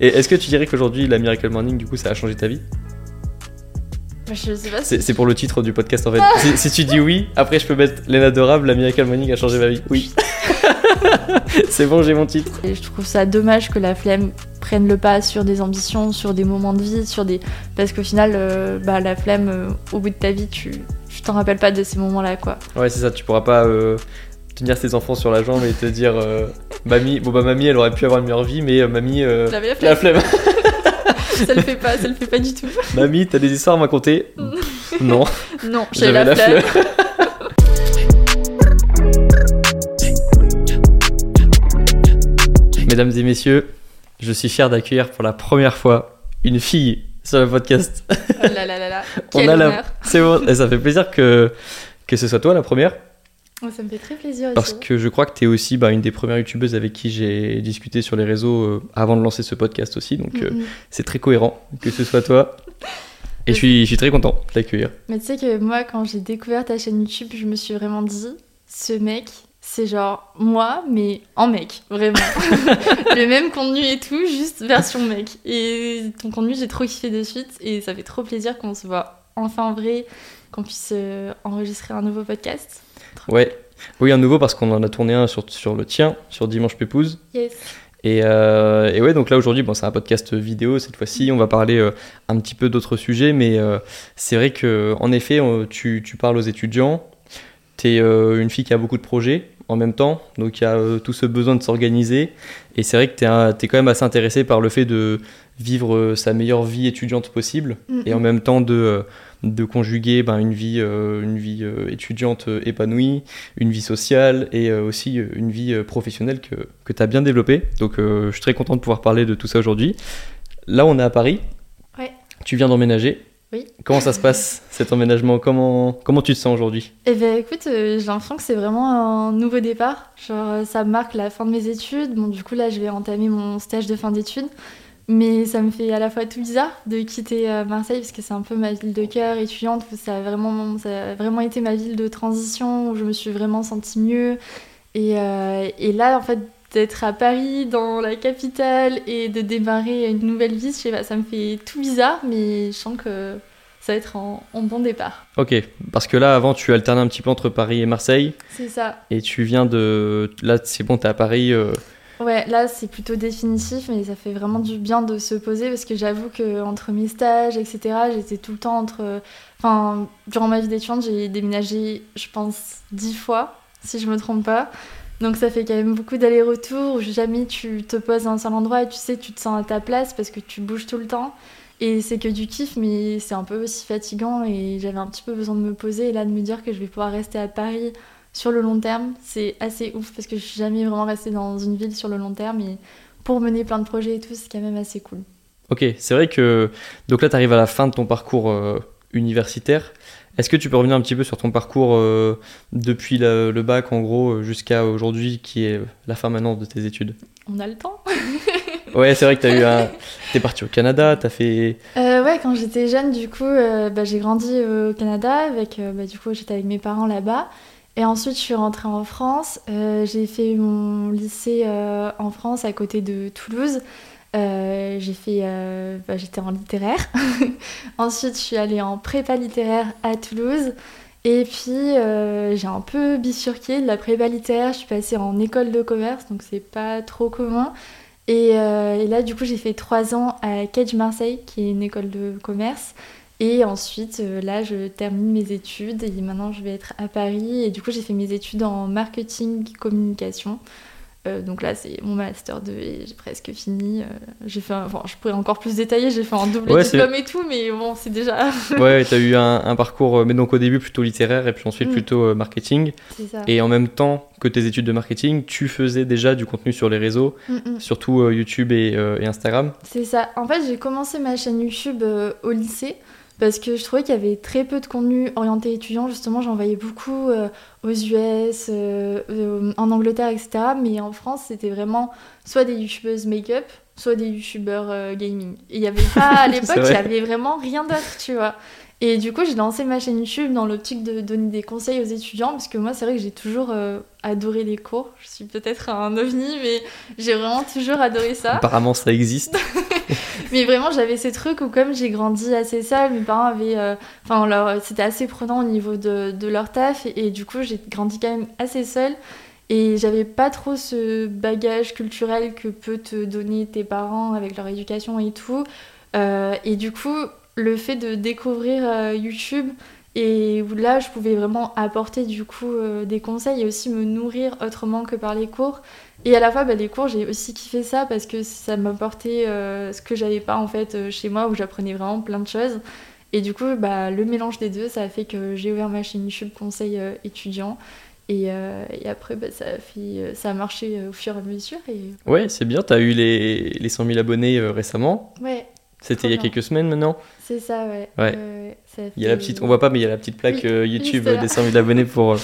Et est-ce que tu dirais qu'aujourd'hui, la Miracle Morning, du coup, ça a changé ta vie Bah, Je sais pas si. C'est pour le titre du podcast en fait. si, si tu dis oui, après je peux mettre Léna Adorable, la Miracle Morning a changé ma vie. Oui. c'est bon, j'ai mon titre. Et je trouve ça dommage que la flemme prenne le pas sur des ambitions, sur des moments de vie, sur des. Parce qu'au final, euh, bah, la flemme, euh, au bout de ta vie, tu tu t'en rappelles pas de ces moments-là, quoi. Ouais, c'est ça, tu pourras pas euh, tenir tes enfants sur la jambe et te dire euh, Mamie, bon bah mamie elle aurait pu avoir une meilleure vie, mais euh, mamie, euh, la j'ai la flemme. ça le fait pas, ça le fait pas du tout. mamie, t'as des histoires à me raconter? Non, Non, j'avais la, flemme. Mesdames et messieurs, je suis fier d'accueillir pour la première fois une fille sur le podcast. Oh là là là là. On Quel a la-. C'est bon, et ça fait plaisir que, que ce soit toi la première. Ça me fait très plaisir Parce aussi. que je crois que tu es aussi bah, une des premières youtubeuses avec qui j'ai discuté sur les réseaux euh, avant de lancer ce podcast aussi. Donc euh, c'est très cohérent que ce soit toi. Et je suis, je suis très content de l'accueillir. Mais tu sais que moi, quand j'ai découvert ta chaîne YouTube, je me suis vraiment dit, ce mec, c'est genre moi, mais en mec, vraiment. le même contenu et tout, juste version mec. Et ton contenu, j'ai trop kiffé de suite, et ça fait trop plaisir qu'on se voit enfin en vrai, qu'on puisse euh, enregistrer un nouveau podcast. Ouais. Oui, un nouveau parce qu'on en a tourné un sur, sur le tien, sur Dimanche Pépouze. Yes. Et, euh, et ouais, donc là aujourd'hui, bon, c'est un podcast vidéo cette fois-ci. On va parler euh, un petit peu d'autres sujets, mais euh, c'est vrai que en effet, euh, tu, tu parles aux étudiants. Tu es une fille qui a beaucoup de projets en même temps, donc il y a euh, tout ce besoin de s'organiser. Et c'est vrai que tu es, quand même assez intéressé par le fait de vivre euh, sa meilleure vie étudiante possible et en même temps de, euh, de conjuguer ben, une vie, euh, une vie euh, étudiante euh, épanouie, une vie sociale et aussi une vie professionnelle que, que tu as bien développée. Donc je suis très content de pouvoir parler de tout ça aujourd'hui. Là, on est à Paris. Ouais. Tu viens d'emménager. Oui. Comment ça se passe cet emménagement? Comment, comment tu te sens aujourd'hui? Eh ben écoute, euh, j'ai l'impression que c'est vraiment un nouveau départ. Genre, ça marque la fin de mes études. Bon, du coup, là, je vais entamer mon stage de fin d'études. Mais ça me fait à la fois tout bizarre de quitter euh, Marseille parce que c'est un peu ma ville de cœur étudiante. Ça a, vraiment, ça a vraiment été ma ville de transition où je me suis vraiment sentie mieux. Et, euh, et là, en fait, d'être à Paris, dans la capitale, et de démarrer une nouvelle vie, je sais pas, ça me fait tout bizarre, mais je sens que ça va être en, en bon départ. Ok, parce que là, avant, tu alternais un petit peu entre Paris et Marseille. C'est ça. Et tu viens de... Là, c'est bon, t'es à Paris. euh, Ouais, là c'est plutôt définitif, mais ça fait vraiment du bien de se poser parce que j'avoue que entre mes stages, etc., j'étais tout le temps entre. Enfin, durant ma vie d'étudiante, j'ai déménagé, je pense, dix fois, si je me trompe pas. Donc ça fait quand même beaucoup d'allers-retours où jamais tu te poses à un seul endroit et tu sais, tu te sens à ta place parce que tu bouges tout le temps. Et c'est que du kiff, mais c'est un peu aussi fatigant et j'avais un petit peu besoin de me poser et là de me dire que je vais pouvoir rester à Paris sur le long terme, c'est assez ouf parce que je suis jamais vraiment restée dans une ville sur le long terme et pour mener plein de projets et tout, c'est quand même assez cool. Ok, c'est vrai que... Donc là, tu arrives à la fin de ton parcours euh, universitaire. Est-ce que tu peux revenir un petit peu sur ton parcours euh, depuis la- le bac, en gros, jusqu'à aujourd'hui, qui est la fin maintenant de tes études? On a le temps Ouais, c'est vrai que t'as eu un... T'es parti au Canada, t'as fait... Euh, ouais, quand j'étais jeune, du coup, euh, bah, j'ai grandi au Canada. Avec, euh, bah, du coup, j'étais avec mes parents là-bas. Et ensuite, je suis rentrée en France. Euh, j'ai fait mon lycée euh, en France, à côté de Toulouse. Euh, j'ai fait, bah, j'étais en littéraire. ensuite, je suis allée en prépa littéraire à Toulouse. Et puis, j'ai un peu bifurqué de la prépa littéraire. Je suis passée en école de commerce, donc c'est pas trop commun. Et, et là, du coup, j'ai fait trois ans à Cage Marseille, qui est une école de commerce. Et ensuite, euh, là, je termine mes études et maintenant, je vais être à Paris. Et du coup, j'ai fait mes études en marketing communication. Euh, donc là, c'est mon master 2 et j'ai presque fini. Euh, j'ai fait, un- enfin, je pourrais encore plus détailler. J'ai fait un double Ouais, diplôme et tout, mais bon, c'est déjà. Ouais, t'as eu un, un parcours, mais donc au début plutôt littéraire et puis ensuite Mm. plutôt marketing. c'est ça. Et en même temps que tes études de marketing, tu faisais déjà du contenu sur les réseaux, Mm, mm. surtout euh, YouTube et, et Instagram. C'est ça. En fait, j'ai commencé ma chaîne YouTube au lycée parce que je trouvais qu'il y avait très peu de contenu orienté étudiant. Justement, j'en voyais beaucoup euh, aux US, euh, euh, en Angleterre, etc. Mais en France, c'était vraiment soit des youtubeuses make-up, soit des youtubeurs gaming. Et il y avait pas, à l'époque, il y avait vraiment rien d'autre, tu vois. Et du coup, j'ai lancé ma chaîne YouTube dans l'optique de donner des conseils aux étudiants, parce que moi, c'est vrai que j'ai toujours euh, adoré les cours. Je suis peut-être un ovni, mais j'ai vraiment toujours adoré ça. Apparemment, ça existe. Mais vraiment, j'avais ces trucs où, comme j'ai grandi assez seule, mes parents avaient. euh, Enfin, c'était assez prenant au niveau de, leur taf. Et, du coup, j'ai grandi quand même assez seule. Et j'avais pas trop ce bagage culturel que peut te donner tes parents avec leur éducation et tout. Euh, et du coup, le fait de découvrir euh, YouTube. Et où là, je pouvais vraiment apporter du coup des conseils et aussi me nourrir autrement que par les cours. Et à la fois, bah, les cours, j'ai aussi kiffé ça parce que ça m'apportait euh, ce que j'avais pas en fait euh, chez moi où j'apprenais vraiment plein de choses. Et du coup, bah, le mélange des deux, ça a fait que j'ai ouvert ma chaîne YouTube Conseil euh, étudiant. Et, euh, et après, bah, ça, a fait, ça a marché au fur et à mesure. Et Ouais, c'est bien, t'as eu les, les 100 000 abonnés récemment. ouais, C'était il y a bien. quelques semaines maintenant. c'est ça, ouais. Ouais. ça a Il y a la fait- petite, on voit pas, mais il y a la petite plaque Oui, YouTube des 100 000 abonnés pour,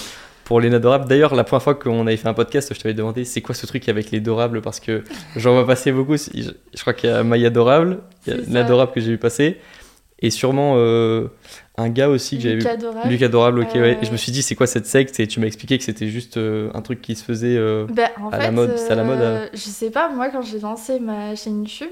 pour les Nadorables. D'ailleurs, la première fois qu'on avait fait un podcast, je t'avais demandé c'est quoi ce truc avec les Dorables? Parce que j'en vois passer beaucoup. Je, je crois qu'il y a Maya Dorable, il y a l'Adorable que j'ai vu passer, et sûrement euh, un gars aussi que j'avais vu. Dorable. Lucas Adorable, ok, Euh, ouais. Et je me suis dit, c'est quoi cette secte? Et tu m'as expliqué que c'était juste euh, un truc qui se faisait. euh, Bah, en à fait, la mode, à la mode, euh, je sais pas, moi quand j'ai lancé ma chaîne YouTube,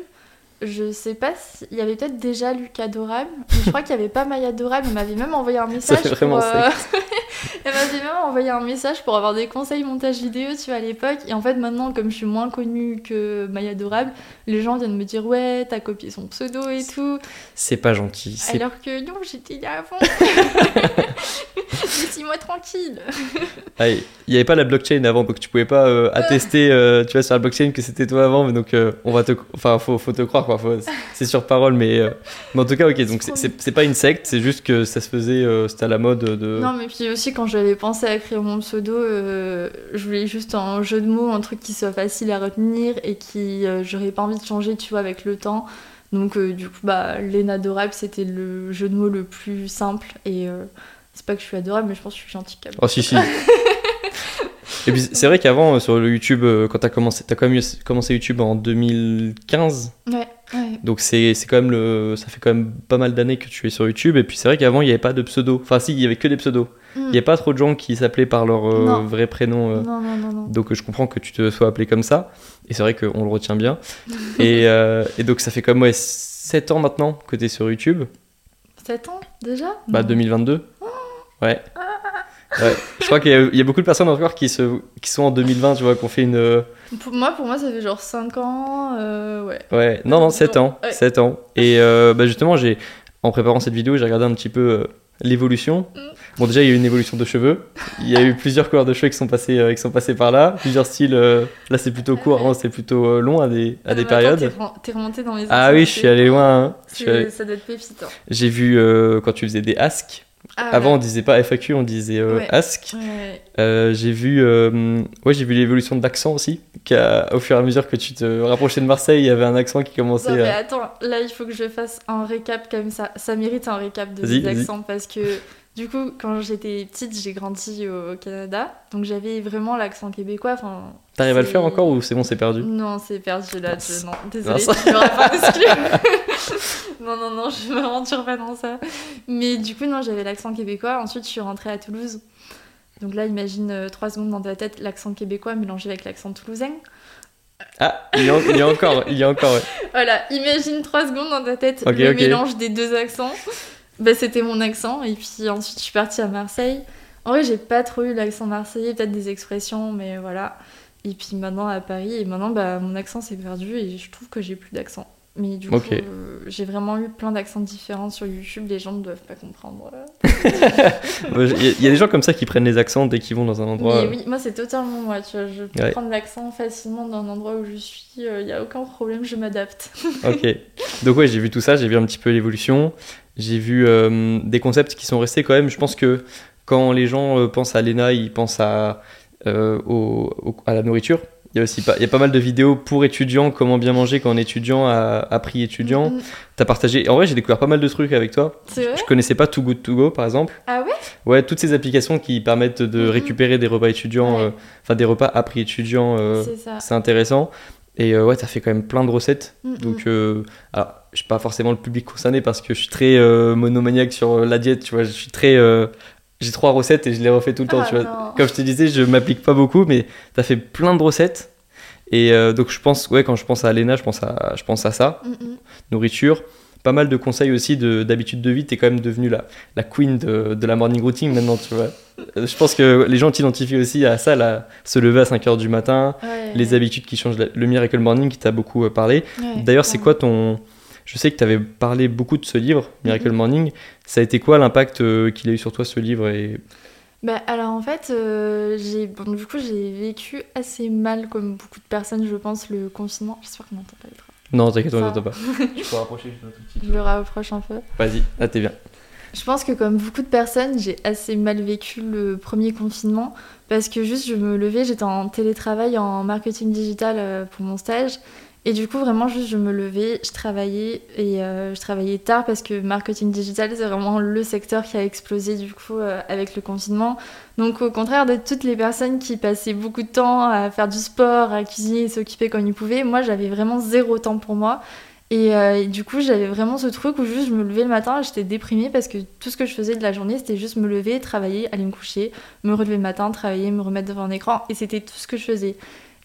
je sais pas si. Il y avait peut-être déjà Lucas Adorable, mais je crois qu'il y avait pas Maya Adorable, elle m'avait même envoyé un message. vraiment pour, euh, Elle m'avait même envoyé un message pour avoir des conseils montage vidéo, tu vois, à l'époque. Et en fait, maintenant, comme je suis moins connue que Maya Adorable, les gens viennent me dire Ouais, t'as copié son pseudo et tout. C'est pas gentil. c'est- Alors que non, j'étais là avant. Laissez-moi tranquille. Ah, Il n'y avait pas la blockchain avant, donc tu pouvais pas euh, attester, euh, tu vois, sur la blockchain que c'était toi avant. Mais donc, euh, on va te, enfin, faut, faut te croire, c'est sur parole, mais, euh, mais en tout cas, ok. Donc, c'est- pas une secte, c'est juste que ça se faisait, euh, c'était à la mode de. Non, mais puis aussi, quand j'avais pensé à créer mon pseudo, euh, je voulais juste un jeu de mots, un truc qui soit facile à retenir et qui j'aurais pas envie de changer, tu vois, avec le temps. Donc, du coup, bah, Lena adorable, c'était le jeu de mots le plus simple. Et c'est pas que je suis adorable, mais je pense que je suis gentille quand même. Oh si si. Et puis c'est vrai qu'avant euh, sur le YouTube, euh, quand t'as commencé, t'as quand même commencé YouTube en 2015. Ouais, ouais. Donc c'est quand même le, ça fait quand même pas mal d'années que tu es sur YouTube. Et puis c'est vrai qu'avant il n'y avait pas de pseudo. Enfin si, il y avait que des pseudos. Il Mm. n'y a pas trop de gens qui s'appelaient par leur euh, vrai prénom. euh. Non, non, non, non. Donc euh, je comprends que tu te sois appelé comme ça. Et c'est vrai qu'on le retient bien. et, euh, et donc ça fait comme ouais, 7 ans maintenant que tu es sur YouTube. 7 ans déjà? Bah Non. 2022. Ouais. Ouais. Je crois qu'il y, y a beaucoup de personnes encore qui, se, qui sont en 2020, tu vois, qui ont fait une... Pour moi, pour moi, ça fait genre 5 ans. euh, ouais. Ouais, non, non, 7 ans. Ouais. 7 ans. Et euh, bah, justement, j'ai, en préparant cette vidéo, j'ai regardé un petit peu euh, l'évolution. Mm. Bon, déjà, il y a eu une évolution de cheveux. Il y a eu plusieurs couleurs de cheveux qui sont passés, qui sont passés par là. Plusieurs styles. là, c'est plutôt court. Avant, c'était plutôt long à des, à Ah, des périodes. t'es rem- T'es remonté dans les Ah oui, je suis allé loin. hein. Allé- Ça doit être pépite. hein. J'ai vu quand tu faisais des asks. Ah, Avant, on disait pas FAQ, on disait euh, Ouais. ask. Ouais. Euh, j'ai vu, euh, ouais, j'ai vu l'évolution de l'accent aussi. Au fur et à mesure que tu te rapprochais de Marseille, il y avait un accent qui commençait Non, mais à. attends, là, il faut que je fasse un récap comme ça. Ça mérite un récap de vas-y. accents parce que, du coup, quand j'étais petite, j'ai grandi au Canada. Donc, j'avais vraiment l'accent québécois. Enfin, T'arrives à le faire encore ou c'est bon, c'est perdu Non, c'est perdu là. Je- Non, désolée, tu m'auras pas non, non, non, je m'aventure pas dans ça. Mais du coup, non, j'avais l'accent québécois. Ensuite, je suis rentrée à Toulouse. Donc là, imagine 3 secondes dans ta tête l'accent québécois mélangé avec l'accent toulousain. Ah, il y, a, il y a encore, il y a encore, ouais. Voilà, imagine 3 secondes dans ta tête le mélange des deux accents. Bah, c'était mon accent. Et puis ensuite, je suis partie à Marseille. En vrai, j'ai pas trop eu l'accent marseillais, peut-être des expressions, mais voilà. Et puis maintenant à Paris, et maintenant, bah, mon accent s'est perdu et je trouve que j'ai plus d'accent. Mais du coup, euh, j'ai vraiment eu plein d'accents différents sur YouTube. Les gens ne doivent pas comprendre. Il y, a- il y a des gens comme ça qui prennent les accents dès qu'ils vont dans un endroit. Mais oui, moi, c'est totalement moi. Tu vois, je peux Ouais. prendre l'accent facilement dans un endroit où je suis. Il n'y a aucun problème, je m'adapte. Ok. Donc ouais, j'ai vu tout ça, j'ai vu un petit peu l'évolution. J'ai vu euh, des concepts qui sont restés quand même. Je pense que quand les gens euh, pensent à l'ENA, ils pensent à, euh, au- au- à la nourriture. Il y a aussi pas, il y a pas mal de vidéos pour étudiants, comment bien manger quand on est étudiant à, à prix étudiant. Mm, T'as partagé. En vrai, j'ai découvert pas mal de trucs avec toi. Vrai? Je connaissais pas Too Good To Go par exemple. Ah ouais? Ouais, toutes ces applications qui permettent de Mhm. récupérer des repas étudiants, Ouais. euh, enfin des repas à prix étudiant. euh, c'est intéressant. Et euh, ouais, t'as fait quand même plein de recettes. Mm, Donc, euh, alors, je suis pas forcément le public concerné parce que je suis très euh, monomaniaque sur euh, la diète, tu vois. Je suis très. euh, j'ai trois recettes et je les refais tout le temps, Ah, tu vois. non. Comme je te disais, je m'applique pas beaucoup, mais t'as fait plein de recettes. Et donc, je pense, ouais, quand je pense à Alena, je pense à, je pense à ça, Mm, mm. nourriture. Pas mal de conseils aussi de- d'habitude de, vie. T'es quand même devenue la, la queen de, de la morning routine maintenant, tu vois. Euh, Je pense que les gens t'identifient aussi à ça, là, se lever à 5h du matin, Ouais. les habitudes qui changent, la- le Miracle Morning qui t'a beaucoup euh, parlé. Ouais, D'ailleurs, c'est quoi ton. Je sais que tu avais parlé beaucoup de ce livre, Miracle Mhm. Morning. Ça a été quoi l'impact euh, qu'il a eu sur toi, ce livre et... Bah, alors en fait, euh, j'ai bon, du coup j'ai vécu assez mal comme beaucoup de personnes, je pense, le confinement. J'espère qu'on n'entend pas les trains. Non, t'inquiète, on Ça n'entend pas. Je peux rapprocher juste un tout petit Je le rapproche un peu. Vas-y, là t'es bien. Je pense que comme beaucoup de personnes, j'ai assez mal vécu le premier confinement parce que juste je me levais, j'étais en télétravail en marketing digital euh, pour mon stage et du coup vraiment juste je me levais, je travaillais et euh, je travaillais tard parce que marketing digital c'est vraiment le secteur qui a explosé du coup euh, avec le confinement. Donc au contraire de toutes les personnes qui passaient beaucoup de temps à faire du sport, à cuisiner et s'occuper comme ils pouvaient, moi j'avais vraiment zéro temps pour moi. Et, euh, et du coup, j'avais vraiment ce truc où juste je me levais le matin j'étais déprimée parce que tout ce que je faisais de la journée, c'était juste me lever, travailler, aller me coucher, me relever le matin, travailler, me remettre devant un écran et c'était tout ce que je faisais.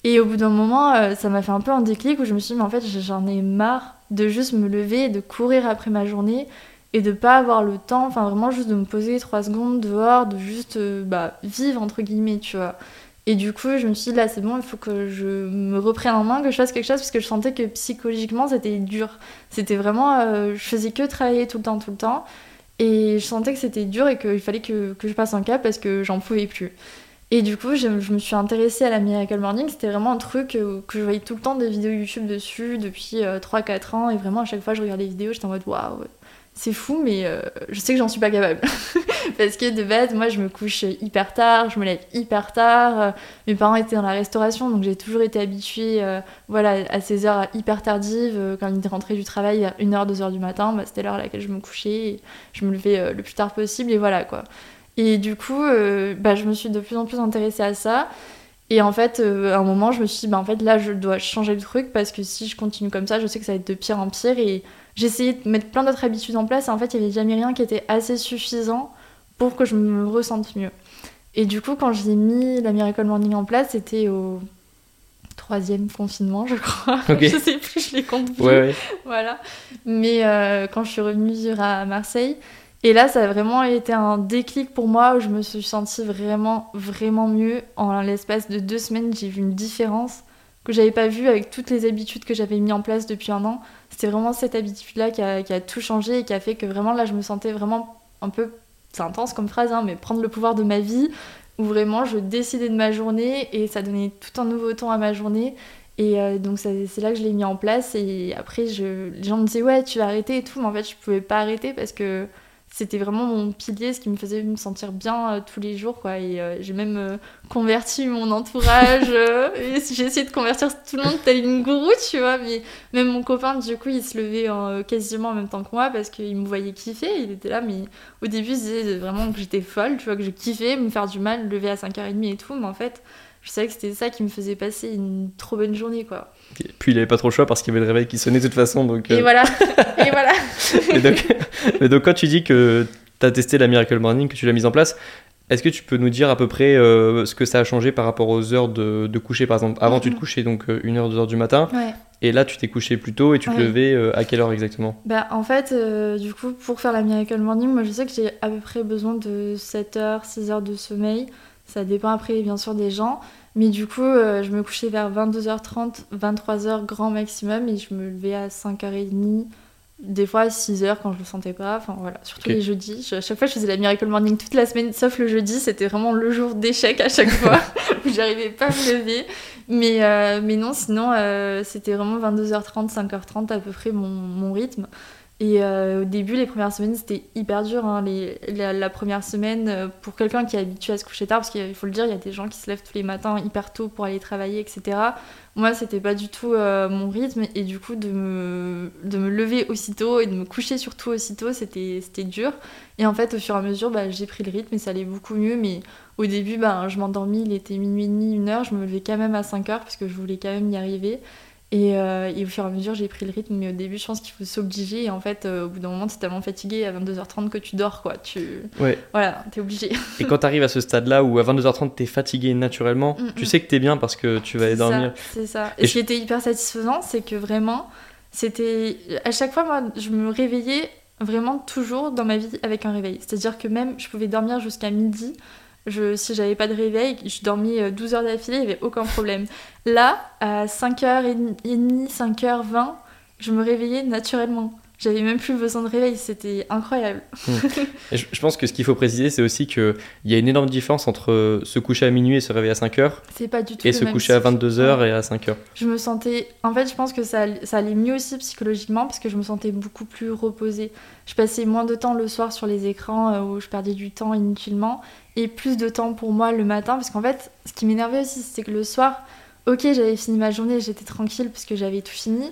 Et au bout d'un moment, euh, ça m'a fait un peu un déclic où je me suis dit, mais en fait, j'en ai marre de juste me lever de courir après ma journée et de pas avoir le temps, enfin vraiment juste de me poser trois secondes dehors, de juste euh, bah, vivre entre guillemets, tu vois. Et du coup, je me suis dit, là, c'est bon, il faut que je me reprenne en main, que je fasse quelque chose, parce que je sentais que psychologiquement, c'était dur. C'était vraiment. euh, je faisais que travailler tout le temps, tout le temps. Et je sentais que c'était dur et qu'il fallait que, que je passe un cap parce que j'en pouvais plus. Et du coup, je, me suis intéressée à la Miracle Morning. C'était vraiment un truc euh, que je voyais tout le temps des vidéos YouTube dessus depuis euh, 3-4 ans. Et vraiment, à chaque fois, je regardais les vidéos, j'étais en mode waouh, c'est fou, mais euh, je sais que j'en suis pas capable. Parce que de base, moi, je me couche hyper tard, je me lève hyper tard. Mes parents étaient dans la restauration, donc j'ai toujours été habituée euh, voilà, à ces heures hyper tardives. Quand ils étaient rentrés du travail vers 1h, 2h du matin, bah, c'était l'heure à laquelle je me couchais. Et je me levais le plus tard possible, et voilà quoi. Et du coup, euh, bah, je me suis de plus en plus intéressée à ça. Et en fait, euh, à un moment, je me suis dit, bah, en fait, là, je dois changer le truc parce que si je continue comme ça, je sais que ça va être de pire en pire. Et j'ai essayé de mettre plein d'autres habitudes en place. Et en fait, il n'y avait jamais rien qui était assez suffisant pour que je me ressente mieux. Et du coup, quand j'ai mis la Miracle Morning en place, c'était au troisième confinement, je crois. Ok. je sais plus, je les compte plus. Ouais, ouais. Voilà. Mais euh, quand je suis revenue vivre à Marseille, et là, ça a vraiment été un déclic pour moi où je me suis sentie vraiment, vraiment mieux. En l'espace de deux semaines, j'ai vu une différence que j'avais pas vue avec toutes les habitudes que j'avais mis en place depuis un an. C'était vraiment cette habitude-là qui a, tout changé et qui a fait que vraiment là, je me sentais vraiment un peu, c'est intense comme phrase, hein, mais prendre le pouvoir de ma vie, où vraiment je décidais de ma journée et ça donnait tout un nouveau ton à ma journée. Et euh, donc c'est là que je l'ai mis en place et après les gens me disaient ouais tu vas arrêter et tout mais en fait je pouvais pas arrêter parce que c'était vraiment mon pilier ce qui me faisait me sentir bien euh, tous les jours quoi. Et euh, j'ai même euh, converti mon entourage et j'ai essayé de convertir tout le monde tel une gourou tu vois. Mais même mon copain du coup il se levait quasiment en même temps que moi parce qu'il me voyait kiffer. Il était là mais au début il disait vraiment que j'étais folle tu vois que je kiffais me faire du mal lever à 5h30 et tout. Mais en fait je savais que c'était ça qui me faisait passer une trop bonne journée quoi Et puis il avait pas trop le choix parce qu'il y avait le réveil qui sonnait de toute façon. Donc, et euh, voilà et voilà et donc, mais donc, quand tu dis que tu as testé la Miracle Morning, que tu l'as mise en place, est-ce que tu peux nous dire à peu près euh, ce que ça a changé par rapport aux heures de, de coucher Par exemple, avant tu te Mhm. couchais donc 1h, 2h du matin, ouais et là tu t'es couché plus tôt et tu te Ouais. levais euh, à quelle heure exactement? Bah, en fait, euh, du coup, pour faire la Miracle Morning, moi je sais que j'ai à peu près besoin de 7 heures, 6 heures de sommeil. Ça dépend après, bien sûr, des gens. Mais du coup, euh, je me couchais vers 22h30, 23h grand maximum et je me levais à 5h30, des fois à 6h quand je le sentais pas. Enfin voilà, surtout les jeudis. Je- à chaque fois, je faisais la Miracle Morning toute la semaine, sauf le jeudi. C'était vraiment le jour d'échec à chaque fois où j'arrivais pas à me lever. Mais, euh, mais non, sinon, euh, c'était vraiment 22h30, 5h30 à peu près mon, mon rythme. Et euh, au début, les premières semaines, c'était hyper dur. hein. Les- la, première semaine, euh, pour quelqu'un qui est habitué à se coucher tard, parce qu'il faut le dire, il y a des gens qui se lèvent tous les matins hyper tôt pour aller travailler, etc. Moi, c'était pas du tout euh, mon rythme. Et du coup, de me, lever aussitôt et de me coucher surtout aussitôt, c'était c'était dur. Et en fait, au fur et à mesure, bah, j'ai pris le rythme et ça allait beaucoup mieux. Mais au début, bah, je m'endormis, il était minuit et demi, une heure. Je me levais quand même à 5 heures parce que je voulais quand même y arriver. Et, euh, et au fur et à mesure, j'ai pris le rythme. Mais au début, je pense qu'il faut s'obliger. Et en fait, euh, au bout d'un moment, t'es tellement fatigué à 22h30 que tu dors, quoi. Tu... Ouais. Voilà, t'es obligé. Et quand tu arrives à ce stade-là où à 22h30 t'es fatigué naturellement, Mm, tu mm. sais que t'es bien parce que tu vas aller dormir. C'est ça. Et Et, je- ce qui était hyper satisfaisant, c'est que vraiment, c'était. À chaque fois, moi, je me réveillais vraiment toujours dans ma vie avec un réveil. C'est-à-dire que même, je pouvais dormir jusqu'à midi. Je, si j'avais pas de réveil, je dormais euh, 12 heures d'affilée, il n'y avait aucun problème. Là, à 5h30, 5h20, je me réveillais naturellement. J'avais même plus besoin de réveil, c'était incroyable. Et je, je pense que ce qu'il faut préciser, c'est aussi qu'il y a une énorme différence entre se coucher à minuit et se réveiller à 5h C'est pas du tout et se coucher à cycle. 22h Ouais. et à 5h. Je me sentais. En fait, je pense que ça, ça allait mieux aussi psychologiquement parce que je me sentais beaucoup plus reposée. Je passais moins de temps le soir sur les écrans euh, où je perdais du temps inutilement et plus de temps pour moi le matin parce qu'en fait, ce qui m'énervait aussi, c'est que le soir, ok, j'avais fini ma journée, j'étais tranquille parce que j'avais tout fini.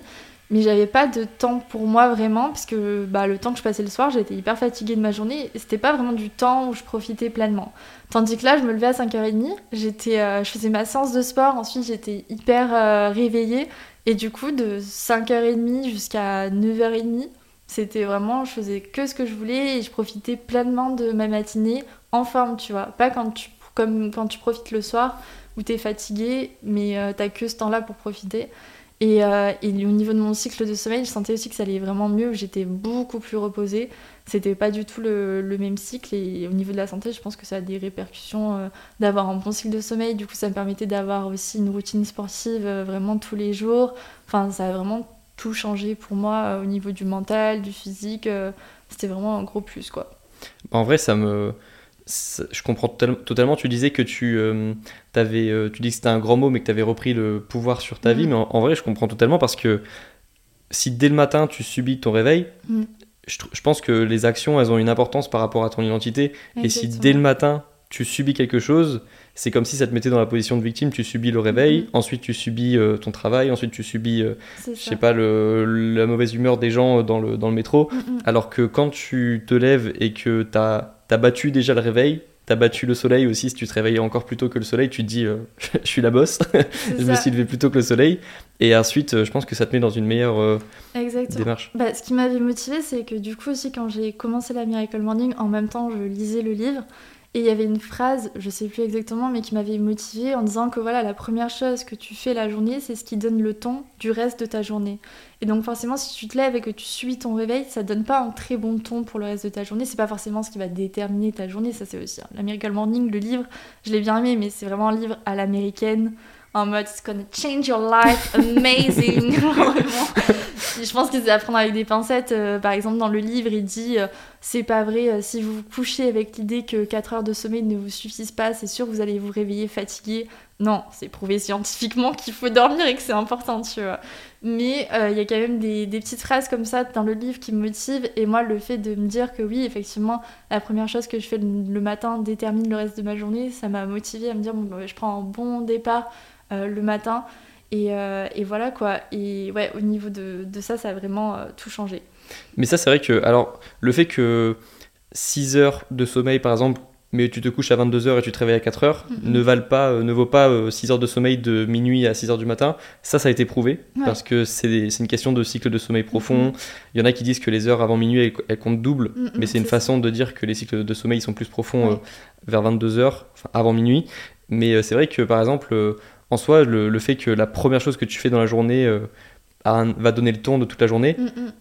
Mais j'avais pas de temps pour moi vraiment, parce que bah, le temps que je passais le soir, j'étais hyper fatiguée de ma journée, c'était pas vraiment du temps où je profitais pleinement. Tandis que là, je me levais à 5h30, j'étais, euh, je faisais ma séance de sport, ensuite j'étais hyper euh, réveillée, et du coup, de 5h30 jusqu'à 9h30, c'était vraiment, je faisais que ce que je voulais, et je profitais pleinement de ma matinée en forme, tu vois. Pas quand tu, comme quand tu profites le soir, où t'es fatigué, mais euh, t'as que ce temps-là pour profiter. Et, euh, et au niveau de mon cycle de sommeil, je sentais aussi que ça allait vraiment mieux, j'étais beaucoup plus reposée. C'était pas du tout le, le même cycle. Et au niveau de la santé, je pense que ça a des répercussions euh, d'avoir un bon cycle de sommeil. Du coup, ça me permettait d'avoir aussi une routine sportive euh, vraiment tous les jours. Enfin, ça a vraiment tout changé pour moi au niveau du mental, du physique. C'était vraiment un gros plus, quoi. En vrai, ça me. Ça- Je comprends total- totalement. Tu disais que tu, euh, t'avais, euh, tu dis que c'était un grand mot, mais que tu avais repris le pouvoir sur ta Mhm. vie. Mais en, en vrai, je comprends totalement parce que si dès le matin tu subis ton réveil, Mhm. je, pense que les actions, elles ont une importance par rapport à ton identité. Et si dès le matin tu subis quelque chose, c'est comme si ça te mettait dans la position de victime. Tu subis le réveil, Mhm. ensuite tu subis euh, ton travail, ensuite tu subis, euh, je sais pas, le, la mauvaise humeur des gens dans le, dans le métro. Mm, mm. Alors que quand tu te lèves et que t'as as battu déjà le réveil, t'as battu le soleil aussi, si tu te réveillais encore plus tôt que le soleil, tu te dis euh, je suis la bosse, je me suis levé plus tôt que le soleil. Et ensuite, euh, je pense que ça te met dans une meilleure euh, Exactement. démarche. Bah, ce qui m'avait motivée, c'est que du coup aussi quand j'ai commencé la Miracle Morning, en même temps je lisais le livre et il y avait une phrase, je sais plus exactement, mais qui m'avait motivée en disant que voilà la première chose que tu fais la journée, c'est ce qui donne le ton du reste de ta journée. Et donc forcément, si tu te lèves et que tu suis ton réveil, ça donne pas un très bon ton pour le reste de ta journée. C'est pas forcément ce qui va déterminer ta journée, ça c'est aussi. hein. La Miracle Morning, le livre, je l'ai bien aimé, mais c'est vraiment un livre à l'américaine. En mode, it's gonna change your life, amazing. Je pense que c'est à prendre avec des pincettes. Euh, par exemple, dans le livre, il dit euh, c'est pas vrai, euh, si vous vous couchez avec l'idée que 4 heures de sommeil ne vous suffisent pas, c'est sûr que vous allez vous réveiller fatigué. Non, c'est prouvé scientifiquement qu'il faut dormir et que c'est important, tu vois. Mais euh, il y a quand même des, petites phrases comme ça dans le livre qui me motivent. Et moi, le fait de me dire que oui, effectivement, la première chose que je fais le, matin détermine le reste de ma journée, ça m'a motivée à me dire bon, bah, je prends un bon départ euh, le matin. Et, euh, et voilà quoi. Et ouais, au niveau de, de ça, ça a vraiment tout changé. Mais ça, c'est vrai que, alors, le fait que 6 heures de sommeil, par exemple, mais tu te couches à 22h et tu te réveilles à 4h, Mhm. ne, valent pas, euh, ne vaut pas euh, 6 heures de sommeil de minuit à 6 heures du matin. Ça, ça a été prouvé, Ouais. parce que c'est une question de cycle de sommeil profond. Il y en a qui disent que les heures avant minuit, elles, elles comptent double, mais c'est une façon de dire que les cycles de sommeil sont plus profonds Ouais. euh, vers 22h, enfin, avant minuit. Mais euh, c'est vrai que, par exemple, en soi, le, le fait que la première chose que tu fais dans la journée a un- va donner le ton de toute la journée, Mm, mm.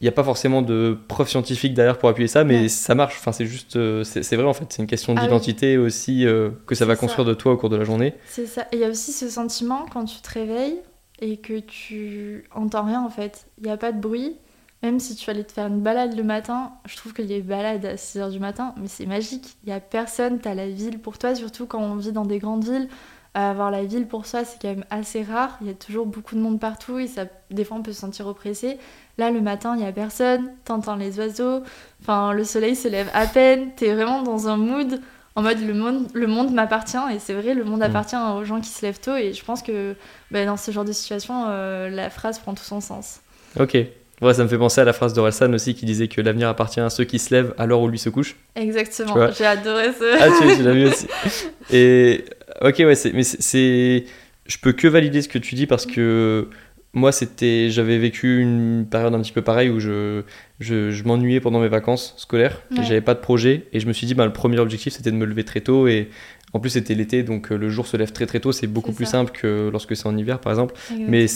Il n'y a pas forcément de preuves scientifiques derrière pour appuyer ça, mais Ouais. ça marche. Enfin, c'est juste, euh, c'est vrai en fait. C'est une question Ah oui. d'identité aussi euh, que ça va construire ça. de toi au cours de la journée. C'est ça. Et il y a aussi ce sentiment quand tu te réveilles et que tu entends rien en fait. Il n'y a pas de bruit. Même si tu allais te faire une balade le matin, je trouve que les balades à 6h du matin, mais c'est magique. Il n'y a personne, tu as la ville pour toi, surtout quand on vit dans des grandes villes. Avoir la ville pour soi, c'est quand même assez rare. Il y a toujours beaucoup de monde partout et ça, des fois on peut se sentir oppressé. Là, le matin, il n'y a personne, t'entends les oiseaux, enfin, le soleil se lève à peine, t'es vraiment dans un mood en mode le monde, le monde m'appartient et c'est vrai, le monde appartient aux gens qui se lèvent tôt et je pense que bah, dans ce genre de situation, euh, la phrase prend tout son sens. Ok. Ouais, ça me fait penser à la phrase d'Orelsan aussi qui disait que l'avenir appartient à ceux qui se lèvent à l'heure où lui se couche. Exactement, j'ai adoré ce... Ah, tu, tu l'as vu aussi. Et ok, ouais, mais c'est, je peux que valider ce que tu dis parce que moi, c'était, j'avais vécu une période un petit peu pareille où je, je, je m'ennuyais pendant mes vacances scolaires Ouais. j'avais pas de projet et je me suis dit, bah, le premier objectif, c'était de me lever très tôt et en plus, c'était l'été, donc euh, le jour se lève très très tôt, c'est beaucoup plus ça. simple que lorsque c'est en hiver, par exemple. Exactement. Mais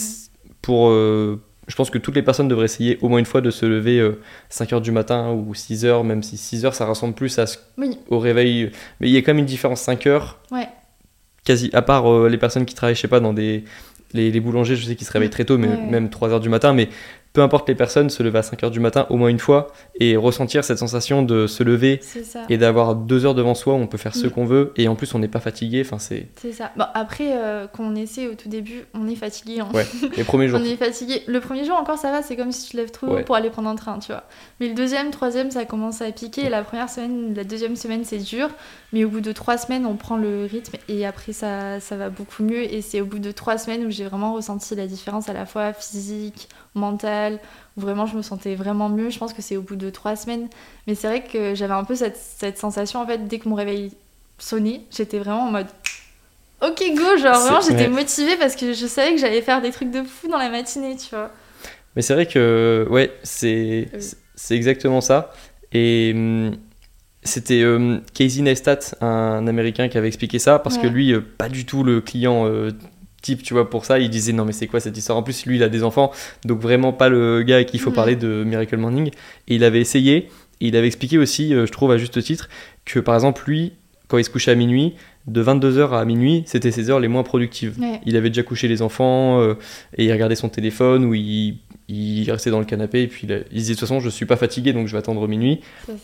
pour. euh, je pense que toutes les personnes devraient essayer au moins une fois de se lever euh, 5h du matin ou 6h, même si 6h ça ressemble plus à ce- Oui, au réveil. Mais il y a quand même une différence 5h, ouais, quasi, à part euh, les personnes qui travaillent, je sais pas, dans des. Les, les boulangers, je sais qu'ils se réveillent très tôt, mais ouais. même 3h du matin. Mais peu importe les personnes, se lever à 5h du matin au moins une fois et ressentir cette sensation de se lever et d'avoir deux heures devant soi où on peut faire ce Mm. qu'on veut et en plus on n'est pas fatigué. Enfin, c'est. C'est ça. Bon, après, euh, quand on essaie au tout début, on est fatigué. hein. Ouais, les premiers jours. On est fatigué. Le premier jour encore ça va, c'est comme si tu te lèves trop Ouais. pour aller prendre un train, tu vois. Mais le deuxième, troisième, ça commence à piquer. Et la première semaine, la deuxième semaine, c'est dur. Mais au bout de trois semaines, on prend le rythme et après ça, ça va beaucoup mieux. Et c'est au bout de trois semaines où j'ai vraiment ressenti la différence à la fois physique, mentale, où vraiment je me sentais vraiment mieux. Je pense que c'est au bout de trois semaines. Mais c'est vrai que j'avais un peu cette, cette sensation en fait dès que mon réveil sonnait, j'étais vraiment en mode Ok go, genre vraiment j'étais ouais. motivée parce que je savais que j'allais faire des trucs de fou dans la matinée, tu vois. Mais c'est vrai que, ouais, c'est Oui. c'est- c'est exactement ça. Et hum, c'était euh, Casey Neistat, un américain, qui avait expliqué ça, parce que lui, euh, pas du tout le client euh, type, tu vois, pour ça. Il disait, non, mais c'est quoi cette histoire? En plus, lui, il a des enfants, donc vraiment pas le gars à qui il faut Mhm. parler de Miracle Morning. Et il avait essayé, et il avait expliqué aussi, je trouve à juste titre, que par exemple, lui, quand il se couchait à minuit, de 22h à minuit, c'était ses heures les moins productives. Ouais. Il avait déjà couché les enfants euh, et il regardait son téléphone ou il, il restait dans le canapé et puis il, disait de toute façon je suis pas fatigué donc je vais attendre minuit.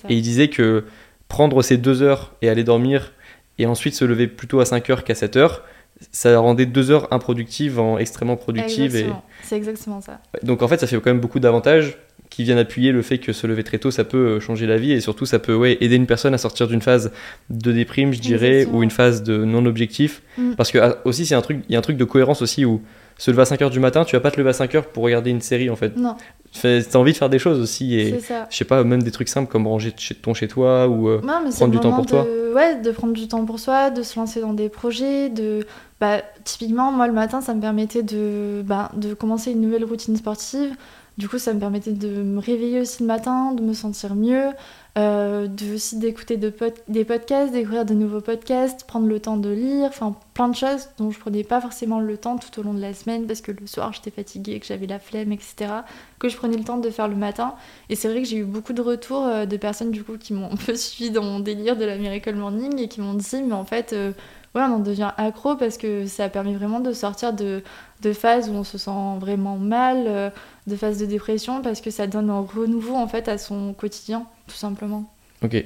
Et il disait que prendre ces deux heures et aller dormir et ensuite se lever plutôt à 5 heures qu'à 7 heures, ça rendait deux heures improductives en extrêmement productives. Et... C'est exactement ça. Donc en fait ça fait quand même beaucoup d'avantages qui viennent appuyer le fait que se lever très tôt ça peut euh, changer la vie et surtout ça peut ouais, aider une personne à sortir d'une phase de déprime je dirais Exactement. ou une phase de non-objectif Mm. parce que ah, aussi c'est un truc il y a un truc de cohérence aussi où se lever à 5 heures du matin tu vas pas te lever à 5 heures pour regarder une série en fait Non, t'as envie de faire des choses aussi et je sais pas même des trucs simples comme ranger ton chez toi ou euh, Non, prendre du temps pour toi. Ouais, de prendre du temps pour soi, de se lancer dans des projets, de... Bah, typiquement, moi, le matin, ça me permettait de, bah, de commencer une nouvelle routine sportive. Du coup, ça me permettait de me réveiller aussi le matin, de me sentir mieux, euh, de aussi d'écouter des podcasts, découvrir de nouveaux podcasts, prendre le temps de lire, enfin plein de choses dont je prenais pas forcément le temps tout au long de la semaine parce que le soir j'étais fatiguée, que j'avais la flemme, etc. Que je prenais le temps de faire le matin. Et c'est vrai que j'ai eu beaucoup de retours euh, de personnes du coup qui m'ont un peu suivi dans mon délire de la Miracle Morning et qui m'ont dit mais en fait euh, ouais on en devient accro parce que ça a permis vraiment de sortir de, de phases où on se sent vraiment mal, euh, de phases de dépression parce que ça donne un renouveau en fait à son quotidien tout simplement. ok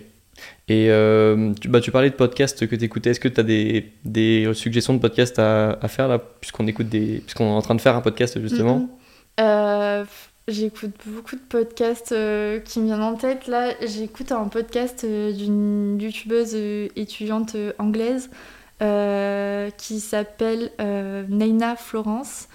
et euh, tu, bah, tu parlais de podcasts que tu écoutais est-ce que tu as des, des suggestions de podcasts à, à faire là? Puisqu'on écoute des puisqu'on est en train de faire un podcast justement. Euh, J'écoute beaucoup de podcasts euh, qui me viennent en tête. Là, j'écoute un podcast d'une youtubeuse étudiante anglaise euh, qui s'appelle euh, Naina Florence.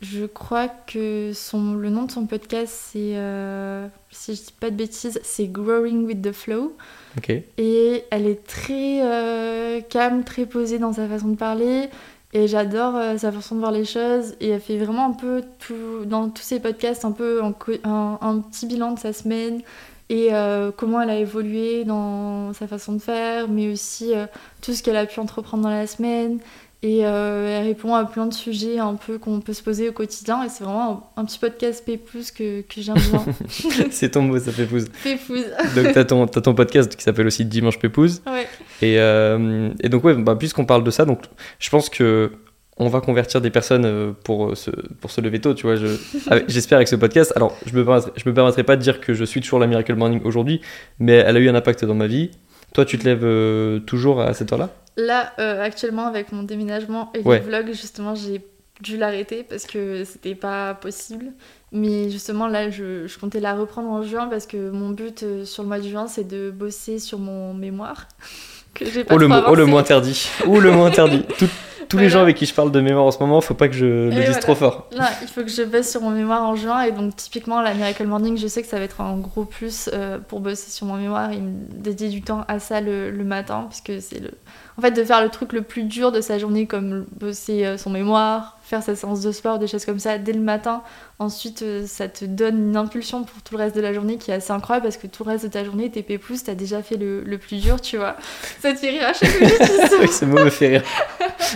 Je crois que son, le nom de son podcast, c'est, euh, si je dis pas de bêtises, c'est Growing with the Flow. ok Et elle est très euh, calme, très posée dans sa façon de parler. Et j'adore sa façon de voir les choses. Et elle fait vraiment un peu tout, dans tous ses podcasts, un peu un, co- un- un petit bilan de sa semaine. Et euh, comment elle a évolué dans sa façon de faire, mais aussi euh, tout ce qu'elle a pu entreprendre dans la semaine. Et euh, elle répond à plein de sujets un peu qu'on peut se poser au quotidien. Et c'est vraiment un, un petit podcast Pépouze que, que j'aime bien. c'est ton mot, ça Pépouze. Pépouze. Donc t'as ton, t'as ton podcast qui s'appelle aussi Dimanche Pépouze. Ouais. Et, et donc ouais, bah, puisqu'on parle de ça, donc je pense que on va convertir des personnes euh, pour se, pour se lever tôt, tu vois. Je, avec- j'espère avec ce podcast. Alors, je me permettrai, je me permettrai pas de dire que je suis toujours la Miracle Morning aujourd'hui, mais elle a eu un impact dans ma vie. Toi, tu te lèves euh, toujours à cette heure-là? Là, euh, actuellement, avec mon déménagement et Ouais. les vlogs, justement, j'ai dû l'arrêter parce que c'était pas possible. Mais justement, là, je, je comptais la reprendre en juin parce que mon but euh, sur le mois de juin, c'est de bosser sur mon mémoire. que j'ai pas Oh le, mot, oh le mot interdit. Oh le mot interdit. Tout- tous les gens avec qui je parle de mémoire en ce moment, faut pas que je le dise voilà. trop fort. Non, il faut que je bosse sur mon mémoire en juin et donc typiquement la Miracle Morning, je sais que ça va être un gros plus euh, pour bosser sur mon mémoire et me dédier du temps à ça le, le matin puisque c'est le en fait de faire le truc le plus dur de sa journée comme bosser euh, son mémoire, faire sa séance de sport, des choses comme ça dès le matin. Ensuite, euh, ça te donne une impulsion pour tout le reste de la journée qui est assez incroyable parce que tout le reste de ta journée, t'es pépouze, t'as déjà fait le, le plus dur, tu vois. Ça te fait rire à chaque fois. Oui, ce mot me fait rire.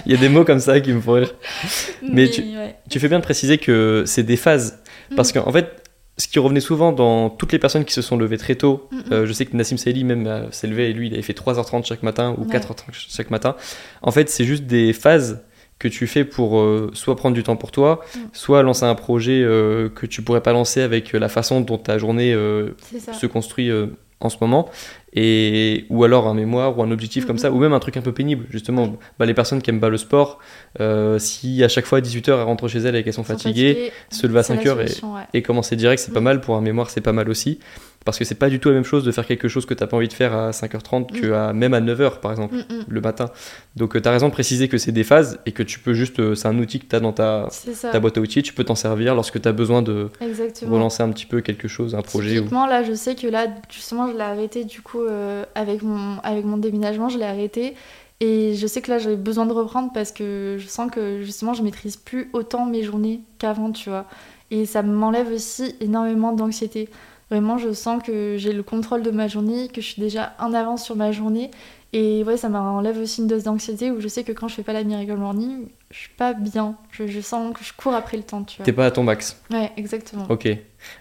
Il y a des mots comme ça qui me font rire. Mais tu- ouais. Tu fais bien de préciser que c'est des phases. Parce Mm. qu'en fait, ce qui revenait souvent dans toutes les personnes qui se sont levées très tôt, Mm, euh, je sais que Nassim Saïli même euh, s'est levé et lui il avait fait 3h30 chaque matin ou Ouais. 4h30 chaque matin. En fait, c'est juste des phases que tu fais pour euh, soit prendre du temps pour toi, Mm. soit lancer un projet que tu pourrais pas lancer avec la façon dont ta journée se construit en ce moment et ou alors un mémoire ou un objectif comme ça Mhm. ou même un truc un peu pénible justement bah, les personnes qui aiment pas le sport euh, si à chaque fois à 18h elles rentrent chez elles et qu'elles sont Sont fatiguées se lever à c'est la 5 heures et, solution, ouais. et commencer direct c'est pas Mm. mal pour un mémoire c'est pas mal aussi parce que c'est pas du tout la même chose de faire quelque chose que t'as pas envie de faire à 5h30 que à, même à 9h par exemple Mm, mm. le matin donc tu as raison de préciser que c'est des phases et que tu peux juste euh, c'est un outil que tu as dans ta, boîte à outils tu peux t'en servir lorsque tu as besoin de Exactement. relancer un petit peu quelque chose un projet ou... Typiquement, là, je sais que là, justement, je l'ai arrêté du coup euh, avec, mon, avec mon déménagement, je l'ai arrêté. Et je sais que là, j'avais besoin de reprendre parce que je sens que justement, je maîtrise plus autant mes journées qu'avant, tu vois. Et ça m'enlève aussi énormément d'anxiété. Vraiment, je sens que j'ai le contrôle de ma journée, que je suis déjà en avance sur ma journée. Et ouais, ça m'enlève aussi une dose d'anxiété où je sais que quand je fais pas la Miracle Morning, je suis pas bien. Je, je sens que je cours après le temps, tu vois. t'es pas à ton max Ouais, exactement. Ok.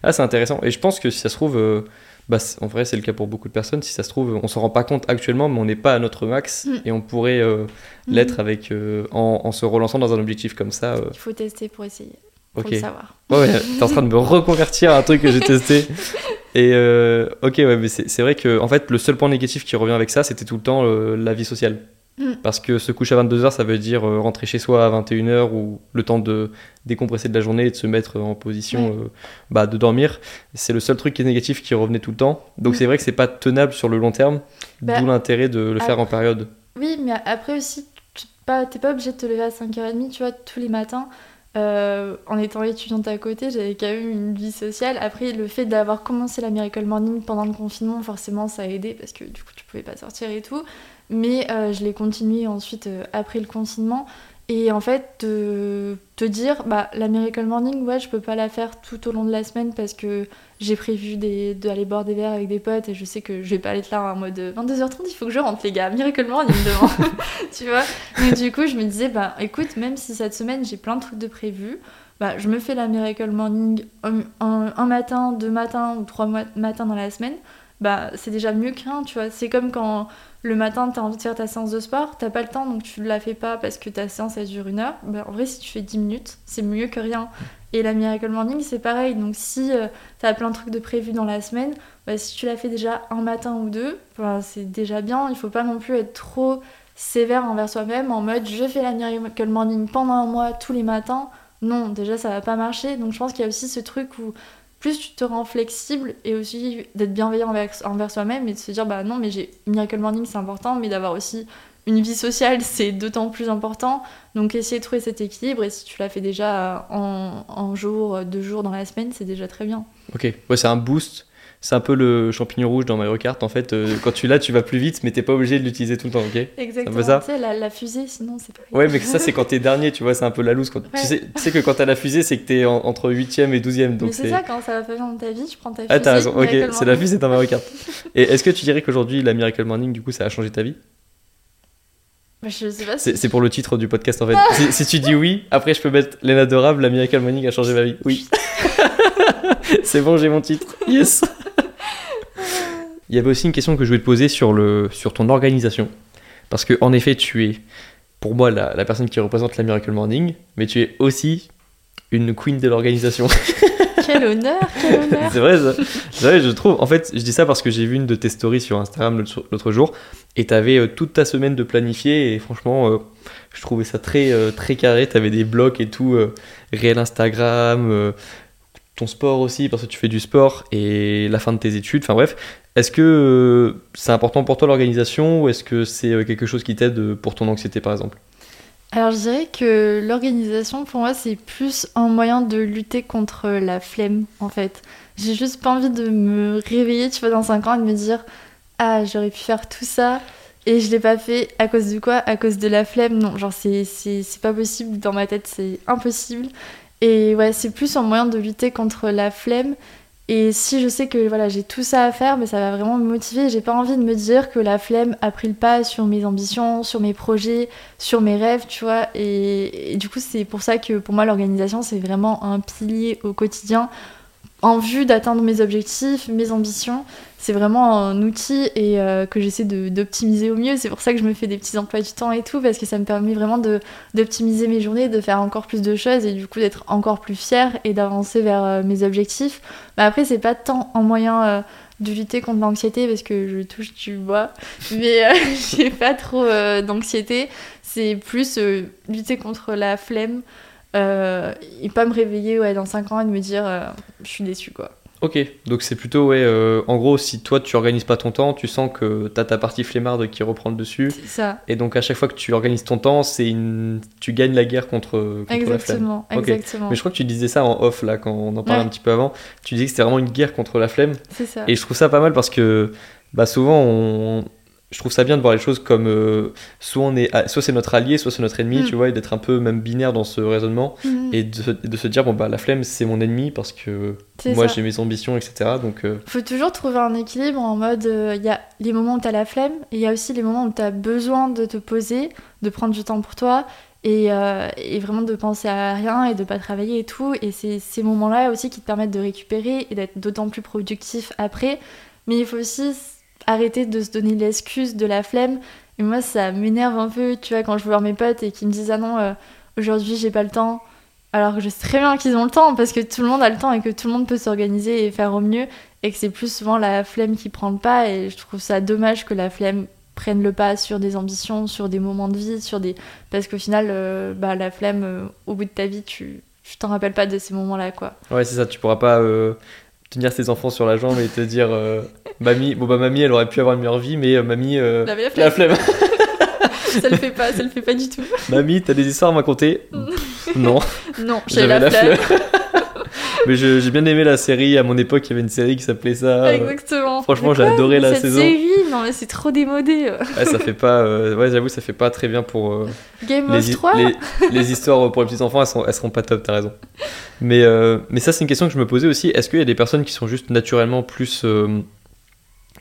Ah, c'est intéressant. Et je pense que si ça se trouve, euh, bah, en vrai, c'est le cas pour beaucoup de personnes. Si ça se trouve, on s'en rend pas compte actuellement, mais on n'est pas à notre max Mm. et on pourrait euh, Mhm. l'être avec euh, en, en se relançant dans un objectif comme ça. Il faut tester pour essayer, pour ok. le savoir. Ouais, ouais, t'es en train de me reconvertir à un truc que j'ai testé. Et euh, ok, ouais, mais c'est vrai que en fait, le seul point négatif qui revient avec ça, c'était tout le temps euh, la vie sociale. Mm. Parce que se coucher à 22h, ça veut dire euh, rentrer chez soi à 21h ou le temps de décompresser de la journée et de se mettre en position bah, de dormir. C'est le seul truc qui est négatif qui revenait tout le temps. Donc Mm. c'est vrai que c'est pas tenable sur le long terme, Bah, d'où l'intérêt de le faire en période. Oui, mais après aussi, tu pas, t'es pas obligé de te lever à 5h30, tu vois, tous les matins. Euh, en étant étudiante à côté, j'avais quand même une vie sociale. Après, le fait d'avoir commencé la Miracle Morning pendant le confinement, forcément, ça a aidé parce que du coup, tu pouvais pas sortir et tout. Mais euh, je l'ai continué ensuite euh, après le confinement. Et en fait, de te dire, bah, la Miracle Morning, ouais, je peux pas la faire tout au long de la semaine parce que j'ai prévu d'aller boire des verres avec des potes et je sais que je vais pas être là en mode 22h30, il faut que je rentre, les gars. Miracle Morning demain. tu vois Donc, du coup, je me disais, bah, écoute, même si cette semaine j'ai plein de trucs de prévus, bah, je me fais la Miracle Morning un, un- matin, deux matins ou trois matins dans la semaine. Bah, c'est déjà mieux qu'un, tu vois. C'est comme quand le matin, t'as envie de faire ta séance de sport, t'as pas le temps, donc tu la fais pas parce que ta séance, elle dure une heure. Bah, en vrai, si tu fais 10 minutes, c'est mieux que rien. Et la Miracle Morning, c'est pareil. Donc, si euh, t'as plein de trucs de prévus dans la semaine, bah, si tu la fais déjà un matin ou deux, bah, c'est déjà bien. Il faut pas non plus être trop sévère envers soi-même en mode je fais la Miracle Morning pendant un mois tous les matins. Non, déjà ça va pas marcher. Donc je pense qu'il y a aussi ce truc où plus tu te rends flexible et aussi d'être bienveillant envers, envers soi-même et de se dire bah non mais j'ai Miracle Morning c'est important mais d'avoir aussi une vie sociale c'est d'autant plus important. Donc essayer de trouver cet équilibre et si tu l'as fait déjà en, en jour, deux jours dans la semaine c'est déjà très bien. Ok, ouais, c'est un boost. C'est un peu le champignon rouge dans Mario Kart. En fait, euh, quand tu l'as, tu vas plus vite, mais t'es pas obligé de l'utiliser tout le temps, ok? Exactement. ça Tu sais la, la fusée sinon c'est pas Ouais, mais ça, c'est quand t'es dernier, tu vois, c'est un peu la loose. Quand... Ouais. Tu, sais, tu sais que quand t'as la fusée, c'est que t'es en- entre 8ème et 12ème. Donc mais c'est ça, quand ça va pas bien dans ta vie, tu prends ta fusée. Ah, t'as raison, ok, c'est la fusée dans Mario Kart. Et est-ce que tu dirais qu'aujourd'hui, la Miracle Morning, du coup, ça a changé ta vie? Bah, je sais pas si. C'est c'est pour le titre du podcast en fait. si, si tu dis oui, après je peux mettre Lena Dorable, la Miracle Morning a changé ma vie. Oui. c'est bon, j'ai mon titre. Yes. Il y avait aussi une question que je voulais te poser sur, le, sur ton organisation. Parce que en effet, tu es pour moi la, la personne qui représente la Miracle Morning, mais tu es aussi une queen de l'organisation. Quel honneur, quel honneur. C'est vrai, ça. Vrai, je trouve. En fait, je dis ça parce que j'ai vu une de tes stories sur Instagram l'autre l'autre jour et t'avais euh, toute ta semaine de planifier et franchement, euh, je trouvais ça très, euh, très carré. T'avais des blocs et tout, euh, réel Instagram, euh, ton sport aussi parce que tu fais du sport et la fin de tes études. Enfin bref, est-ce que euh, c'est important pour toi l'organisation ou est-ce que c'est euh, quelque chose qui t'aide euh, pour ton anxiété par exemple? Alors je dirais que l'organisation pour moi c'est plus un moyen de lutter contre la flemme en fait. J'ai juste pas envie de me réveiller tu vois dans 5 ans et de me dire ah j'aurais pu faire tout ça et je l'ai pas fait à cause de quoi? À cause de la flemme Non, genre c'est pas possible dans ma tête, c'est impossible. Et ouais, c'est plus un moyen de lutter contre la flemme. Et si je sais que voilà, j'ai tout ça à faire, mais ça va vraiment me motiver. J'ai pas envie de me dire que la flemme a pris le pas sur mes ambitions, sur mes projets, sur mes rêves, tu vois. Et, et du coup, c'est pour ça que pour moi, l'organisation, c'est vraiment un pilier au quotidien en vue d'atteindre mes objectifs, mes ambitions. C'est vraiment un outil et euh, que j'essaie d'optimiser au mieux. C'est pour ça que je me fais des petits emplois du temps et tout, parce que ça me permet vraiment d'optimiser mes journées, de faire encore plus de choses et du coup d'être encore plus fière et d'avancer vers euh, mes objectifs. Mais après, c'est pas tant en moyen euh, de lutter contre l'anxiété parce que je touche du bois, mais j'ai pas trop d'anxiété. C'est plus lutter contre la flemme euh, et pas me réveiller ouais, dans 5 ans et de me dire euh, je suis déçue quoi. Ok, donc c'est plutôt, ouais, euh, en gros, si toi tu organises pas ton temps, tu sens que t'as ta partie flemmarde qui reprend le dessus. C'est ça. Et donc à chaque fois que tu organises ton temps, c'est une... tu gagnes la guerre contre, contre la flemme. Exactement, Ok. exactement. Mais je crois que tu disais ça en off là quand on en parlait Ouais. un petit peu avant. Tu disais que c'était vraiment une guerre contre la flemme. C'est ça. Et je trouve ça pas mal parce que bah, souvent on... je trouve ça bien de voir les choses comme euh, soit on est soit c'est notre allié, soit c'est notre ennemi, Mm. tu vois, et d'être un peu même binaire dans ce raisonnement Mhm. et de, se- de se dire bon bah la flemme c'est mon ennemi parce que moi j'ai mes ambitions etc. Donc euh, faut toujours trouver un équilibre en mode il y a les moments où tu as la flemme et il y a aussi les moments où tu as besoin de te poser, de prendre du temps pour toi et, euh, et vraiment de penser à rien et de pas travailler et tout. Et c'est ces moments-là aussi qui te permettent de récupérer et d'être d'autant plus productif après. Mais il faut aussi arrêter de se donner l'excuse de la flemme. Et moi, ça m'énerve un peu, tu vois, quand je vois mes potes et qui me disent Ah non, euh, aujourd'hui j'ai pas le temps. Alors que je sais très bien qu'ils ont le temps parce que tout le monde a le temps et que tout le monde peut s'organiser et faire au mieux et que c'est plus souvent la flemme qui prend le pas et je trouve ça dommage que la flemme prenne le pas sur des ambitions, sur des moments de vie, sur des parce qu'au final euh, bah, la flemme euh, au bout de ta vie tu tu t'en rappelles pas de ces moments-là quoi. ouais c'est ça, tu pourras pas tenir tes enfants sur la jambe et te dire euh, mamie bon bah mamie elle aurait pu avoir une meilleure vie mais euh, mamie euh, La la flemme. ça le fait pas, ça le fait pas du tout. mamie t'as des histoires à me raconter? Non. Non, j'ai la, flemme. Mais j'ai bien aimé la série. À mon époque, il y avait une série qui s'appelait ça. Exactement. franchement, Mais j'ai adoré la cette saison. série, non mais c'est trop démodé. ouais, ça fait pas. euh, ouais, j'avoue, ça fait pas très bien pour euh, Game les, of hi- 3 les, les histoires pour les petits enfants. Elles, sont, elles seront pas top. T'as raison. Mais euh, mais ça, c'est une question que je me posais aussi. Est-ce qu'il y a des personnes qui sont juste naturellement plus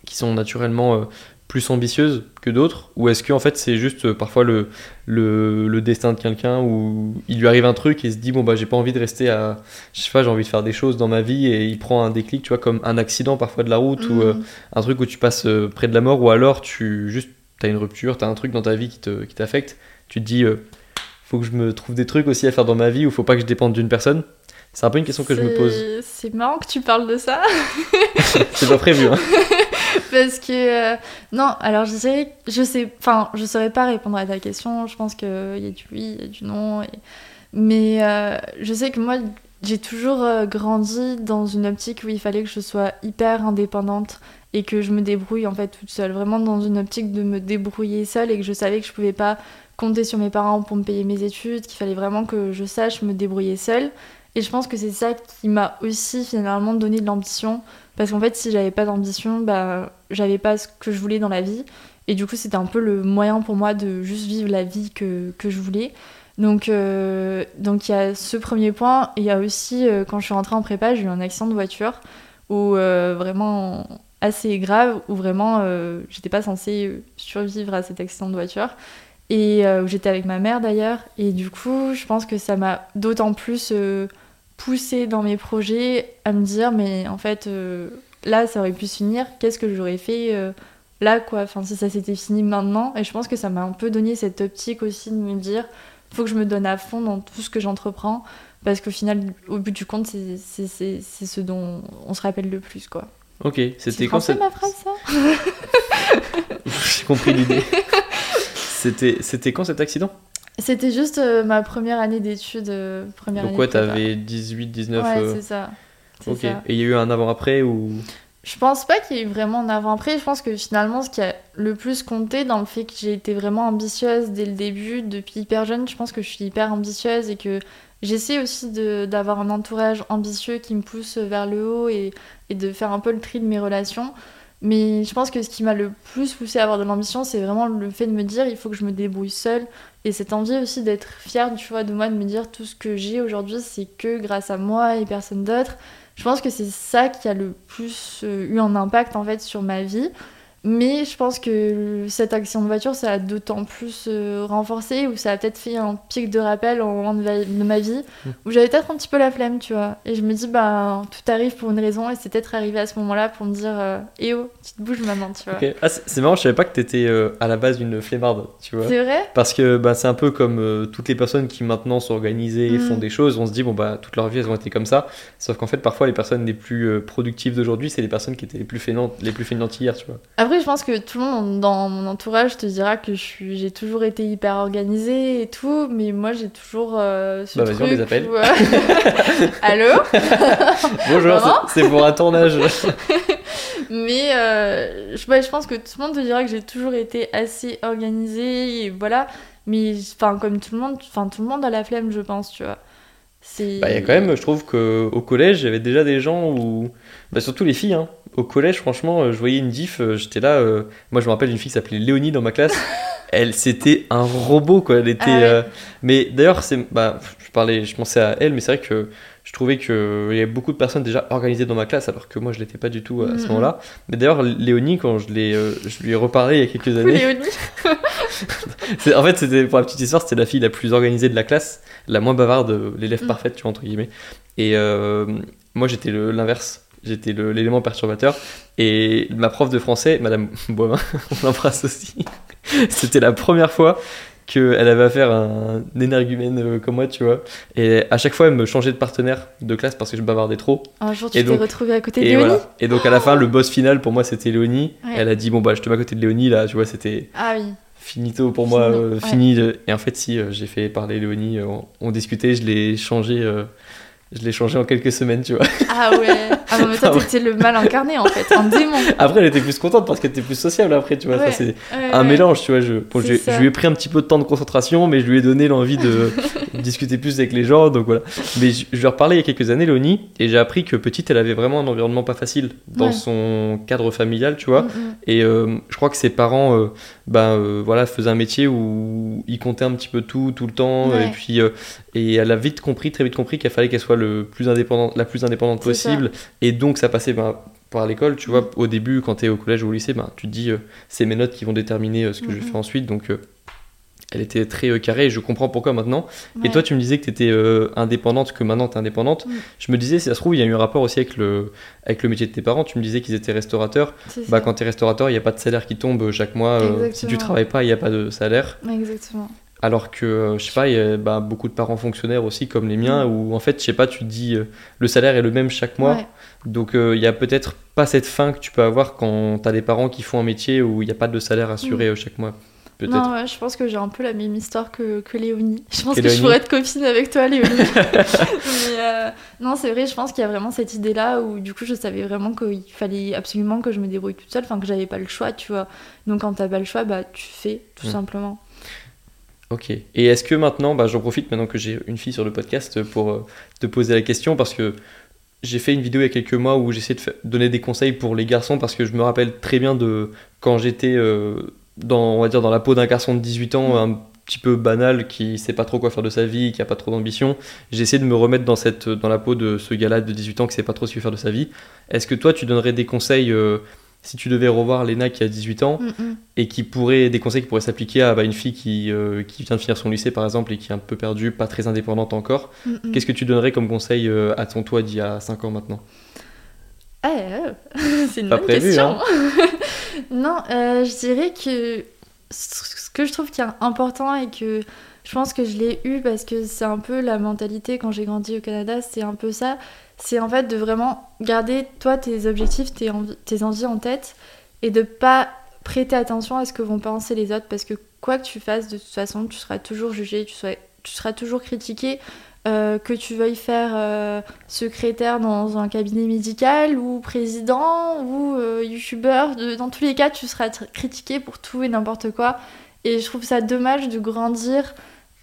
qui sont naturellement plus ambitieuses que d'autres ou est-ce que en fait c'est juste euh, parfois le, le, le destin de quelqu'un où il lui arrive un truc et il se dit bon bah j'ai pas envie de rester à je sais pas j'ai envie de faire des choses dans ma vie et il prend un déclic tu vois comme un accident parfois de la route ou euh, Mm. un truc où tu passes euh, près de la mort ou alors tu juste t'as une rupture t'as un truc dans ta vie qui te qui t'affecte tu te dis euh, faut que je me trouve des trucs aussi à faire dans ma vie ou faut pas que je dépende d'une personne? C'est un peu une question que je me pose C'est marrant que tu parles de ça. c'est pas prévu hein. Parce que. euh, non, alors je dirais. Je sais. Enfin, je saurais pas répondre à ta question. Je pense qu'il y a du oui, il y a du non. Mais euh, je sais que moi, j'ai toujours euh, grandi dans une optique où il fallait que je sois hyper indépendante et que je me débrouille en fait toute seule. Vraiment dans une optique de me débrouiller seule et que je savais que je pouvais pas compter sur mes parents pour me payer mes études, qu'il fallait vraiment que je sache me débrouiller seule. Et je pense que c'est ça qui m'a aussi finalement donné de l'ambition. Parce qu'en fait, si j'avais pas d'ambition, bah, j'avais pas ce que je voulais dans la vie. Et du coup, c'était un peu le moyen pour moi de juste vivre la vie que, que je voulais. Donc, euh, il y a ce premier point. Et il y a aussi, euh, quand je suis rentrée en prépa, j'ai eu un accident de voiture. Où euh, vraiment assez grave, où vraiment j'étais pas censée survivre à cet accident de voiture. et euh, où j'étais avec ma mère d'ailleurs. Et du coup, je pense que ça m'a d'autant plus poussé dans mes projets à me dire, mais en fait, euh, là, ça aurait pu se finir. Qu'est-ce que j'aurais fait euh, là, quoi Enfin, si ça s'était fini maintenant. Et je pense que ça m'a un peu donné cette optique aussi de me dire, faut que je me donne à fond dans tout ce que j'entreprends. Parce qu'au final, au bout du compte, c'est- c'est c'est- c'est ce dont on se rappelle le plus, quoi. Ok, c'était quand cette- ma phrase, ça? J'ai compris l'idée. C'était c'était quand cet accident? C'était juste euh, ma première année d'études. euh, première Donc année ouais, t'avais 18, 19. Ouais, euh, c'est ça. Ok. ça. Et il y a eu un avant-après ou? Je pense pas qu'il y ait eu vraiment un avant-après. Je pense que finalement, ce qui a le plus compté dans le fait que j'ai été vraiment ambitieuse dès le début, depuis hyper jeune, je pense que je suis hyper ambitieuse et que j'essaie aussi d'avoir un entourage ambitieux qui me pousse vers le haut et, et de faire un peu le tri de mes relations. Mais je pense que ce qui m'a le plus poussé à avoir de l'ambition, c'est vraiment le fait de me dire il faut que je me débrouille seule. Et cette envie aussi d'être fière tu vois, de moi, de me dire tout ce que j'ai aujourd'hui, c'est que grâce à moi et personne d'autre. Je pense que c'est ça qui a le plus euh, eu un impact en fait sur ma vie. Mais je pense que cet accident de voiture, ça a d'autant plus euh, renforcé, ou ça a peut-être fait un pic de rappel au moment de, ma vie, Mm. où j'avais peut-être un petit peu la flemme, tu vois. Et je me dis, bah, tout arrive pour une raison, et c'est peut-être arrivé à ce moment-là pour me dire, euh, eh oh, tu te bouges maintenant, tu vois. Ah, c'est marrant, je savais pas que t'étais euh, à la base une flemmarde, tu vois. C'est vrai? Parce que bah, c'est un peu comme euh, toutes les personnes qui maintenant sont organisées et Mm. font des choses, on se dit, bon, bah, toute leur vie, elles ont été comme ça. Sauf qu'en fait, parfois, les personnes les plus euh, productives d'aujourd'hui, c'est les personnes qui étaient les plus feignantes, les plus feignantes hier, tu vois. Après, je pense que tout le monde dans mon entourage te dira que je suis, j'ai toujours été hyper organisée et tout, mais moi j'ai toujours euh, ce Bah, vas-y, on les appelle. où, euh, Allô Bonjour, c'est pour un tournage. Mais euh, je, ouais, je pense que tout le monde te dira que j'ai toujours été assez organisée et voilà. Mais enfin, comme tout le monde, enfin tout le monde a la flemme, je pense, tu vois. Bah, il y a quand même, je trouve qu'au collège, il y avait déjà des gens où. Bah, surtout les filles, hein. Au collège, franchement, euh, je voyais une diff, euh, j'étais là. euh, Moi, je me rappelle d'une fille qui s'appelait Léonie dans ma classe. Elle, c'était un robot, quoi. Elle était. Ah ouais. euh, Mais d'ailleurs, c'est. Bah, je parlais, je pensais à elle, mais c'est vrai que je trouvais qu'il y avait beaucoup de personnes déjà organisées dans ma classe, alors que moi, je l'étais pas du tout à ce Mhm. moment-là. Mais d'ailleurs, Léonie, quand je, l'ai, euh, je lui ai reparlé il y a quelques années. Léonie. En fait, c'était pour la petite histoire, c'était la fille la plus organisée de la classe, la moins bavarde, l'élève Mm. parfaite, tu vois, entre guillemets. Et euh, moi, j'étais l'inverse. J'étais l'élément perturbateur. Et ma prof de français, Madame Boivin, on l'embrasse aussi, c'était la première fois qu'elle avait affaire à un énergumène euh, comme moi, tu vois. Et à chaque fois, elle me changeait de partenaire de classe parce que je bavardais trop. Un jour, tu t'es retrouvé à côté de Et Léonie voilà. Et donc, à la fin, le boss final, pour moi, c'était Léonie. Ouais. Elle a dit, bon, bah, je te mets à côté de Léonie, là, tu vois, c'était Ah oui. finito pour moi, euh, fini. Et en fait, si, euh, j'ai fait parler Léonie, euh, on, on discutait, je l'ai changé, euh, je l'ai changé en quelques semaines, tu vois. Ah ouais. Ah non, mais toi, Ah t'étais le mal incarné en fait, un démon. Après, elle était plus contente parce qu'elle était plus sociable après, tu vois. Ouais, c'est Ouais, un ouais. mélange, tu vois. Je, bon, C'est je, ça. je lui ai pris un petit peu de temps de concentration, mais je lui ai donné l'envie de discuter plus avec les gens, donc voilà. Mais je, je lui ai reparlé il y a quelques années, Léonie, et j'ai appris que petite, elle avait vraiment un environnement pas facile dans son cadre familial, tu vois. Mm, mm. Et euh, je crois que ses parents euh, ben, euh, voilà, faisaient un métier où ils comptaient un petit peu tout, tout le temps. Et puis et elle a vite compris, très vite compris qu'il fallait qu'elle soit le plus indépendante, la plus indépendante ça. possible. Et donc ça passait ben, par l'école. Tu vois, au début, quand tu es au collège ou au lycée, ben, tu te dis euh, c'est mes notes qui vont déterminer euh, ce que je vais faire ensuite. Donc euh, elle était très euh, carrée et je comprends pourquoi maintenant. Et toi, tu me disais que tu étais indépendante, que maintenant tu es indépendante. Mm. Je me disais, si ça se trouve, il y a eu un rapport aussi avec le, avec le métier de tes parents. Tu me disais qu'ils étaient restaurateurs. Bah, quand tu es restaurateur, il n'y a pas de salaire qui tombe chaque mois. si tu travailles pas, il n'y a pas de salaire. Exactement. Alors que, euh, je sais pas, il y a bah, beaucoup de parents fonctionnaires aussi, comme les miens, Mm. où en fait, je sais pas, tu te dis, euh, le salaire est le même chaque mois. Ouais. Donc, euh, il y a peut-être pas cette fin que tu peux avoir quand tu as des parents qui font un métier où il n'y a pas de salaire assuré euh, chaque mois. Mm. Non, ouais, je pense que j'ai un peu la même histoire que, que Léonie. Je pense que je pourrais être copine avec toi, Léonie. Mais euh, non, c'est vrai, je pense qu'il y a vraiment cette idée-là où du coup je savais vraiment qu'il fallait absolument que je me débrouille toute seule, enfin que j'avais pas le choix, tu vois. Donc quand t'as pas le choix, bah tu fais, tout Mm. simplement. Ok. Et est-ce que maintenant, bah, j'en profite maintenant que j'ai une fille sur le podcast pour euh, te poser la question parce que j'ai fait une vidéo il y a quelques mois où j'essaie de donner des conseils pour les garçons parce que je me rappelle très bien de quand j'étais euh, dans, on va dire, dans la peau d'un garçon de 18 ans, un petit peu banal, qui sait pas trop quoi faire de sa vie, qui a pas trop d'ambition. J'ai essayé de me remettre dans, cette, dans la peau de ce gars-là de 18 ans qui sait pas trop ce qu'il veut faire de sa vie. Est-ce que toi, tu donnerais des conseils euh, si tu devais revoir Léna qui a 18 ans Mm, mm. et qui pourrait, des conseils qui pourraient s'appliquer à bah, une fille qui, euh, qui vient de finir son lycée par exemple et qui est un peu perdue, pas très indépendante encore, Mm, qu'est-ce que tu donnerais comme conseil euh, à ton toi d'il y a 5 ans maintenant? Ah, euh, c'est une bonne prévu, question. hein. non, euh, je dirais que ce que je trouve qui est important et que je pense que je l'ai eu parce que c'est un peu la mentalité quand j'ai grandi au Canada, c'est un peu ça. C'est en fait de vraiment garder toi tes objectifs, tes, tes envies en tête et de pas prêter attention à ce que vont penser les autres parce que quoi que tu fasses, de toute façon, tu seras toujours jugé, tu seras, tu seras toujours critiqué. Euh, que tu veuilles faire euh, secrétaire dans un cabinet médical ou président ou euh, youtubeur, dans tous les cas, tu seras critiqué pour tout et n'importe quoi. Et je trouve ça dommage de grandir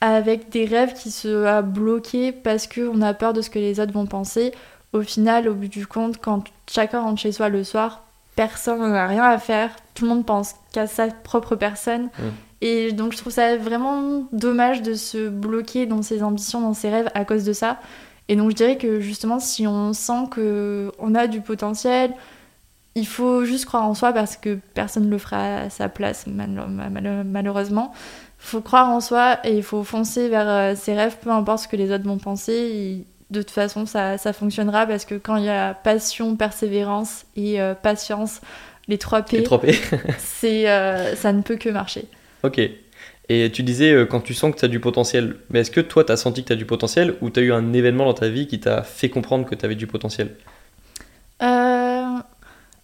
avec des rêves qui se bloqués parce qu'on a peur de ce que les autres vont penser. Au final, au bout du compte, quand chacun rentre chez soi le soir, personne n'en a rien à faire. Tout le monde pense qu'à sa propre personne. Et donc je trouve ça vraiment dommage de se bloquer dans ses ambitions, dans ses rêves à cause de ça. Et donc je dirais que justement si on sent que on a du potentiel, il faut juste croire en soi parce que personne ne le fera à sa place mal- mal- malheureusement. Il faut croire en soi et il faut foncer vers euh, ses rêves, peu importe ce que les autres vont penser. De toute façon, ça, ça fonctionnera parce que quand il y a passion, persévérance et euh, patience, les trois P, Les 3 P c'est, euh, ça ne peut que marcher. Ok. Et tu disais euh, quand tu sens que tu as du potentiel, mais est-ce que toi tu as senti que tu as du potentiel ou tu as eu un événement dans ta vie qui t'a fait comprendre que tu avais du potentiel? Euh,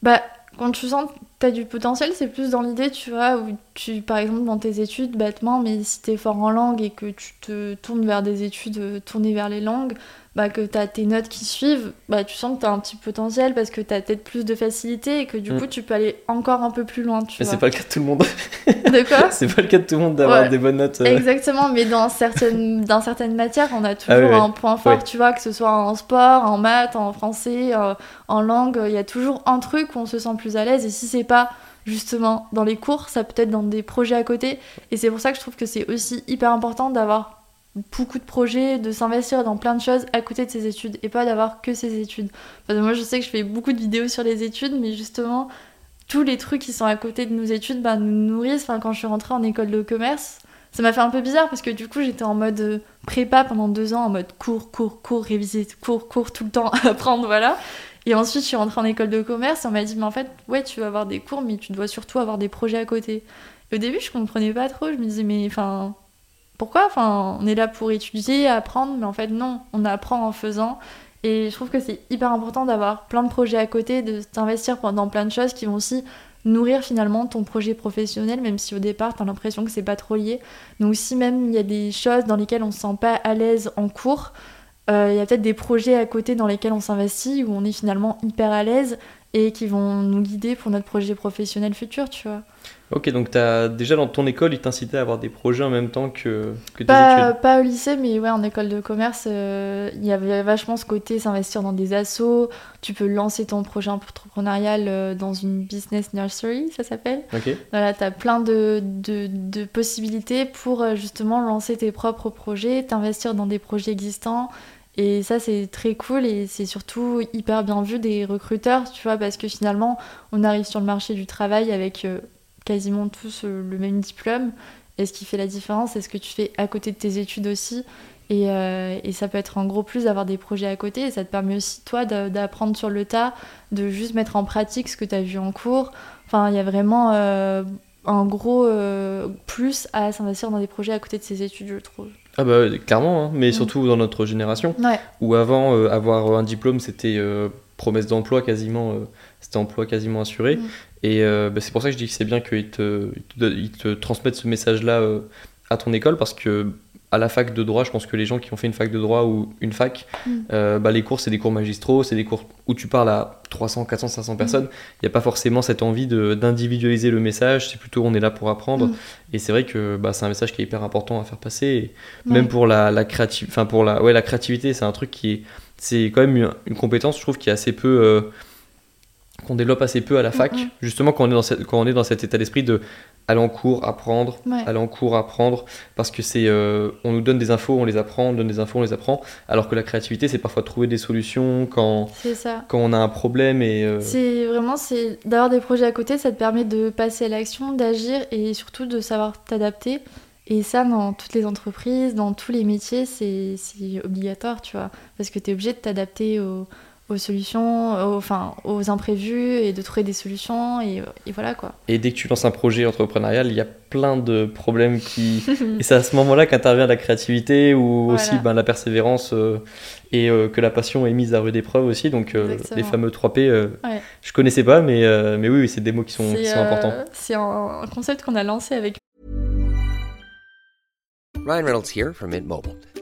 bah, quand tu sens que tu as du potentiel, c'est plus dans l'idée, tu vois, où tu, par exemple, dans tes études, bêtement, mais si tu es fort en langue et que tu te tournes vers des études euh, tournées vers les langues, bah, que tu as tes notes qui suivent, bah, tu sens que tu as un petit potentiel parce que tu as peut-être plus de facilité et que du Mm. coup, tu peux aller encore un peu plus loin, tu Mais c'est pas le cas de tout le monde. De quoi c'est pas le cas de tout le monde d'avoir Ouais. des bonnes notes. euh. Exactement, mais dans certaines, dans certaines matières, on a toujours Ah oui, oui. un point fort, tu vois, que ce soit en sport, en maths, en français, euh, en langue, il y a toujours un truc où on se sent plus à l'aise, et si c'est pas justement dans les cours, ça peut être dans des projets à côté, et c'est pour ça que je trouve que c'est aussi hyper important d'avoir beaucoup de projets, de s'investir dans plein de choses à côté de ses études, et pas d'avoir que ses études. Moi, je sais que je fais beaucoup de vidéos sur les études, mais justement, tous les trucs qui sont à côté de nos études bah, nous nourrissent. Quand je suis rentrée en école de commerce, ça m'a fait un peu bizarre parce que du coup j'étais en mode euh, prépa pendant deux ans, en mode cours, cours, cours, réviser, cours, cours tout le temps, apprendre, voilà. Et ensuite je suis rentrée en école de commerce et on m'a dit mais en fait ouais tu vas avoir des cours mais tu dois surtout avoir des projets à côté. Et au début je comprenais pas trop, je me disais mais enfin pourquoi on est là pour étudier, apprendre, mais en fait non, on apprend en faisant. Et je trouve que c'est hyper important d'avoir plein de projets à côté, de t'investir dans plein de choses qui vont aussi nourrir finalement ton projet professionnel, même si au départ t'as l'impression que c'est pas trop lié. Donc si même il y a des choses dans lesquelles on se sent pas à l'aise en cours, euh, il y a peut-être des projets à côté dans lesquels on s'investit où on est finalement hyper à l'aise et qui vont nous guider pour notre projet professionnel futur, tu vois. Ok, donc t'as déjà dans ton école, ils t'incitaient à avoir des projets en même temps que, que tes Pas, études. pas au lycée, mais ouais, en école de commerce, euh, il y avait vachement ce côté s'investir dans des assos. Tu peux lancer ton projet entrepreneurial euh, dans une business nursery, ça s'appelle. Ok. Voilà, tu as plein de, de, de possibilités pour euh, justement lancer tes propres projets, t'investir dans des projets existants. Et ça, c'est très cool et c'est surtout hyper bien vu des recruteurs, tu vois, parce que finalement, on arrive sur le marché du travail avec euh, quasiment tous euh, le même diplôme. Et ce qui fait la différence, c'est ce que tu fais à côté de tes études aussi? Et, euh, et ça peut être un gros plus d'avoir des projets à côté. Et ça te permet aussi, toi, d'apprendre sur le tas, de juste mettre en pratique ce que tu as vu en cours. Enfin, il y a vraiment un gros plus à s'investir dans des projets à côté de ses études, je trouve. Ah bah clairement, hein, mais Mm. surtout dans notre génération, Ouais, où avant euh, avoir un diplôme c'était euh, promesse d'emploi quasiment, euh, c'était emploi quasiment assuré. Mm. Et euh, bah, c'est pour ça que je dis que c'est bien qu'ils te, ils te, ils te transmettent ce message-là euh, à ton école, parce que à la fac de droit, je pense que les gens qui ont fait une fac de droit ou une fac, Mm. euh, bah, les cours c'est des cours magistraux, c'est des cours où tu parles à 300, 400, 500 personnes. Il n'y a pas forcément cette envie de- d'individualiser le message, c'est plutôt on est là pour apprendre. Mm. Et c'est vrai que bah, c'est un message qui est hyper important à faire passer. Et Ouais. même pour la, la pour la, ouais, la créativité, c'est un truc qui est, c'est quand même une, une compétence, je trouve, qui est assez peu, euh, qu'on développe assez peu à la fac. Mhm. Justement, quand on est dans cette, quand on est dans cet état d'esprit de, aller en cours, apprendre, Ouais. aller en cours, apprendre, parce que c'est, euh, on nous donne des infos, on les apprend, on donne des infos, on les apprend, alors que la créativité, c'est parfois trouver des solutions quand, ça. quand on a un problème et euh, C'est vraiment c'est d'avoir des projets à côté, ça te permet de passer à l'action, d'agir et surtout de savoir t'adapter. Et ça, dans toutes les entreprises, dans tous les métiers, c'est c'est obligatoire, tu vois. Parce que tu es obligé de t'adapter aux, aux solutions, aux, enfin, aux imprévus et de trouver des solutions. Et, et voilà quoi. Et dès que tu lances un projet entrepreneurial, il y a plein de problèmes qui. et c'est à ce moment-là qu'intervient la créativité ou Voilà. aussi ben, la persévérance euh, et euh, que la passion est mise à rude épreuve aussi. Donc euh, les fameux 3P, euh, Ouais. je connaissais pas, mais, euh, mais oui, oui, c'est des mots qui sont, qui C'est sont euh, importants. c'est un, un concept qu'on a lancé avec Ryan Reynolds here from Mint Mobile.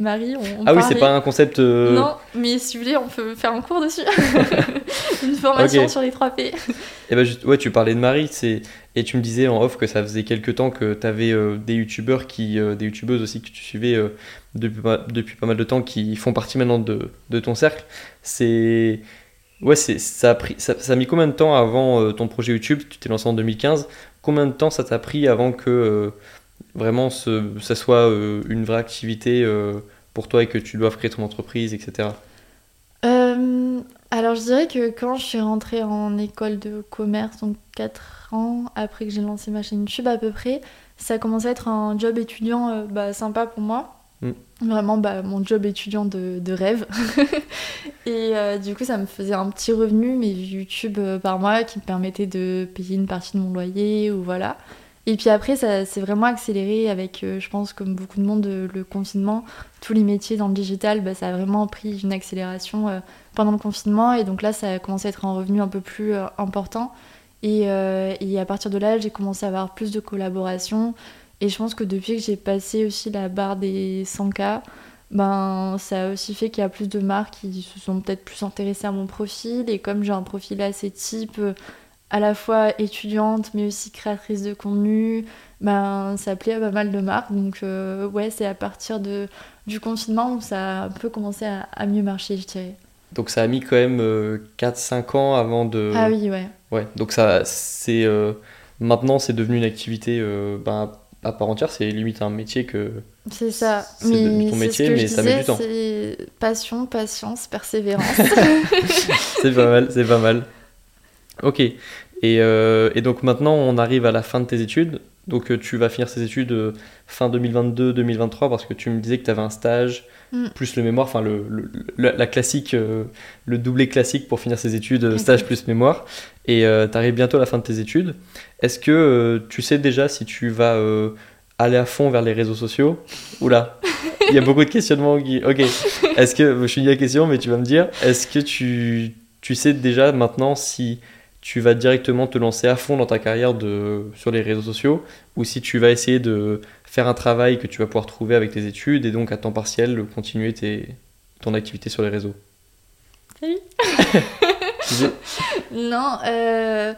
Marie. On, on Ah oui, c'est pas un concept. euh, Non, mais si vous voulez, on peut faire un cours dessus. Une formation sur les 3P. Eh ben, juste- ouais, tu parlais de Marie, c'est et tu me disais en off que ça faisait quelques temps que tu avais des youtubeurs qui, euh, des youtubeuses aussi que tu suivais euh, depuis, pas- depuis pas mal de temps qui font partie maintenant de, de ton cercle. C'est ouais, c'est ça a pris, ça, ça a mis combien de temps avant euh, ton projet YouTube? Tu t'es lancé en 2015. Combien de temps ça t'a pris avant que euh, vraiment ce, ça soit euh, une vraie activité euh, pour toi et que tu doives créer ton entreprise, etc. Euh, alors, je dirais que quand je suis rentrée en école de commerce, donc 4 ans après que j'ai lancé ma chaîne YouTube à peu près, ça a commencé à être un job étudiant bah, sympa pour moi. Mm. Vraiment bah, mon job étudiant de, de rêve. Et euh, du coup, ça me faisait un petit revenu, mais YouTube euh, par mois, qui me permettait de payer une partie de mon loyer ou voilà. Et puis après, ça s'est vraiment accéléré avec, euh, je pense, comme beaucoup de monde, euh, le confinement. Tous les métiers dans le digital, bah, ça a vraiment pris une accélération euh, pendant le confinement. Et donc là, ça a commencé à être un revenu un peu plus important. Et, à partir de là, j'ai commencé à avoir plus de collaborations. Et je pense que depuis que j'ai passé aussi la barre des 100K, ben, ça a aussi fait qu'il y a plus de marques qui se sont peut-être plus intéressées à mon profil. Et comme j'ai un profil assez type, à la fois étudiante, mais aussi créatrice de contenu, ben, ça plaît à pas mal de marques. Donc, euh, ouais, c'est à partir de, du confinement où ça a un peu commencé à, à mieux marcher, je dirais. Donc ça a mis quand même 4-5 ans avant de. Ah oui, ouais. Ouais, donc ça, c'est euh, maintenant c'est devenu une activité euh, ben, à part entière, c'est limite un métier que. C'est ça. C'est devenu ton métier, ce que mais je ça met du temps. C'est passion, patience, persévérance. c'est pas mal, c'est pas mal. Ok. Et, euh, et donc maintenant on arrive à la fin de tes études. Donc euh, tu vas finir ces études euh, fin 2022-2023 parce que tu me disais que tu avais un stage Mm. plus le mémoire, enfin le, le- le- la classique, euh, le doublé classique pour finir ses études, euh, stage plus mémoire. Et tu arrives bientôt à la fin de tes études. Est-ce que euh, tu sais déjà si tu vas euh, aller à fond vers les réseaux sociaux? Oula, il y a beaucoup de questionnements. Ok. Est-ce que je finis la question, mais tu vas me dire, est-ce que tu, tu sais déjà maintenant si tu vas directement te lancer à fond dans ta carrière de, sur les réseaux sociaux ou si tu vas essayer de faire un travail que tu vas pouvoir trouver avec tes études et donc à temps partiel continuer tes, ton activité sur les réseaux Salut. Sais- non, euh,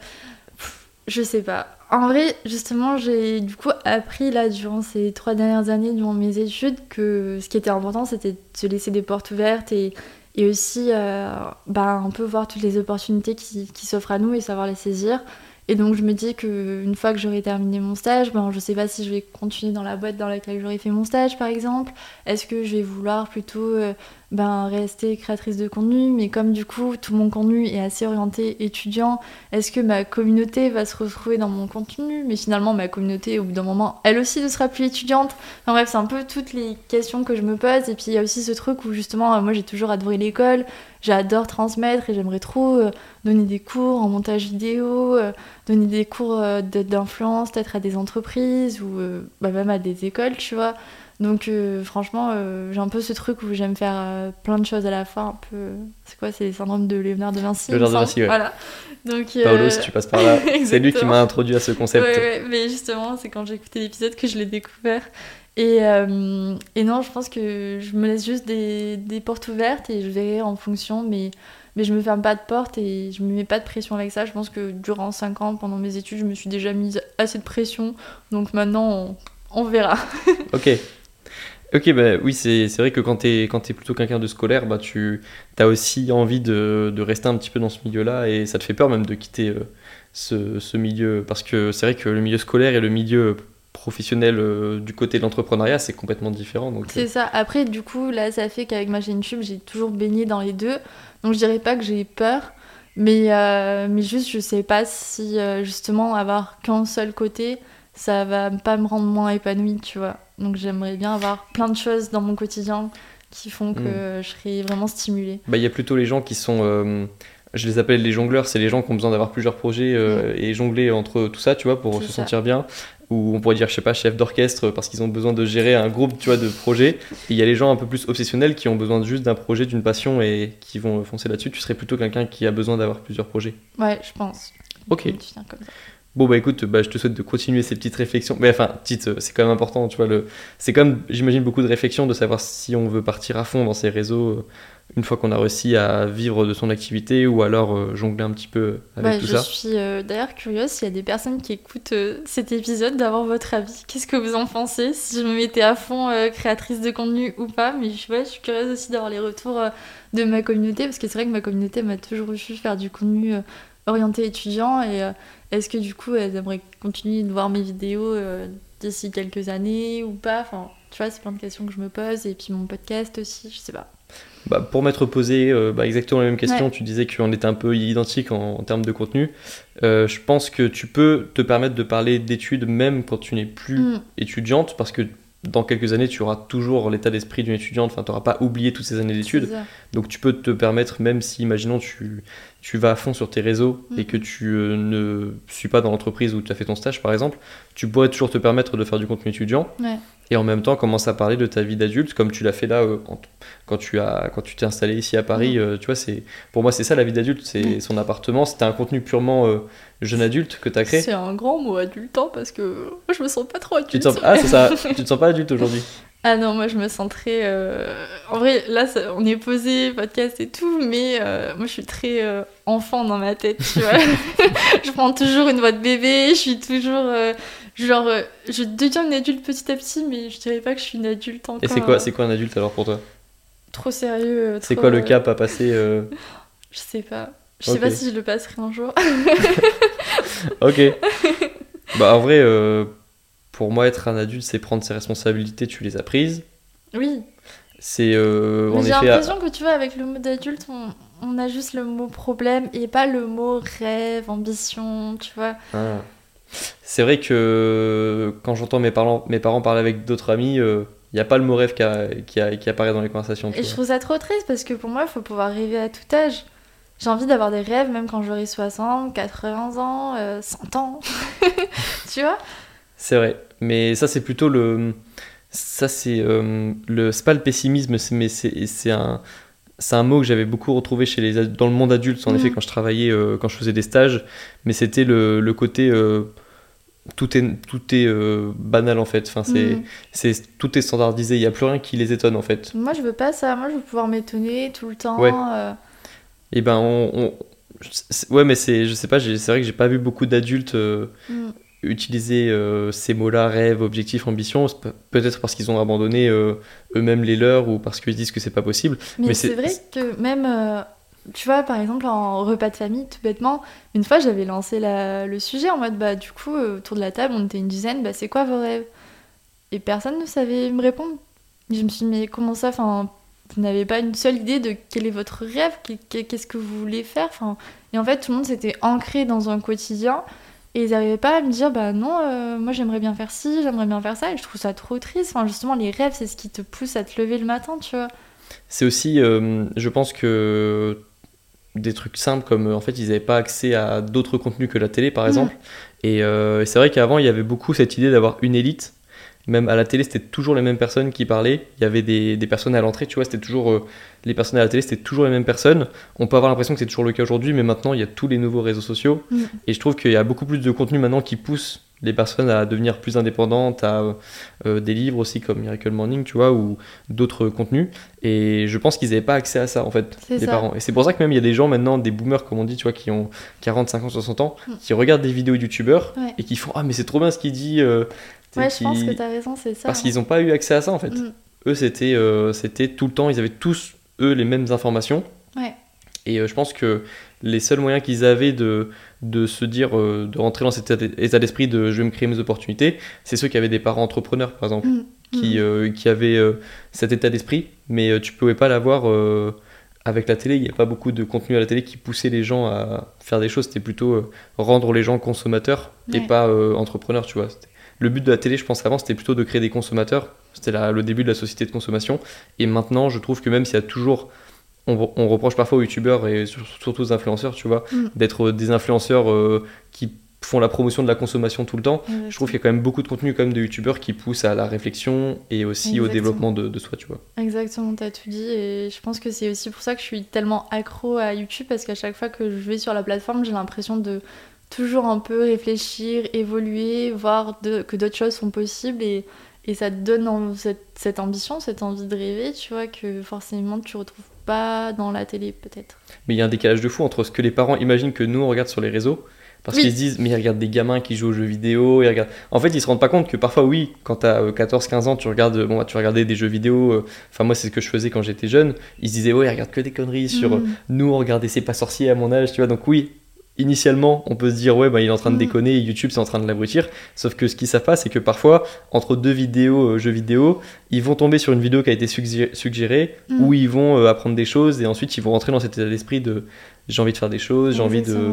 je sais pas. En vrai, justement, j'ai du coup appris là durant ces trois dernières années durant mes études que ce qui était important, c'était de se laisser des portes ouvertes et, et aussi euh, bah, un peu voir toutes les opportunités qui s'offrent à nous et savoir les saisir. Et donc je me dis que une fois que j'aurai terminé mon stage, ben, je sais pas si je vais continuer dans la boîte dans laquelle j'aurais fait mon stage par exemple. Est-ce que je vais vouloir plutôt euh, ben, rester créatrice de contenu? Mais comme du coup tout mon contenu est assez orienté étudiant, est-ce que ma communauté va se retrouver dans mon contenu? Mais finalement ma communauté au bout d'un moment elle aussi ne sera plus étudiante. Enfin bref, c'est un peu toutes les questions que je me pose. Et puis il y a aussi ce truc où justement moi j'ai toujours adoré l'école, j'adore transmettre et j'aimerais trop euh, donner des cours en montage vidéo, euh, donner des cours euh, d'influence peut-être à des entreprises ou bah, même à des écoles, tu vois. Donc euh, franchement, euh, j'ai un peu ce truc où j'aime faire euh, plein de choses à la fois, un peu... C'est quoi C'est le syndrome de Léonard de Vinci Léonard de Vinci, ouais. Voilà. Donc, Paolo, si tu passes par là, c'est lui qui m'a introduit à ce concept. Ouais, ouais, mais justement, c'est quand j'ai écouté l'épisode que je l'ai découvert. Et, euh, et non, je pense que je me laisse juste des, des portes ouvertes et je verrai en fonction, mais, mais je me ferme pas de porte et je me mets pas de pression avec ça. Je pense que durant 5 ans, pendant mes études, je me suis déjà mise assez de pression, donc maintenant, on, verra. Ok. Ok, bah oui, c'est vrai que quand t'es quand es plutôt quelqu'un de scolaire, bah tu as aussi envie de, de rester un petit peu dans ce milieu-là et ça te fait peur même de quitter euh, ce, ce milieu parce que c'est vrai que le milieu scolaire et le milieu professionnel euh, du côté de l'entrepreneuriat c'est complètement différent. Donc, C'est ça. Après, du coup, là, ça fait qu'avec ma chaîne YouTube, j'ai toujours baigné dans les deux. Donc, je dirais pas que j'ai peur, mais, euh, mais juste, je sais pas si euh, justement avoir qu'un seul côté, ça va pas me rendre moins épanouie, tu vois. Donc, j'aimerais bien avoir plein de choses dans mon quotidien qui font que je serai vraiment stimulée. Bah, il y a plutôt les gens qui sont. Je les appelle les jongleurs, c'est les gens qui ont besoin d'avoir plusieurs projets euh, et jongler entre tout ça, tu vois, pour se ça. sentir bien. Ou on pourrait dire, je sais pas, chef d'orchestre parce qu'ils ont besoin de gérer un groupe, tu vois, de projets. Et il y a les gens un peu plus obsessionnels qui ont besoin juste d'un projet, d'une passion et qui vont foncer là-dessus. Tu serais plutôt quelqu'un qui a besoin d'avoir plusieurs projets. Ouais, je pense. Ok. Comme ça. Bon bah écoute, bah, je te souhaite de continuer ces petites réflexions. Mais enfin, petites, euh, c'est quand même important, tu vois. Le... C'est quand même, j'imagine, beaucoup de réflexions de savoir si on veut partir à fond dans ces réseaux euh, une fois qu'on a réussi à vivre de son activité ou alors euh, jongler un petit peu avec Ouais, tout je ça. suis euh, d'ailleurs curieuse s'il y a des personnes qui écoutent euh, cet épisode d'avoir votre avis. Qu'est-ce que vous en pensez? Si je me mettais à fond créatrice de contenu ou pas. Mais je, ouais, je suis curieuse aussi d'avoir les retours de ma communauté parce que c'est vrai que ma communauté m'a toujours vu faire du contenu orienté étudiant et est-ce que du coup elles aimeraient continuer de voir mes vidéos d'ici quelques années ou pas? Enfin, tu vois, c'est plein de questions que je me pose et puis mon podcast aussi, je sais pas. Bah, pour m'être posé euh, bah, exactement la même question, Ouais. tu disais qu'on était un peu identique en, en termes de contenu. Euh, je pense que tu peux te permettre de parler d'études même quand tu n'es plus Mm. étudiante parce que dans quelques années, tu auras toujours l'état d'esprit d'une étudiante, enfin, tu n'auras pas oublié toutes ces années d'études. Donc tu peux te permettre, même si, imaginons, tu, tu vas à fond sur tes réseaux Mm. et que tu euh, ne suis pas dans l'entreprise où tu as fait ton stage, par exemple, tu pourrais toujours te permettre de faire du contenu étudiant Ouais. Et en même temps commencer à parler de ta vie d'adulte, comme tu l'as fait là euh, en- quand tu as quand tu t'es installé ici à Paris. Mm. euh, tu vois, c'est pour moi c'est ça la vie d'adulte, c'est Mm. son appartement. C'était un contenu purement euh, jeune adulte que tu as créé. C'est un grand mot adultant parce que moi je me sens pas trop adulte. Tu te sens ah ça, tu te sens pas adulte aujourd'hui? Ah non, moi je me sens très. En vrai, là ça- on est posé, podcast et tout, mais moi je suis très enfant dans ma tête, tu vois. je prends toujours une voix de bébé, je suis toujours. Genre, euh, je deviens une adulte petit à petit, mais je dirais pas que je suis une adulte encore. Et c'est quoi c'est quoi un adulte alors pour toi? Trop sérieux. euh, C'est quoi le euh, cap à passer Je sais pas. Je sais Ok. pas si je le passerai un jour. Ok. bah en vrai, euh, pour moi être un adulte, c'est prendre ses responsabilités, tu les as prises. oui. C'est euh, j'ai l'impression que tu vois, avec le mot d'adulte, on, on a juste le mot problème et pas le mot rêve, ambition, tu vois. Ah. C'est vrai que quand j'entends mes parents, mes parents parler avec d'autres amis, il n'y a pas le mot rêve qui, a- qui, a- qui apparaît dans les conversations. Et je trouve ça trop triste parce que pour moi, il faut pouvoir rêver à tout âge. J'ai envie d'avoir des rêves même quand j'aurai 60, 80 ans, euh, 100 ans. tu vois? C'est vrai. Mais ça, c'est plutôt le. Ça, c'est euh, le. C'est pas le pessimisme, mais c'est un. C'est un mot que j'avais beaucoup retrouvé chez les, dans le monde adulte, en Mhm. effet, quand je travaillais, euh, quand je faisais des stages. Mais c'était le, le côté. euh, tout est, tout est euh, banal, en fait. Enfin, c'est, Mm. c'est, tout est standardisé. Il n'y a plus rien qui les étonne, en fait. Moi, je veux pas ça. Moi, je veux pouvoir m'étonner tout le temps. Ouais. Et ben, on. ouais, mais c'est, je sais pas, c'est vrai que j'ai pas vu beaucoup d'adultes. mm. Utiliser euh, ces mots-là, rêve, objectif, ambition, peut-être parce qu'ils ont abandonné euh, eux-mêmes les leurs ou parce qu'ils disent que c'est pas possible. Mais, Mais c'est vrai que même, euh, tu vois, par exemple, en repas de famille, tout bêtement, une fois j'avais lancé la- le sujet en mode, bah, du coup, autour de la table, on était une dizaine, bah, c'est quoi vos rêves? Et personne ne savait me répondre. Je me suis dit, mais comment ça? Enfin, vous n'avez pas une seule idée de quel est votre rêve? Qu'est- qu'est- Qu'est-ce que vous voulez faire? Enfin, Et en fait, tout le monde s'était ancré dans un quotidien. Et ils n'arrivaient pas à me dire, bah non, euh, moi j'aimerais bien faire ci, j'aimerais bien faire ça. Et je trouve ça trop triste. Enfin, justement, les rêves, c'est ce qui te pousse à te lever le matin, tu vois. C'est aussi, euh, je pense que des trucs simples comme en fait ils n'avaient pas accès à d'autres contenus que la télé par Mm. exemple. Et, euh, et c'est vrai qu'avant il y avait beaucoup cette idée d'avoir une élite. Même à la télé c'était toujours les mêmes personnes qui parlaient. Il y avait des, des personnes à l'entrée, tu vois, c'était toujours euh, les personnes à la télé c'était toujours les mêmes personnes. On peut avoir l'impression que c'est toujours le cas aujourd'hui, mais maintenant il y a tous les nouveaux réseaux sociaux. Mm. Et je trouve qu'il y a beaucoup plus de contenu maintenant qui pousse les personnes à devenir plus indépendantes, à euh, des livres aussi comme Miracle Morning, tu vois, ou d'autres contenus. Et je pense qu'ils n'avaient pas accès à ça, en fait, les ça. parents. Et c'est pour ça que même il y a des gens maintenant, des boomers, comme on dit, tu vois, qui ont 40, 50, 60 ans, Mm. qui regardent des vidéos youtubeurs Ouais. et qui font Ah, mais c'est trop bien ce qu'il dit. euh, Ouais, je pense que t'as raison, c'est ça. Parce hein. qu'ils n'ont pas eu accès à ça, en fait. Mm. Eux, c'était euh, c'était tout le temps, ils avaient tous, eux, les mêmes informations. Ouais. Et euh, je pense que les seuls moyens qu'ils avaient de, de se dire, euh, de rentrer dans cet état d'esprit de je vais me créer mes opportunités, c'est ceux qui avaient des parents entrepreneurs, par exemple, Mm. qui, Mm. qui avaient cet état d'esprit, mais tu pouvais pas l'avoir avec la télé. Il n'y a pas beaucoup de contenu à la télé qui poussait les gens à faire des choses. C'était plutôt euh, rendre les gens consommateurs et pas euh, entrepreneurs, tu vois. C'était- Le but de la télé, je pense avant, c'était plutôt de créer des consommateurs. C'était le début de la société de consommation. Et maintenant, je trouve que même s'il y a toujours. On, on reproche parfois aux youtubeurs et sur- surtout aux influenceurs, tu vois, Mm. d'être des influenceurs euh, qui font la promotion de la consommation tout le temps. Je trouve qu'il y a quand même beaucoup de contenu quand même de youtubeurs qui poussent à la réflexion et aussi au développement de, de soi, tu vois. Exactement, t'as tout dit. Et je pense que c'est aussi pour ça que je suis tellement accro à YouTube parce qu'à chaque fois que je vais sur la plateforme, j'ai l'impression de toujours un peu réfléchir, évoluer, voir de- que d'autres choses sont possibles et, et ça te donne en- cette, cette ambition, cette envie de rêver, tu vois, que forcément tu retrouves pas dans la télé peut-être. Mais il y a un décalage de fou entre ce que les parents imaginent que nous on regarde sur les réseaux. Parce Oui. qu'ils se disent, mais ils regardent des gamins qui jouent aux jeux vidéo. Ils regardent... En fait, ils se rendent pas compte que parfois, oui, quand t'as 14-15 ans, tu regardes, bon, tu regardais des jeux vidéo. euh, Enfin, moi, c'est ce que je faisais quand j'étais jeune. Ils se disaient, ouais, ils regardent que des conneries sur. euh, Mm. Nous, on regardait C'est pas sorcier à mon âge, tu vois. Donc, oui, initialement, on peut se dire, ouais, bah, il est en train de Mm. déconner et YouTube, c'est en train de l'abrutir. Sauf que ce qu'ils savent pas, c'est que parfois, entre deux vidéos, euh, jeux vidéo, ils vont tomber sur une vidéo qui a été suggé- suggérée Mm. où ils vont euh, apprendre des choses et ensuite ils vont rentrer dans cet état d'esprit de j'ai envie de faire des choses, j'ai envie de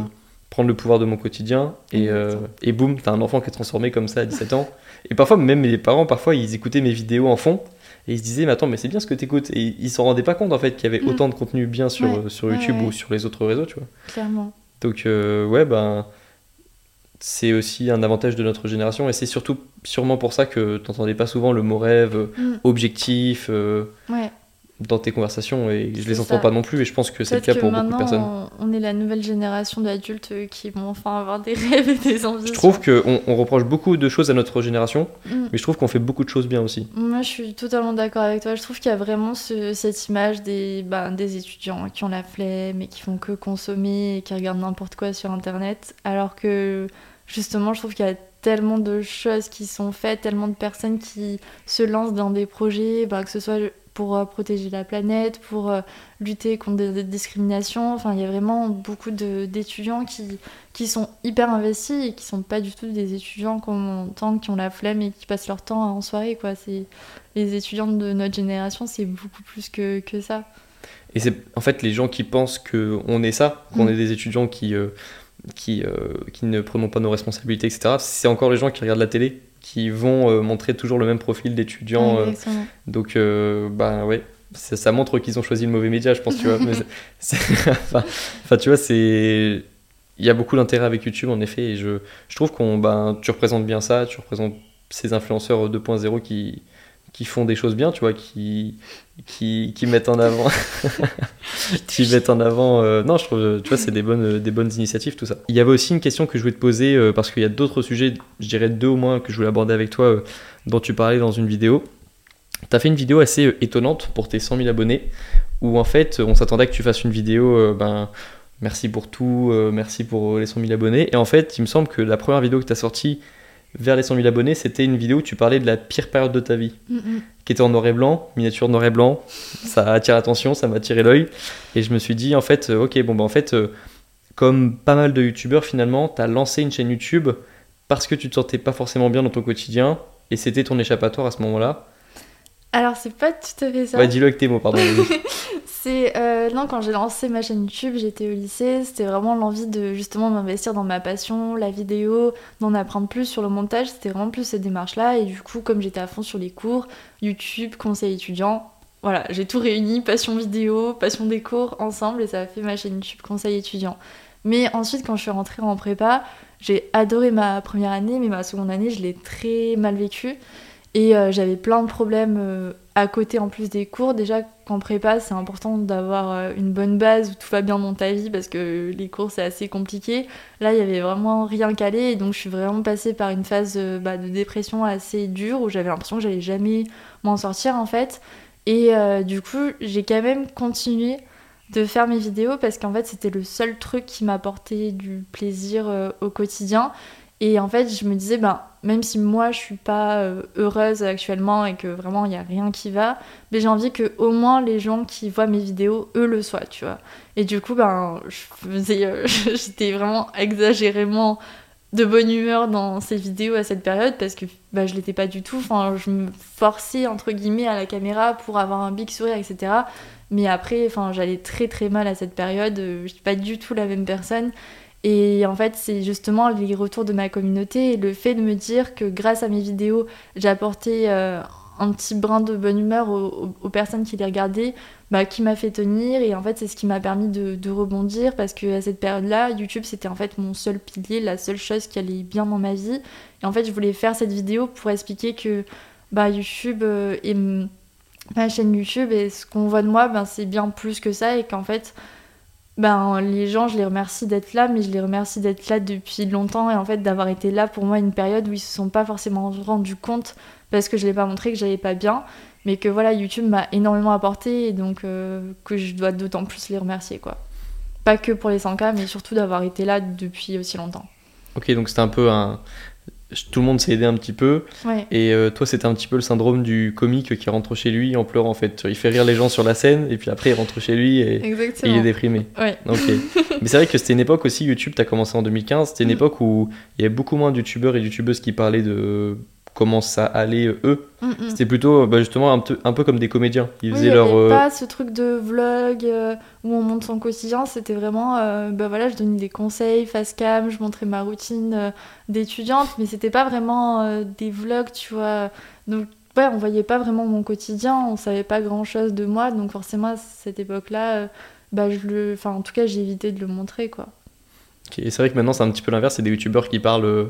prendre le pouvoir de mon quotidien et, euh, et boum, t'as un enfant qui est transformé comme ça à 17 ans. Et parfois, même les parents, parfois, ils écoutaient mes vidéos en fond et ils se disaient, mais attends, mais c'est bien ce que t'écoutes. Et ils s'en rendaient pas compte en fait qu'il y avait Mm. autant de contenu bien sur, Ouais. euh, sur Ouais, YouTube ouais. ou sur les autres réseaux, tu vois. Clairement. Donc, euh, ouais, ben. C'est aussi un avantage de notre génération et c'est surtout sûrement pour ça que t'entendais pas souvent le mot rêve, Mm. objectif euh, Ouais. Dans tes conversations et je les entends ça. pas non plus et je pense que c'est le cas pour beaucoup de personnes. on, on est la nouvelle génération d'adultes qui vont enfin avoir des rêves et des ambitions. Je trouve qu'on on reproche beaucoup de choses à notre génération, Mm. mais je trouve qu'on fait beaucoup de choses bien aussi. Moi, je suis totalement d'accord avec toi. Je trouve qu'il y a vraiment ce- cette image des, ben, des étudiants qui ont la flemme et qui font que consommer et qui regardent n'importe quoi sur Internet. Alors que, justement, je trouve qu'il y a tellement de choses qui sont faites, tellement de personnes qui se lancent dans des projets, ben, que ce soit pour euh, protéger la planète, pour euh, lutter contre des, des discriminations. Enfin, il y a vraiment beaucoup d'étudiants qui, qui sont hyper investis et qui sont pas du tout des étudiants qu'on entend, qui ont la flemme et qui passent leur temps en soirée. Quoi. Les étudiants de notre génération, c'est beaucoup plus que, que ça. Et c'est en fait les gens qui pensent qu'on est ça, qu'on Mm. est des étudiants qui, euh, qui, euh, qui ne prenons pas nos responsabilités, etc. C'est encore les gens qui regardent la télé, qui vont euh, montrer toujours le même profil d'étudiants. euh, donc, euh, bah ouais, ça, ça montre qu'ils ont choisi le mauvais média, je pense, tu vois. mais enfin, tu vois, c'est. Il y a beaucoup d'intérêt avec YouTube, en effet, et je, je trouve qu'on, ben, tu représentes bien ça, tu représentes ces influenceurs 2.0 qui, qui font des choses bien, tu vois, qui, qui, qui mettent en avant, qui mettent en avant. euh, non, je trouve, tu vois, c'est des bonnes, des bonnes initiatives, tout ça. Il y avait aussi une question que je voulais te poser euh, parce qu'il y a d'autres sujets, je dirais deux au moins que je voulais aborder avec toi, euh, dont tu parlais dans une vidéo. T'as fait une vidéo assez étonnante pour tes 100 000 abonnés, où en fait, on s'attendait à que tu fasses une vidéo, ben, merci pour tout, merci pour les 100 000 abonnés. Et en fait, il me semble que la première vidéo que tu as sortie, vers les 100 000 abonnés, c'était une vidéo où tu parlais de la pire période de ta vie, Mm, mm. qui était en noir et blanc, miniature noir et blanc. Ça attire l'attention, ça m'a attiré l'œil. Et je me suis dit, en fait, euh, ok, bon, bah, en fait, euh, comme pas mal de youtubeurs, finalement, t'as lancé une chaîne YouTube parce que tu te sentais pas forcément bien dans ton quotidien. Et c'était ton échappatoire à ce moment-là. Alors, c'est pas tout à fait ça. Ouais, dis-le avec tes mots, pardon. C'est euh, non quand j'ai lancé ma chaîne YouTube, j'étais au lycée, c'était vraiment l'envie de justement m'investir dans ma passion, la vidéo, d'en apprendre plus sur le montage, c'était vraiment plus cette démarche-là et du coup comme j'étais à fond sur les cours, YouTube, conseil étudiant, voilà, j'ai tout réuni, passion vidéo, passion des cours ensemble et ça a fait ma chaîne YouTube conseil étudiant. Mais ensuite quand je suis rentrée en prépa, j'ai adoré ma première année mais ma seconde année, je l'ai très mal vécue. Et euh, j'avais plein de problèmes euh, à côté en plus des cours. Déjà qu'en prépa, c'est important d'avoir euh, une bonne base où tout va bien dans ta vie parce que les cours c'est assez compliqué. Là, il y avait vraiment rien calé et donc je suis vraiment passée par une phase bah, de dépression assez dure où j'avais l'impression que j'allais jamais m'en sortir en fait. Et du coup, j'ai quand même continué de faire mes vidéos parce qu'en fait, c'était le seul truc qui m'apportait du plaisir au quotidien. Et en fait, je me disais, ben, même si moi je suis pas euh, heureuse actuellement et que vraiment il n'y a rien qui va, mais j'ai envie que au moins les gens qui voient mes vidéos, eux le soient, tu vois. Et du coup, ben, euh, j'étais vraiment exagérément de bonne humeur dans ces vidéos à cette période parce que bah, je l'étais pas du tout. Enfin, je me forçais entre guillemets à la caméra pour avoir un big sourire, etc. Mais après, enfin, j'allais très très mal à cette période. euh, Je suis pas du tout la même personne. Et en fait, c'est justement les retours de ma communauté et le fait de me dire que grâce à mes vidéos, j'ai apporté euh, un petit brin de bonne humeur aux, personnes qui les regardaient, bah, qui m'a fait tenir. Et en fait, c'est ce qui m'a permis de, rebondir parce que à cette période-là, YouTube, c'était en fait mon seul pilier, la seule chose qui allait bien dans ma vie. Et en fait, je voulais faire cette vidéo pour expliquer que bah, YouTube euh, et ma chaîne YouTube et ce qu'on voit de moi, ben, c'est bien plus que ça et qu'en fait, ben, les gens, je les remercie d'être là, mais je les remercie d'être là depuis longtemps et en fait d'avoir été là pour moi une période où ils se sont pas forcément rendus compte parce que je l'ai pas montré que j'allais pas bien, mais que voilà, YouTube m'a énormément apporté et donc euh, que je dois d'autant plus les remercier quoi. Pas que pour les 100K, mais surtout d'avoir été là depuis aussi longtemps. Ok, donc c'était un peu un. Tout le monde s'est aidé un petit peu. Ouais. Et euh, toi, c'était un petit peu le syndrome du comique qui rentre chez lui en pleurant en fait. Il fait rire les gens sur la scène et puis après il rentre chez lui et, il est déprimé. Ouais. Mais c'est vrai que c'était une époque aussi, YouTube, t'as commencé en 2015, c'était une Mm. époque où il y avait beaucoup moins de youtubeurs et youtubeuses qui parlaient de comment ça allait euh, eux. Mm, mm. C'était plutôt bah, justement un peu, un peu comme des comédiens. Ils Oui, faisaient il leur. euh, pas ce truc de vlog euh, où on montre son quotidien, c'était vraiment, euh, bah voilà, je donnais des conseils, face cam, je montrais ma routine d'étudiante, mais c'était pas vraiment des vlogs, tu vois. Donc, ouais, on voyait pas vraiment mon quotidien, on savait pas grand chose de moi, donc forcément, à cette époque-là, bah je le. Enfin, en tout cas, j'ai évité de le montrer, quoi. Et c'est vrai que maintenant c'est un petit peu l'inverse, c'est des youtubeurs qui parlent euh,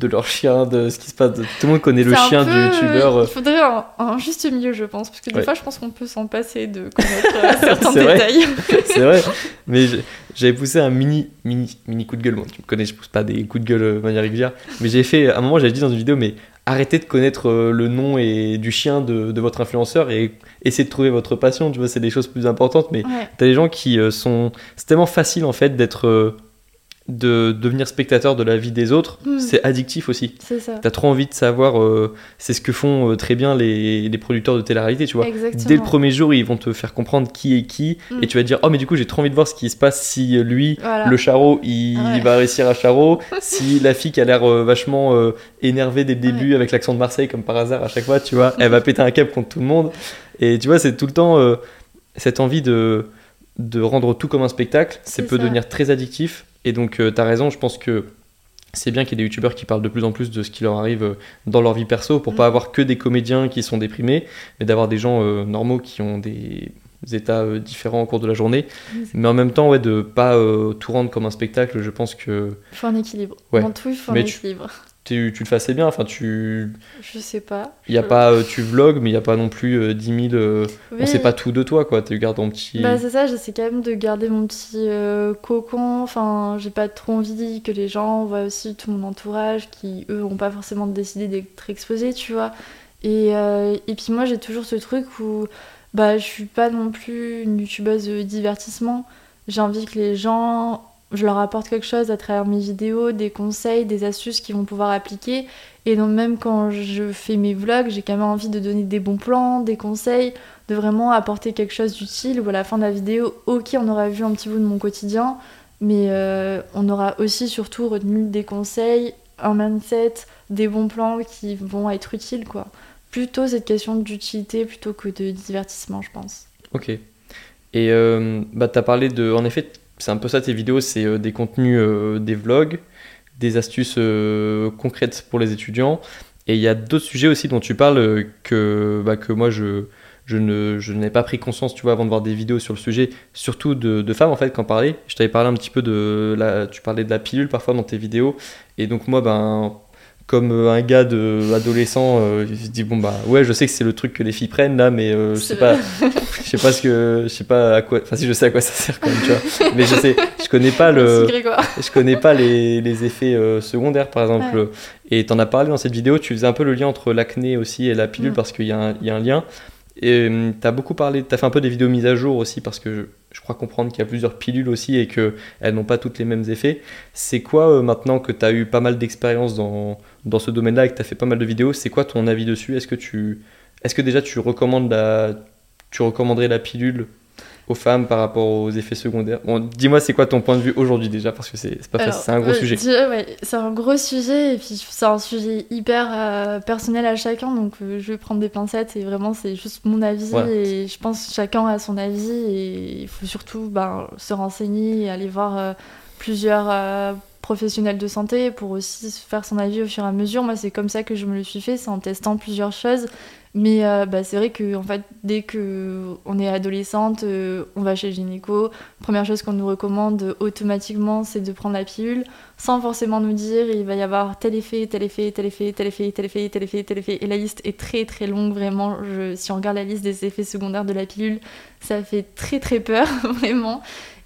de leur chien, de ce qui se passe. Tout le monde connaît le chien peu, du youtubeur. euh, Il faudrait un, un juste milieu, je pense, parce que des Ouais. fois, je pense qu'on peut s'en passer de connaître euh, certains détails. c'est vrai. Mais j'avais poussé un mini, mini, mini coup de gueule. Bon, tu me connais, je pousse pas des coups de gueule de manière régulière. Mais j'ai fait, à un moment, j'avais dit dans une vidéo, mais arrêtez de connaître le nom et du chien de, de votre influenceur et essayez de trouver votre passion. Tu vois, c'est des choses plus importantes. Mais Ouais. t'as des gens qui sont. C'est tellement facile en fait d'être. De devenir spectateur de la vie des autres. Mm. C'est addictif aussi. C'est ça. T'as trop envie de savoir. euh, c'est ce que font euh, très bien les, les producteurs de télé-réalité, tu vois. Exactement. Dès le premier jour, ils vont te faire comprendre qui est qui, Mm. et tu vas te dire oh mais du coup j'ai trop envie de voir ce qui se passe si euh, lui, Voilà. le charreau, il Ouais. va réussir à charreau, si la fille qui a l'air euh, vachement énervée dès le début avec l'accent de Marseille comme par hasard à chaque fois, tu vois, elle va péter un câble contre tout le monde, et tu vois c'est tout le temps cette envie de de rendre tout comme un spectacle, ça C'est peut ça. devenir très addictif, et donc euh, t'as raison, je pense que c'est bien qu'il y ait des youtubeurs qui parlent de plus en plus de ce qui leur arrive euh, dans leur vie perso pour Mm. pas avoir que des comédiens qui sont déprimés, mais d'avoir des gens euh, normaux qui ont des états euh, différents au cours de la journée. Mais en même temps, ouais, de pas euh, tout rendre comme un spectacle, je pense que Il faut un équilibre. Ouais. Dans tout, il faut Mais un tu- équilibre. Tu, tu le fais assez bien. Enfin, tu, Je sais pas. y a pas, euh, tu vlogs, mais il y a pas non plus euh, 10 000. euh, On Oui. sait pas tout de toi, quoi. Tu gardes ton petit. Bah, c'est ça, j'essaie quand même de garder mon petit euh, cocon. Enfin, j'ai pas trop envie que les gens voient aussi tout mon entourage qui, eux, ont pas forcément décidé d'être exposés, tu vois. Et, euh, et puis moi, j'ai toujours ce truc où bah, je suis pas non plus une youtubeuse de divertissement. J'ai envie que les gens, je leur apporte quelque chose à travers mes vidéos, des conseils, des astuces qu'ils vont pouvoir appliquer. Et donc même quand je fais mes vlogs, j'ai quand même envie de donner des bons plans, des conseils, de vraiment apporter quelque chose d'utile. Ou à la fin de la vidéo, ok, on aura vu un petit bout de mon quotidien, mais euh, on aura aussi surtout retenu des conseils, un mindset, des bons plans qui vont être utiles. Plutôt cette question d'utilité plutôt que de divertissement, je pense. Ok. Et euh, bah, tu as parlé de. En effet, c'est un peu ça tes vidéos, c'est euh, des contenus, euh, des vlogs, des astuces concrètes pour les étudiants. Et il y a d'autres sujets aussi dont tu parles que, bah, que moi je, je ne je n'ai pas pris conscience, tu vois, avant de voir des vidéos sur le sujet, surtout de, de femmes en fait, quand parler. Je t'avais parlé un petit peu de la, tu parlais de la pilule parfois dans tes vidéos, et donc moi, ben, comme euh, un gars de adolescent, euh, je dis bon bah ouais, je sais que c'est le truc que les filles prennent là, mais euh, je sais pas, je sais pas ce que, je sais pas à quoi, enfin si je sais à quoi ça sert quand même, tu vois. Mais je sais, je connais pas le, je connais pas les, les effets secondaires par exemple. Et t'en as parlé dans cette vidéo, tu faisais un peu le lien entre l'acné aussi et la pilule mm. parce qu'il y, y, a un lien. Et hum, tu as beaucoup parlé, tu as fait un peu des vidéos mises à jour aussi parce que je, crois comprendre qu'il y a plusieurs pilules aussi et qu'elles n'ont pas toutes les mêmes effets. C'est quoi euh, maintenant que tu as eu pas mal d'expérience dans, ce domaine-là et que tu as fait pas mal de vidéos, c'est quoi ton avis dessus? Est-ce que, tu, est -ce que déjà tu, recommandes la, tu recommanderais la pilule aux femmes par rapport aux effets secondaires bon, Dis-moi, c'est quoi ton point de vue aujourd'hui déjà Parce que c'est pas c'est un gros euh, sujet. c'est un gros sujet et puis c'est un sujet hyper euh, personnel à chacun, donc euh, je vais prendre des pincettes et vraiment c'est juste mon avis et je pense que chacun a son avis et il faut surtout ben, se renseigner et aller voir plusieurs professionnels de santé pour aussi faire son avis au fur et à mesure. Moi, c'est comme ça que je me le suis fait, c'est en testant plusieurs choses mais euh, bah, c'est vrai que en fait, dès qu'on est adolescente, euh, on va chez le gynéco. Première chose qu'on nous recommande automatiquement, c'est de prendre la pilule, sans forcément nous dire il va y avoir tel effet, tel effet, tel effet, tel effet, tel effet, tel effet, tel effet. Et la liste est très très longue, vraiment. si on regarde la liste des effets secondaires de la pilule, ça fait très très peur, vraiment.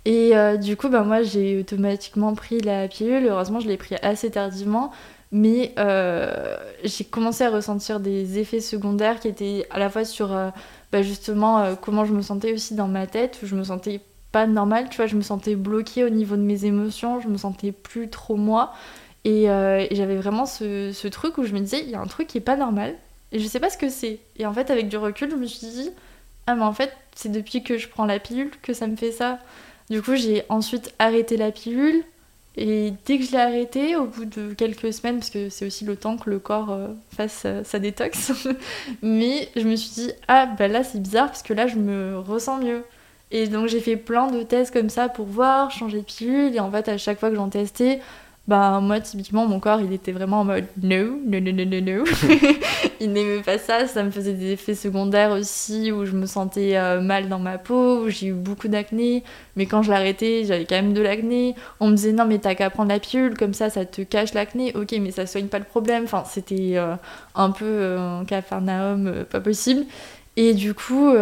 Et euh, du coup, bah, moi, j'ai automatiquement pris la pilule. Heureusement, je l'ai pris assez tardivement mais euh, j'ai commencé à ressentir des effets secondaires qui étaient à la fois sur euh, bah, justement euh, comment je me sentais aussi dans ma tête, je me sentais pas normale, tu vois, je me sentais bloquée au niveau de mes émotions, je me sentais plus trop moi. Et, j'avais vraiment ce, ce, truc où je me disais, il y a un truc qui est pas normal, et je sais pas ce que c'est. Et en fait, avec du recul, je me suis dit, ah, mais en fait, c'est depuis que je prends la pilule que ça me fait ça. Du coup, j'ai ensuite arrêté la pilule, et dès que je l'ai arrêté, au bout de quelques semaines, parce que c'est aussi le temps que le corps euh, fasse sa détox, mais je me suis dit, ah bah là c'est bizarre parce que là je me ressens mieux. Et donc j'ai fait plein de tests comme ça pour voir, changer de pilule, et en fait à chaque fois que j'en testais, bah moi typiquement mon corps il était vraiment en mode no, no, no, no, no, no. il n'aimait pas ça, ça me faisait des effets secondaires aussi où je me sentais euh, mal dans ma peau, où j'ai eu beaucoup d'acné, mais quand je l'arrêtais j'avais quand même de l'acné. On me disait non mais t'as qu'à prendre la pilule, comme ça ça te cache l'acné, ok mais ça soigne pas le problème, enfin c'était euh, un peu euh, un cafarnaum pas possible. Et du coup,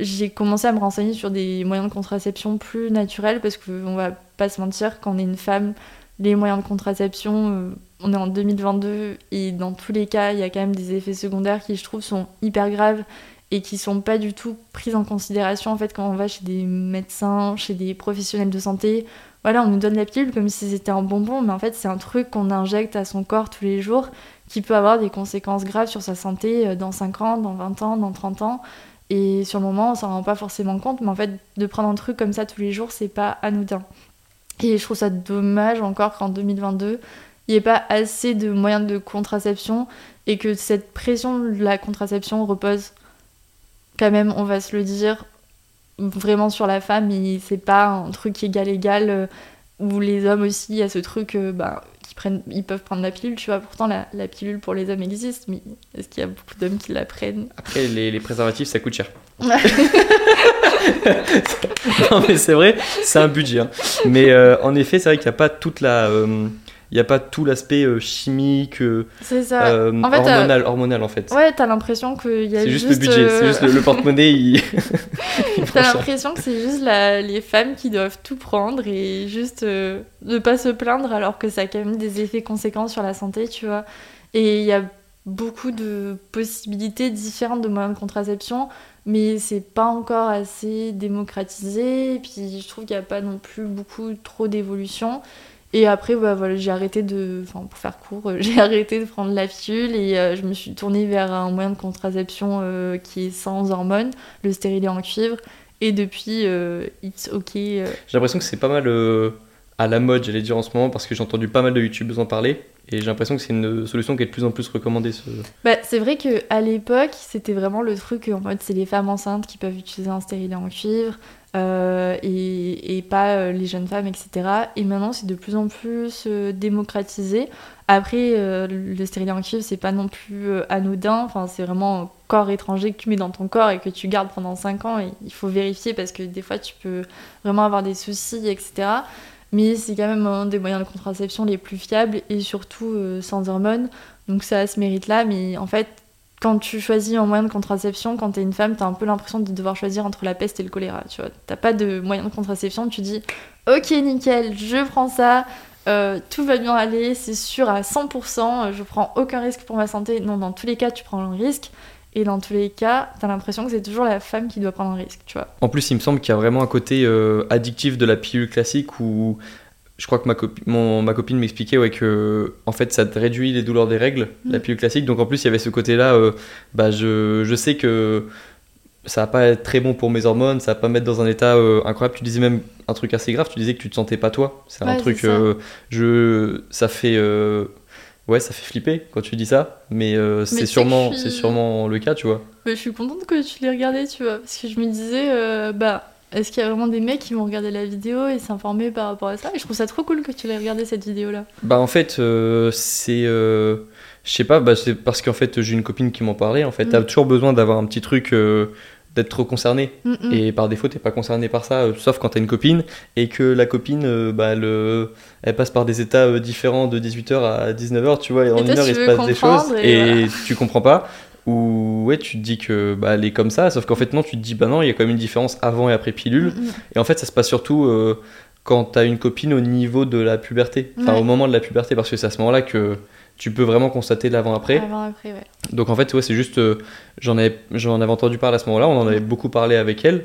j'ai commencé à me renseigner sur des moyens de contraception plus naturels parce qu'on va pas se mentir, quand on est une femme, les moyens de contraception, euh, on est en 2022 et dans tous les cas, il y a quand même des effets secondaires qui, je trouve, sont hyper graves et qui sont pas du tout pris en considération en fait quand on va chez des médecins, chez des professionnels de santé. Voilà, on nous donne la pilule comme si c'était un bonbon, mais en fait, c'est un truc qu'on injecte à son corps tous les jours qui peut avoir des conséquences graves sur sa santé euh, dans 5 ans, dans 20 ans, dans 30 ans. Et sur le moment, on s'en rend pas forcément compte, mais en fait, de prendre un truc comme ça tous les jours, c'est pas anodin. Et je trouve ça dommage encore qu'en 2022, il n'y ait pas assez de moyens de contraception et que cette pression de la contraception repose. Quand même, on va se le dire, vraiment sur la femme et c'est pas un truc égal-égal euh, où les hommes aussi, il y a ce truc, euh, bah, prennent, ils peuvent prendre la pilule, tu vois, pourtant la, pilule pour les hommes existe, mais est-ce qu'il y a beaucoup d'hommes qui la prennent? Après, les, les préservatifs, ça coûte cher. non, mais c'est vrai, c'est un budget. Hein. Mais euh, en effet, c'est vrai qu'il n'y a pas toute la. Euh, il n'y a pas tout l'aspect euh, chimique, hormonal, hormonal en fait. Ouais, t'as l'impression qu'il y a C'est juste, le budget, c'est juste le, porte-monnaie. il... t'as l'impression que c'est juste les femmes qui doivent tout prendre et juste ne pas se plaindre alors que ça a quand même des effets conséquents sur la santé, tu vois. Et il y a beaucoup de possibilités différentes de moyens de contraception mais c'est pas encore assez démocratisé. Et puis je trouve qu'il n'y a pas non plus beaucoup trop d'évolution. Et après, bah, voilà, j'ai arrêté de. Enfin, pour faire court, euh, j'ai arrêté de prendre la pilule et euh, je me suis tournée vers un moyen de contraception euh, qui est sans hormones, le stérilet en cuivre. Et depuis, it's ok. J'ai l'impression que c'est pas mal à la mode, j'allais dire en ce moment, parce que j'ai entendu pas mal de youtubeurs en parler. Et j'ai l'impression que c'est une solution qui est de plus en plus recommandée. Ce... Bah, c'est vrai qu'à l'époque, c'était vraiment le truc en mode c'est les femmes enceintes qui peuvent utiliser un stérilet en cuivre euh, et, pas euh, les jeunes femmes, etc. Et maintenant, c'est de plus en plus euh, démocratisé. Après, le stérilet en cuivre, c'est pas non plus anodin. Enfin, c'est vraiment un corps étranger que tu mets dans ton corps et que tu gardes pendant 5 ans. Il faut vérifier parce que des fois, tu peux vraiment avoir des soucis, etc. Mais c'est quand même un des moyens de contraception les plus fiables et surtout sans hormones. Donc ça a ce mérite-là. Mais en fait, quand tu choisis un moyen de contraception, quand t'es une femme, t'as un peu l'impression de devoir choisir entre la peste et le choléra. Tu vois, t'as pas de moyen de contraception. Tu dis, ok, nickel, je prends ça. euh, tout va bien aller, c'est sûr à 100%, je prends aucun risque pour ma santé. Non, dans tous les cas, tu prends un risque. Et dans tous les cas, t'as l'impression que c'est toujours la femme qui doit prendre un risque, tu vois. En plus, il me semble qu'il y a vraiment un côté euh, addictif de la pilule classique où je crois que ma, copi- mon- ma copine m'expliquait ouais, que en fait ça te réduit les douleurs des règles, la Mm. pilule classique. Donc en plus, il y avait ce côté-là, euh, bah, je, je sais que ça va pas être très bon pour mes hormones, ça va pas me mettre dans un état euh, incroyable. Tu disais même un truc assez grave, tu disais que tu te sentais pas toi. C'est un truc, ça. euh, je, ça fait. Ouais, ça fait flipper quand tu dis ça, mais, c'est sûrement, je suis- c'est sûrement le cas, tu vois. Mais je suis contente que tu l'aies regardé, tu vois, parce que je me disais, bah, est-ce qu'il y a vraiment des mecs qui vont regarder la vidéo et s'informer par rapport à ça? Et je trouve ça trop cool que tu l'aies regardé cette vidéo-là. Bah en fait euh, c'est euh, je sais pas bah, c'est parce qu'en fait j'ai une copine qui m'en parlait en fait Mm. t'as toujours besoin d'avoir un petit truc euh, d'être trop concerné et par défaut t'es pas concerné par ça sauf quand t'as une copine et que la copine bah elle, euh, elle passe par des états différents de 18h à 19h tu vois et en toi, une heure il se passe des choses et et, voilà. tu comprends pas ou ouais tu te dis que bah elle est comme ça sauf qu'en fait non tu te dis bah non il y a quand même une différence avant et après pilule Mm, mm. et en fait, ça se passe surtout euh, quand t'as une copine au niveau de la puberté, enfin Ouais. au moment de la puberté, parce que c'est à ce moment-là que tu peux vraiment constater l'avant-après. Ouais. Donc en fait, ouais, c'est juste, euh, j'en avais, j'en avais entendu parler à ce moment-là, on en avait beaucoup parlé avec elle,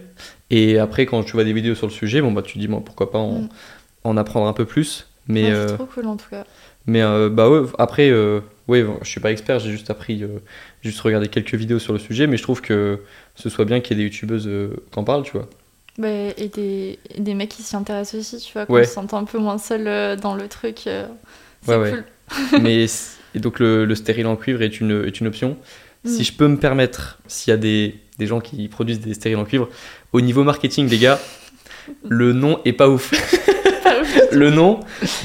et après quand tu vois des vidéos sur le sujet, bon bah tu te dis bon pourquoi pas en, Mm. en apprendre un peu plus, mais Ouais, euh, C'est trop cool en tout cas. mais euh, bah ouais, après, ouais, je suis pas expert, j'ai juste appris, juste regardé quelques vidéos sur le sujet, mais je trouve que ce soit bien qu'il y ait des youtubeuses euh, qui en parlent, tu vois. Bah, et, des, des mecs qui s'y intéressent aussi, tu vois, qu'on Ouais. se sente un peu moins seul euh, dans le truc. euh, c'est Ouais, ouais. cool. mais c- et donc le, le stérile en cuivre est une, est une option. Si Mm. je peux me permettre, s'il y a des, des gens qui produisent des stériles en cuivre, au niveau marketing, les gars, le nom est pas ouf. le nom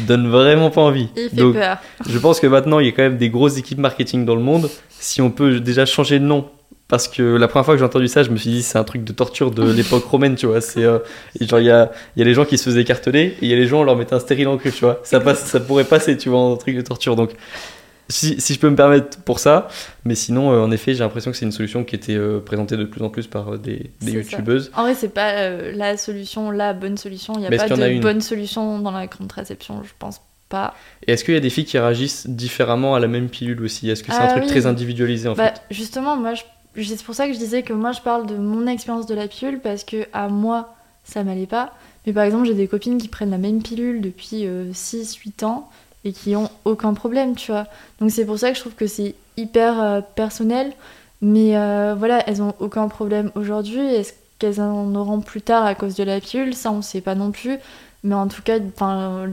donne vraiment pas envie. Il fait Donc peur. je pense que maintenant il y a quand même des grosses équipes marketing dans le monde. Si on peut déjà changer de nom. Parce que la première fois que j'ai entendu ça, je me suis dit c'est un truc de torture de l'époque romaine, tu vois. C'est euh, genre il y a, y a les gens qui se faisaient cartonner et il y a les gens on leur mettait un stérile en cuivre, tu vois. Ça passe, ça pourrait passer, tu vois, en truc de torture. Donc si, si je peux me permettre pour ça, mais sinon euh, en effet j'ai l'impression que c'est une solution qui était euh, présentée de plus en plus par euh, des, des youtubeuses. En vrai, c'est pas euh, la solution, la bonne solution. Il n'y a Mais pas a de bonne solution dans la contraception, je pense pas. Et est-ce qu'il y a des filles qui réagissent différemment à la même pilule aussi? Est-ce que c'est un Ah truc oui. très individualisé en Bah, fait? justement, moi, c'est pour ça que je disais que moi, je parle de mon expérience de la pilule parce que à moi, ça m'allait pas. Mais par exemple, j'ai des copines qui prennent la même pilule depuis 6-8 ans et qui ont aucun problème, tu vois. Donc c'est pour ça que je trouve que c'est hyper euh, personnel. Mais euh, voilà, elles ont aucun problème aujourd'hui. Est-ce qu'elles en auront plus tard à cause de la pilule? Ça, on sait pas non plus. Mais en tout cas,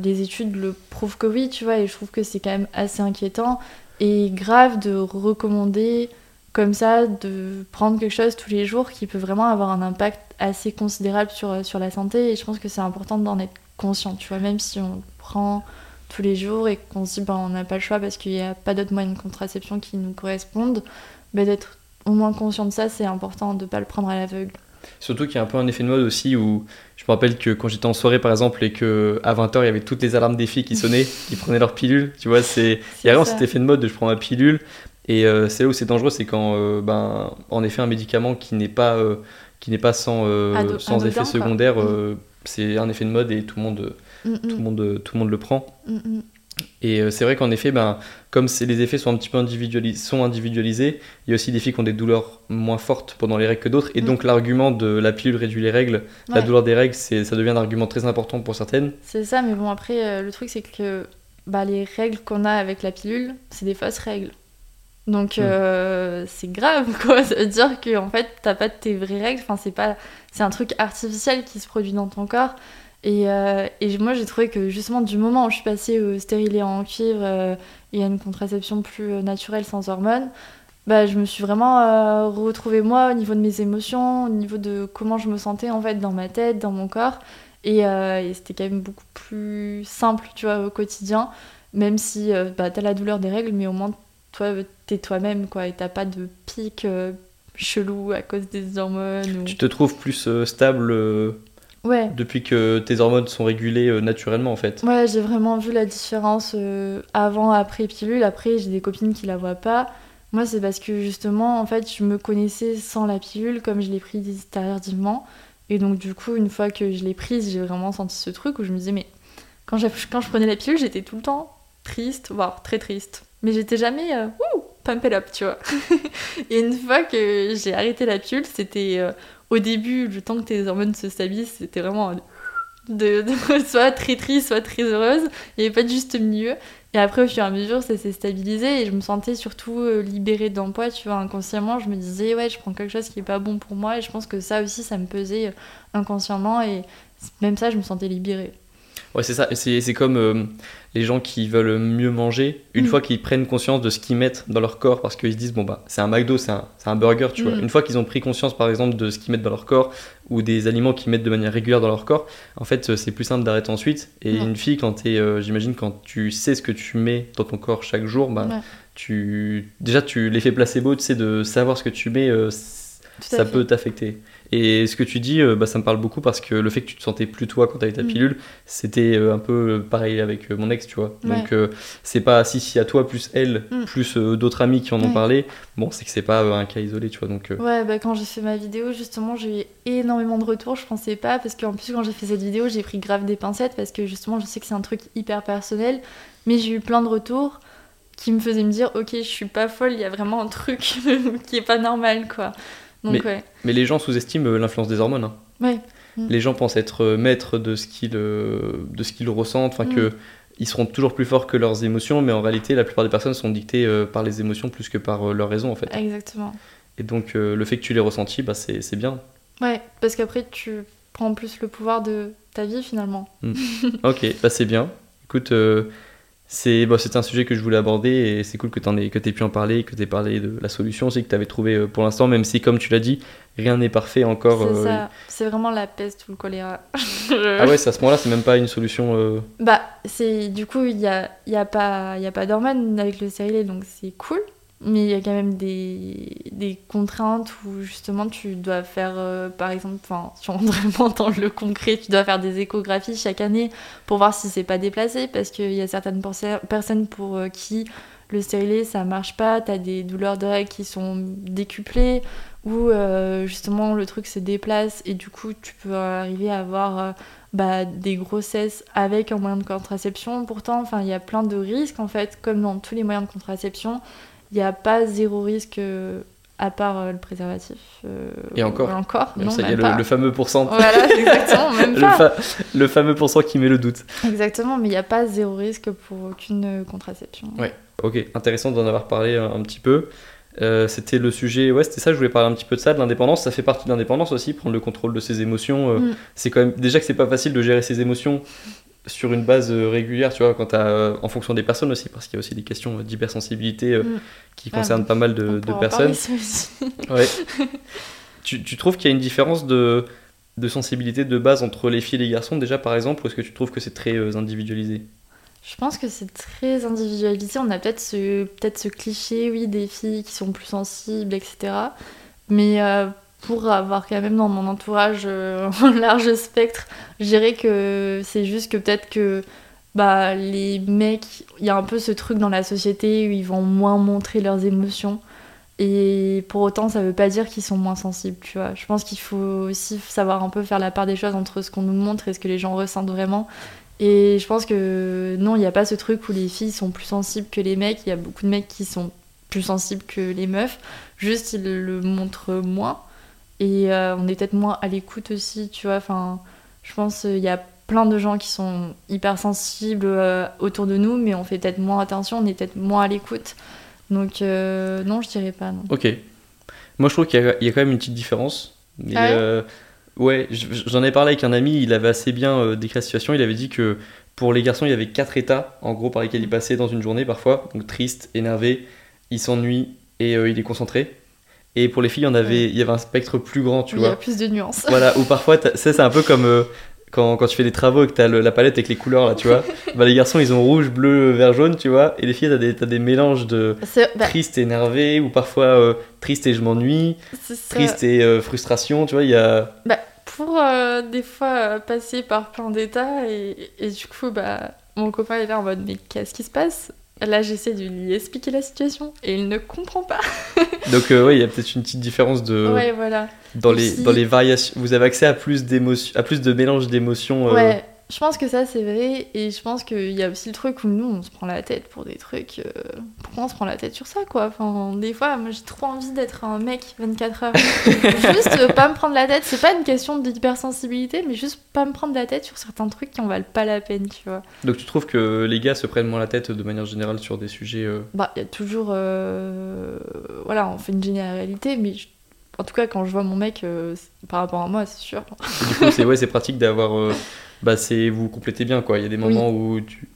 les études le prouvent que oui, tu vois. Et je trouve que c'est quand même assez inquiétant et grave de recommander comme ça de prendre quelque chose tous les jours qui peut vraiment avoir un impact assez considérable sur, sur la santé et je pense que c'est important d'en être conscient tu vois même si on prend tous les jours et qu'on se dit ben, on n'a pas le choix parce qu'il n'y a pas d'autres moyens de contraception qui nous correspondent. Ben, d'être au moins conscient de ça c'est important de ne pas le prendre à l'aveugle. Surtout qu'il y a un peu un effet de mode aussi où je me rappelle que quand j'étais en soirée par exemple et que à 20h il y avait toutes les alarmes des filles qui sonnaient, qui prenaient leur pilule, tu vois, c'est il y a vraiment cet effet de mode de je prends ma pilule. Et euh, c'est là où c'est dangereux, c'est quand euh, ben en effet un médicament qui n'est pas euh, qui n'est pas sans Ado- sans effet secondaire, euh, c'est un effet de mode et tout le monde Mm, tout le mm, monde tout le monde le prend. mm, mm. Et euh, c'est vrai qu'en effet, ben, comme les effets sont un petit peu individualis- sont individualisés, il y a aussi des filles qui ont des douleurs moins fortes pendant les règles que d'autres. Et Mm. donc l'argument de la pilule réduit les règles, la douleur des règles, ça devient un argument très important pour certaines. C'est ça, mais bon, après, euh, le truc, c'est que bah, les règles qu'on a avec la pilule, c'est des fausses règles. Donc, Mm. euh, c'est grave, quoi. Ça veut dire que, en fait, t'as pas tes vraies règles. Enfin, c'est pas... C'est un truc artificiel qui se produit dans ton corps. Et, euh, et moi, j'ai trouvé que, justement, du moment où je suis passée au stérilet en cuivre euh, et à une contraception plus euh, naturelle sans hormones, bah, je me suis vraiment euh, retrouvée moi au niveau de mes émotions, au niveau de comment je me sentais en fait dans ma tête, dans mon corps. Et, c'était quand même beaucoup plus simple, tu vois, au quotidien. Même si bah, t'as la douleur des règles, mais au moins, toi, t'es toi-même, quoi. Et t'as pas de pic chelou à cause des hormones. Tu te trouves plus stable Ouais. depuis que tes hormones sont régulées euh, naturellement en fait. Ouais, j'ai vraiment vu la différence euh, avant, après pilule. Après, j'ai des copines qui la voient pas. Moi, c'est parce que justement, en fait, je me connaissais sans la pilule, comme je l'ai prise tardivement. Et donc, du coup, une fois que je l'ai prise, j'ai vraiment senti ce truc où je me disais, mais quand, j'ai- quand je prenais la pilule, j'étais tout le temps triste, voire très triste. Mais j'étais jamais, euh, wouh, pump it up, tu vois. Et une fois que j'ai arrêté la pilule, c'était au début, le temps que tes hormones se stabilisent, c'était vraiment de, soit très triste, soit très heureuse. Il n'y avait pas de juste milieu. Et après, au fur et à mesure, ça s'est stabilisé et je me sentais surtout euh, libérée d'emploi, tu vois, inconsciemment. Je me disais, ouais, je prends quelque chose qui est pas bon pour moi et je pense que ça aussi, ça me pesait euh, inconsciemment et même ça, je me sentais libérée. Ouais, c'est ça. C'est c'est comme euh, les gens qui veulent mieux manger, une Mm. fois qu'ils prennent conscience de ce qu'ils mettent dans leur corps, parce qu'ils se disent, bon, bah, c'est un McDo, c'est un, burger, tu vois. Mm. Une fois qu'ils ont pris conscience, par exemple, de ce qu'ils mettent dans leur corps, ou des aliments qu'ils mettent de manière régulière dans leur corps, en fait, euh, c'est plus simple d'arrêter ensuite. Et une fille, quand t'es, euh, j'imagine, quand tu sais ce que tu mets dans ton corps chaque jour, bah, Ouais. tu. Déjà, tu l'effet placebo, tu sais, de savoir ce que tu mets, euh, ça peut t'affecter. Et ce que tu dis, euh, bah, ça me parle beaucoup parce que le fait que tu te sentais plus toi quand t'avais ta Mm. pilule, c'était euh, un peu euh, pareil avec mon ex, tu vois. Ouais. Donc euh, c'est pas si si à toi plus elle, Mm. plus euh, d'autres amis qui en ont parlé, bon, c'est que c'est pas euh, un cas isolé, tu vois. Donc Ouais, bah quand j'ai fait ma vidéo, justement, j'ai eu énormément de retours. Je pensais pas, parce qu'en plus, quand j'ai fait cette vidéo, j'ai pris grave des pincettes, parce que justement, je sais que c'est un truc hyper personnel. Mais j'ai eu plein de retours qui me faisaient me dire, ok, je suis pas folle, il y a vraiment un truc qui est pas normal, quoi. Donc, ouais. Mais les gens sous-estiment euh, l'influence des hormones. hein. Ouais. Mm. Les gens pensent être euh, maîtres de ce qu'ils euh, de ce qu'ils ressentent, enfin Mm. que ils seront toujours plus forts que leurs émotions, mais en réalité, la plupart des personnes sont dictées euh, par les émotions plus que par euh, leur raison, en fait. Exactement. Et donc, euh, le fait que tu l'aies ressenti, bah, c'est c'est bien. Ouais, parce qu'après, tu prends plus le pouvoir de ta vie, finalement. Ok, bah c'est bien. Écoute, c'est bon, un sujet que je voulais aborder et c'est cool que tu aies, que aies pu en parler, que tu aies parlé de la solution aussi que tu avais trouvé euh, pour l'instant, même si, comme tu l'as dit, rien n'est parfait encore. C'est euh, ça. C'est vraiment la peste ou le choléra. Ah ouais, à ce moment-là, c'est même pas une solution. euh, Bah, c'est du coup, il n'y a, y a pas, y a pas d'hormones avec le stérilet, donc c'est cool. Mais il y a quand même des, des contraintes où justement tu dois faire, euh, par exemple, enfin, si on rentre vraiment dans le concret, tu dois faire des échographies chaque année pour voir si c'est pas déplacé, parce qu'il y a certaines perso- personnes pour euh, qui le stérilet ça marche pas, t'as des douleurs de règles qui sont décuplées, ou euh, justement le truc se déplace et du coup tu peux arriver à avoir bah, des grossesses avec un moyen de contraception. Pourtant, enfin, il y a plein de risques en fait, comme dans tous les moyens de contraception. Il n'y a pas zéro risque euh, à part euh, le préservatif. euh, Et encore. encore, non, ça y même le, fameux pourcent. Voilà, exactement, même le, pas. fa- le fameux pourcent qui met le doute. Exactement, mais il n'y a pas zéro risque pour aucune contraception. Ouais. Ok, intéressant d'en avoir parlé un, un petit peu. Euh, c'était le sujet, ouais, c'était ça, je voulais parler un petit peu de ça, de l'indépendance. Ça fait partie de l'indépendance aussi, prendre le contrôle de ses émotions. euh, Mm. C'est quand même, déjà que c'est pas facile de gérer ses émotions sur une base euh, régulière, tu vois, quand t'as, euh, en fonction des personnes aussi, parce qu'il y a aussi des questions euh, d'hypersensibilité Mm. qui Ah, concernent pas mal de, personnes. Ouais. tu, tu trouves qu'il y a une différence de, de sensibilité de base entre les filles et les garçons, déjà par exemple, ou est-ce que tu trouves que c'est très individualisé? Je pense que c'est très individualisé. On a peut-être ce, peut ce cliché, oui, des filles qui sont plus sensibles, etc. Mais euh, pour avoir quand même dans mon entourage euh, un large spectre, je dirais que c'est juste que peut-être que bah, les mecs, il y a un peu ce truc dans la société où ils vont moins montrer leurs émotions. Et pour autant, ça veut pas dire qu'ils sont moins sensibles, tu vois. Je pense qu'il faut aussi savoir un peu faire la part des choses entre ce qu'on nous montre et ce que les gens ressentent vraiment. Et je pense que non, il n'y a pas ce truc où les filles sont plus sensibles que les mecs. Il y a beaucoup de mecs qui sont plus sensibles que les meufs. Juste, ils le montrent moins. Et euh, on est peut-être moins à l'écoute aussi, tu vois. Enfin, je pense qu'il y a plein de gens qui sont hyper sensibles euh, autour de nous, mais on fait peut-être moins attention, on est peut-être moins à l'écoute. Donc, euh, non, je dirais pas. Non. Ok. Moi, je trouve qu'il y, a il y a quand même une petite différence. Mais, Ah ouais euh, j'en ai parlé avec un ami, il avait assez bien euh, décrit la situation. Il avait dit que pour les garçons, il y avait quatre états, en gros, par lesquels il passait dans une journée parfois. Donc triste, énervé, il s'ennuie et euh, il est concentré. Et pour les filles, il y en avait, il y avait un spectre plus grand, tu Oui, il y vois. a plus de nuances. Voilà, ou parfois, c'est un peu comme euh, quand, quand tu fais des travaux et que t'as le- la palette avec les couleurs là, tu vois. bah, les garçons ils ont rouge, bleu, vert, jaune, tu vois. Et les filles, t'as des, t'as des mélanges de bah, triste et énervé, ou parfois euh, triste et je m'ennuie, triste et euh, frustration, tu vois. Il y a. Bah, pour des fois passer par plein d'états et, et du coup bah mon copain est là en mode mais qu'est-ce qui se passe? Là j'essaie de lui expliquer la situation et il ne comprend pas. Donc, euh, ouais, il y a peut-être une petite différence de. Ouais voilà. Dans, les, dans les variations. Vous avez accès à plus à plus de mélange d'émotions. euh, Ouais, je pense que ça c'est vrai et je pense qu'il y a aussi le truc où nous on se prend la tête pour des trucs. euh, Pourquoi on se prend la tête sur ça quoi? Enfin des fois moi j'ai trop envie d'être un mec 24 heures. juste euh, pas me prendre la tête, c'est pas une question d'hypersensibilité mais juste pas me prendre la tête sur certains trucs qui en valent pas la peine tu vois. Donc, tu trouves que les gars se prennent moins la tête de manière générale sur des sujets. euh, Bah, il y a toujours. euh, Voilà, on fait une généralité, mais je- en tout cas, quand je vois mon mec euh, par rapport à moi, c'est sûr. Du coup, c'est ouais, c'est pratique d'avoir. Bah, c'est vous complétez bien quoi. Il y a des moments où tu.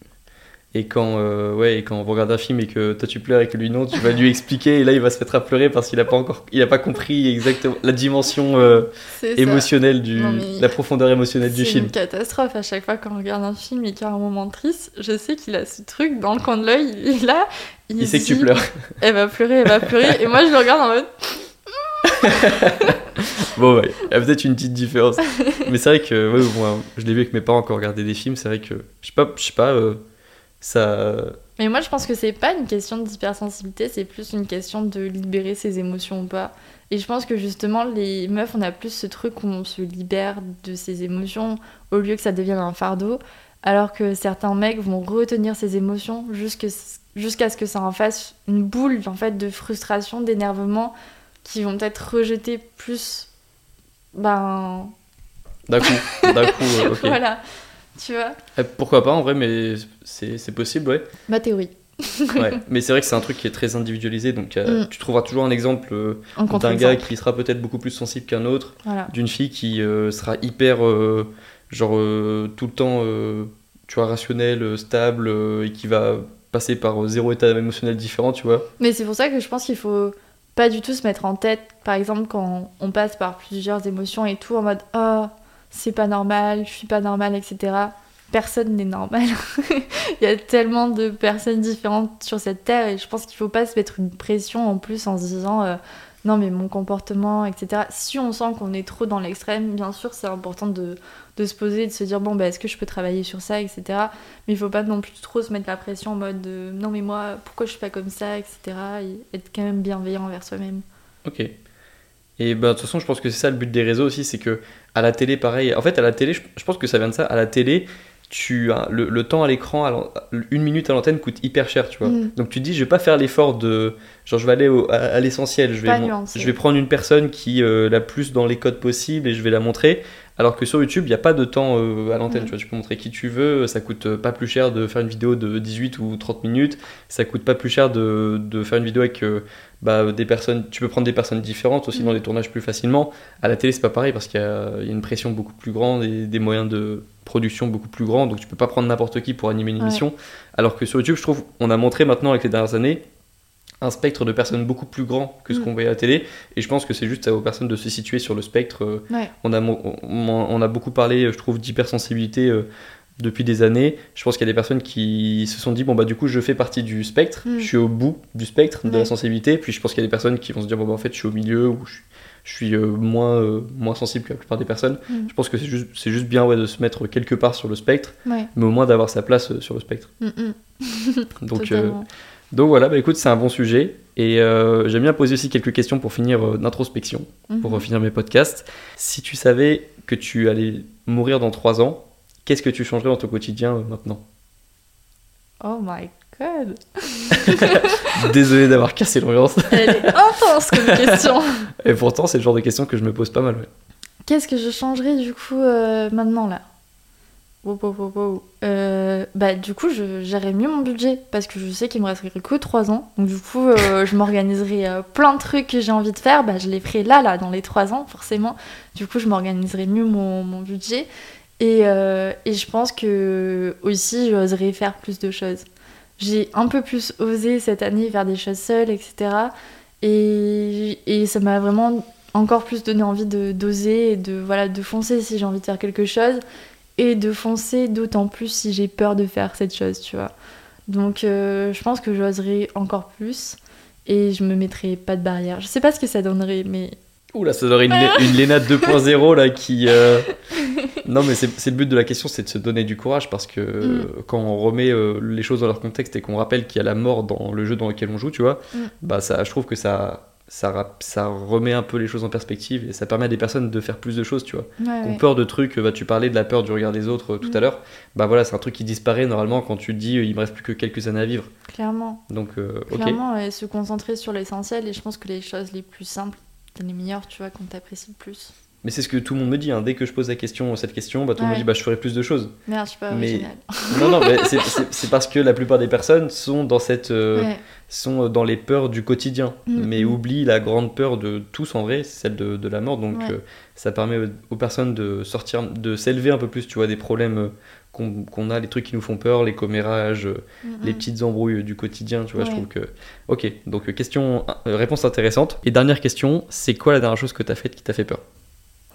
Et quand, euh, ouais, et quand vous regardez un film et que toi tu pleures et que lui non, tu vas lui expliquer et là il va se mettre à pleurer parce qu'il a pas encore, il a pas compris exactement la dimension euh, C'est émotionnelle du, Non, la profondeur émotionnelle du C'est film. une catastrophe. À chaque fois qu'on regarde un film et qu'il y a un moment triste, je sais qu'il a ce truc dans le coin de l'œil. Il là. Il, Il se sait que tu dit, pleures. Elle va pleurer, elle va pleurer. et moi, je le regarde en mode. Bon, ouais, il y a peut-être une petite différence. Mais c'est vrai que, ouais, je l'ai vu avec mes parents quand on regardait des films, c'est vrai que, je sais pas, je sais pas, euh, ça. Mais moi, je pense que c'est pas une question d'hypersensibilité, c'est plus une question de libérer ses émotions ou pas. Et je pense que justement, les meufs, on a plus ce truc où on se libère de ses émotions au lieu que ça devienne un fardeau. Alors que certains mecs vont retenir ses émotions jusqu'à ce que ça en fasse une boule en fait, de frustration, d'énervement, qui vont peut-être rejeter plus. Ben. D'un coup, d'un coup, euh, ok. Voilà. Tu vois Eh, Pourquoi pas en vrai, mais c'est c'est possible, ouais. Ma théorie. Ouais, mais c'est vrai que c'est un truc qui est très individualisé, donc euh, Mm. tu trouveras toujours un exemple euh, d'un gars qui sera peut-être beaucoup plus sensible qu'un autre, Voilà. d'une fille qui euh, sera hyper, euh, genre euh, tout le temps, euh, tu vois, rationnelle, stable, euh, et qui va passer par euh, zéro état émotionnel différent, tu vois. Mais c'est pour ça que je pense qu'il faut pas du tout se mettre en tête, par exemple, quand on passe par plusieurs émotions et tout, en mode oh, c'est pas normal, je suis pas normal, etc. Personne n'est normal. Il y a tellement de personnes différentes sur cette terre et je pense qu'il faut pas se mettre une pression en plus en se disant euh, non, mais mon comportement, etc. Si on sent qu'on est trop dans l'extrême, bien sûr, c'est important de, de se poser de se dire bon, bah, est-ce que je peux travailler sur ça, etc. Mais il faut pas non plus trop se mettre la pression en mode euh, non mais moi pourquoi je suis pas comme ça, etc. Et être quand même bienveillant envers soi-même. Ok. Et ben, de toute façon, je pense que c'est ça le but des réseaux aussi, c'est que à la télé, pareil. En fait, à la télé, je, je pense que ça vient de ça. À la télé, tu as le, le temps à l'écran, une minute à l'antenne coûte hyper cher, tu vois. Mm. Donc tu te dis, je vais pas faire l'effort de, genre, je vais aller au- à, à l'essentiel. Je vais, je vais prendre une personne qui euh, l'a plus dans les codes possibles et je vais la montrer. Alors que sur YouTube, il n'y a pas de temps euh, à l'antenne. Tu vois, tu peux montrer qui tu veux. Ça coûte euh, pas plus cher de faire une vidéo de 18 ou 30 minutes. Ça coûte pas plus cher de, de faire une vidéo avec euh, bah, des personnes. Tu peux prendre des personnes différentes aussi Mm. dans les tournages plus facilement. À la télé, c'est pas pareil parce qu'il y, a il y a une pression beaucoup plus grande et des moyens de production beaucoup plus grands. Donc tu peux pas prendre n'importe qui pour animer une Ouais. émission. Alors que sur YouTube, je trouve, on a montré maintenant avec les dernières années un spectre de personnes beaucoup plus grand que ce Mm. qu'on voyait à la télé. Et je pense que c'est juste aux personnes de se situer sur le spectre. euh, Ouais. on, a, on, on a beaucoup parlé, je trouve, d'hypersensibilité euh, depuis des années. Je pense qu'il y a des personnes qui se sont dit, bon, bah, du coup, je fais partie du spectre, Mm. je suis au bout du spectre de la sensibilité. Puis je pense qu'il y a des personnes qui vont se dire, bon, bah, en fait, je suis au milieu ou je, je suis euh, moins, euh, moins sensible que la plupart des personnes. Mm. Je pense que c'est juste, c'est juste bien ouais, de se mettre quelque part sur le spectre, Ouais. mais au moins d'avoir sa place euh, sur le spectre. Donc, euh. Donc voilà, bah, écoute, c'est un bon sujet. Et euh, j'aime bien poser aussi quelques questions pour finir euh, d'introspection, pour Mhm. finir mes podcasts. Si tu savais que tu allais mourir dans 3 ans, qu'est-ce que tu changerais dans ton quotidien euh, maintenant? Oh my god. Désolé d'avoir cassé l'ambiance. Elle est intense comme question. Et pourtant, c'est le genre de questions que je me pose pas mal. ouais. Qu'est-ce que je changerais du coup maintenant là? Euh, Bah du coup je gérerais mieux mon budget parce que je sais qu'il me resterait que 3 ans. Donc du coup euh, je m'organiserai euh, plein de trucs que j'ai envie de faire. Bah je les ferai là, là, dans les 3 ans forcément. Du coup je m'organiserai mieux mon, budget. Et, et je pense que aussi j'oserais faire plus de choses. J'ai un peu plus osé cette année faire des choses seule, etc. Et, et ça m'a vraiment encore plus donné envie de d'oser et de voilà de foncer si j'ai envie de faire quelque chose et de foncer d'autant plus si j'ai peur de faire cette chose tu vois donc euh, je pense que j'oserais encore plus et je me mettrais pas de barrière je sais pas ce que ça donnerait mais Oula, ça aurait une, une Léna 2.0 là qui. euh, Non, mais c'est le but de la question, c'est de se donner du courage parce que euh, quand on remet euh, les choses dans leur contexte et qu'on rappelle qu'il y a la mort dans le jeu dans lequel on joue, tu vois, Mm. bah ça, je trouve que ça, ça, ça remet un peu les choses en perspective et ça permet à des personnes de faire plus de choses, tu vois. ouais, peur de trucs, bah, tu parlais de la peur du regard des autres euh, tout à Mm. l'heure, bah voilà, c'est un truc qui disparaît normalement quand tu te dis euh, il me reste plus que quelques années à vivre. clairement Donc, euh, ok. clairement et se concentrer sur l'essentiel et je pense que les choses les plus simples les meilleures tu vois qu'on t'apprécie le plus Mais c'est ce que tout le monde me dit, hein. dès que je pose la question, cette question, bah, tout le monde Ouais. me dit bah je ferai plus de choses. merde je suis pas Mais- Non, non, mais c'est- parce que la plupart des personnes sont dans cette. euh, ouais. sont dans les peurs du quotidien, Mm, mais mm. oublient la grande peur de tous en vrai, celle de, de la mort. Donc Ouais. euh, ça permet aux- personnes de sortir, de s'élever un peu plus, tu vois, des problèmes euh, qu'on a, les trucs qui nous font peur, les commérages, les petites embrouilles du quotidien, tu vois, je trouve que... Ok, donc question, réponse intéressante. Et dernière question, c'est quoi la dernière chose que t'as faite qui t'a fait peur?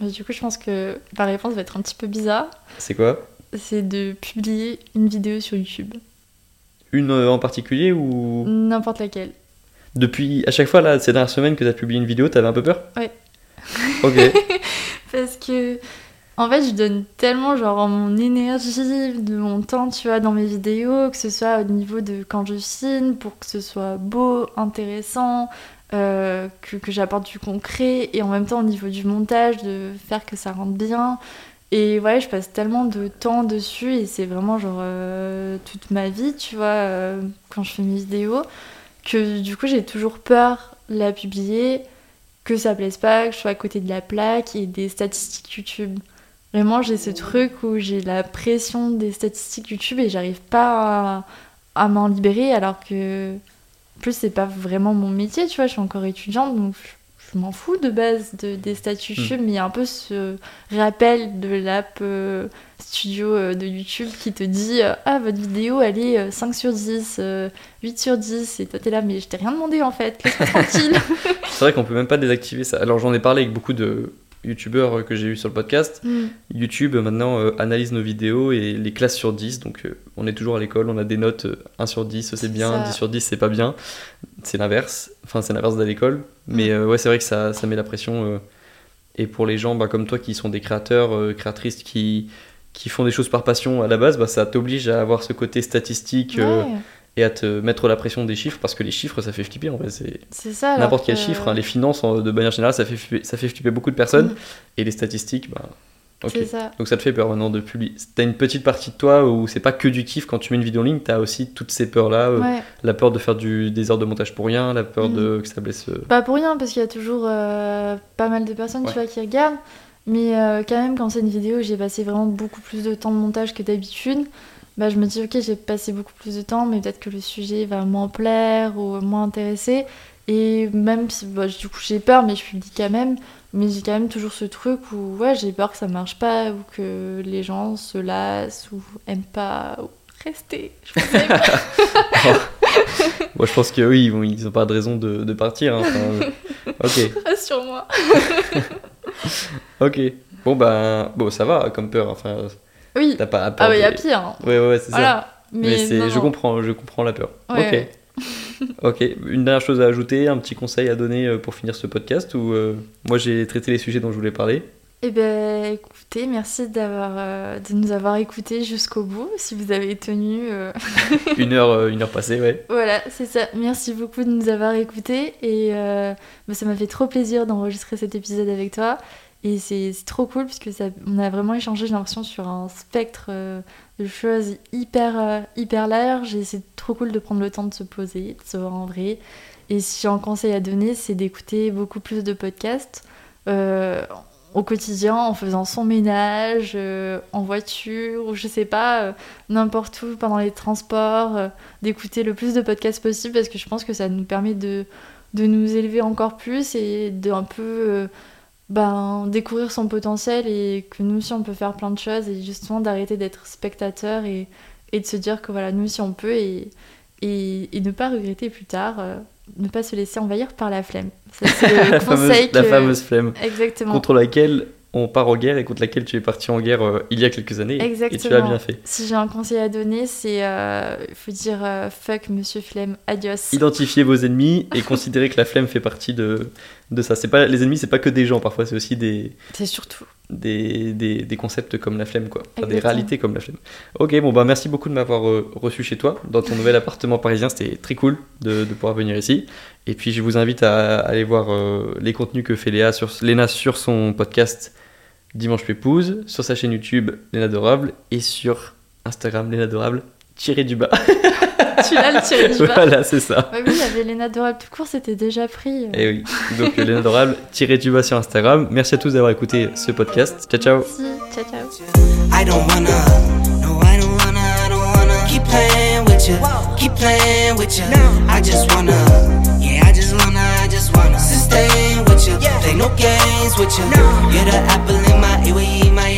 Mais du coup je pense que la réponse va être un petit peu bizarre. C'est quoi? C'est de publier une vidéo sur YouTube. Une euh, en particulier ou... n'importe laquelle. Depuis, à chaque fois, là, ces dernières semaines que t'as publié une vidéo, t'avais un peu peur? Ouais. Ok. Parce que, en fait, je donne tellement, genre, mon énergie, de mon temps, tu vois, dans mes vidéos, que ce soit au niveau de quand je filme, pour que ce soit beau, intéressant, euh, que, j'apporte du concret, et en même temps au niveau du montage, de faire que ça rentre bien. Et ouais, je passe tellement de temps dessus, et c'est vraiment, genre, euh, toute ma vie, tu vois, euh, quand je fais mes vidéos, que du coup, j'ai toujours peur de la publier que ça plaise pas, que je sois à côté de la plaque et des statistiques YouTube. Vraiment, j'ai ce truc où j'ai la pression des statistiques YouTube et j'arrive pas à m'en libérer alors que en plus c'est pas vraiment mon métier, tu vois, je suis encore étudiante donc je, je m'en fous de base de, des stats YouTube, mais il y a un peu ce rappel de l'app euh, studio euh, de YouTube qui te dit euh, Ah, votre vidéo elle est euh, 5 sur 10, euh, 8 sur 10, et toi t'es là, mais je t'ai rien demandé en fait, laisse-moi tranquille. C'est vrai qu'on peut même pas désactiver ça. Alors j'en ai parlé avec beaucoup de youtubeurs que j'ai eu sur le podcast. Mm. YouTube maintenant euh, analyse nos vidéos et les classe sur 10. Donc euh, on est toujours à l'école, on a des notes euh, 1 sur 10, c'est bien, ça. 10 sur 10 c'est pas bien. C'est l'inverse. Enfin c'est l'inverse de l'école. Mais Mm. euh, ouais c'est vrai que ça, ça met la pression. et pour les gens bah, comme toi qui sont des créateurs, créatrices qui, qui font des choses par passion à la base, bah, ça t'oblige à avoir ce côté statistique Ouais, et à te mettre la pression des chiffres parce que les chiffres ça fait flipper en vrai. C'est n'importe quel que- chiffre, hein, les finances en- de manière générale ça fait, flipper- ça fait flipper beaucoup de personnes Mm. et les statistiques, bah ok. C'est ça. Donc ça te fait peur maintenant de publier. T'as une petite partie de toi où c'est pas que du kiff quand tu mets une vidéo en ligne, t'as aussi toutes ces peurs là, Ouais. la peur de faire du, des heures de montage pour rien, la peur Mm. de que ça blesse. euh, Pas pour rien, parce qu'il y a toujours euh, pas mal de personnes Ouais. tu vois, qui regardent. Mais euh, quand même, quand c'est une vidéo j'ai passé vraiment beaucoup plus de temps de montage que d'habitude, bah, je me dis, ok, j'ai passé beaucoup plus de temps, mais peut-être que le sujet va moins plaire ou moins intéresser. Et même si, bah, du coup, j'ai peur, mais je publie quand même. Mais j'ai quand même toujours ce truc où, ouais, j'ai peur que ça marche pas, ou que les gens se lassent, ou aiment pas, ou rester. Je. Moi je pense que oui, ils, vont, ils ont pas de raison de, de partir. hein, enfin, ok, Rassure-moi. ok. Bon bah bon ça va comme peur. Enfin Oui. t'as pas peur. Ah, bah, il y a pire. hein. Ouais ouais, ouais, c'est ça. Voilà. Mais, Mais, c'est, non, je comprends, je comprends la peur. Ouais, ok. ouais. Ok, une dernière chose à ajouter, un petit conseil à donner euh, pour finir ce podcast ou euh, moi j'ai traité les sujets dont je voulais parler. Eh ben, écoutez, merci d'avoir, euh, de nous avoir écoutés jusqu'au bout, si vous avez tenu. euh, une heure, euh, une heure passée, ouais. Voilà, c'est ça. Merci beaucoup de nous avoir écoutés et bah, ça m'a fait trop plaisir d'enregistrer cet épisode avec toi. Et c'est trop cool parce que ça, on a vraiment échangé, j'ai l'impression, sur un spectre euh, de choses hyper, euh, hyper large. Et c'est trop cool de prendre le temps de se poser, de se voir en vrai. Et si j'ai un conseil à donner, c'est d'écouter beaucoup plus de podcasts euh, au quotidien, en faisant son ménage, en voiture, ou je sais pas, n'importe où, pendant les transports, d'écouter le plus de podcasts possible parce que je pense que ça nous permet de, de nous élever encore plus et de un peu ben, découvrir son potentiel et que nous aussi on peut faire plein de choses et justement d'arrêter d'être spectateur et, et de se dire que voilà, nous aussi on peut et, et, et ne pas regretter plus tard, euh, ne pas se laisser envahir par la flemme. C'est le la, fameuse, conseil la que- fameuse flemme Exactement. contre laquelle on part en guerre et contre laquelle tu es parti en guerre euh, il y a quelques années. Et tu Exactement. bien fait. Si j'ai un conseil à donner, c'est euh, il faut dire euh, fuck Monsieur Flemme, adios. Identifier vos ennemis et considérer que la flemme fait partie de, de ça. C'est pas les ennemis, c'est pas que des gens. Parfois, c'est aussi des, C'est surtout. des, des, des concepts comme la flemme, quoi. Enfin, des réalités comme la flemme. Ok, bon bah merci beaucoup de m'avoir euh, reçu chez toi dans ton nouvel appartement parisien. C'était très cool de, de pouvoir venir ici. Et puis je vous invite à, aller voir euh, les contenus que fait Léa sur, Léna sur son podcast Dimanche Pépouze, sur sa chaîne YouTube Léna Adorable et sur Instagram Léna Adorable tiré du bas. tu l'as le tiré du bas. voilà, c'est ça. Ouais, oui, il y avait Léna Dorable tout court, c'était déjà pris. Et oui, donc euh, Léna Adorable tiré du bas sur Instagram. Merci à tous d'avoir écouté ce podcast. Ciao ciao. Merci, ciao ciao. I don't wanna, no, I don't wanna, I don't wanna keep playing with you, keep playing with you. I just wanna, yeah, I just wanna, I just wanna sustain with you, play no games with you. You're the apple in my ear, my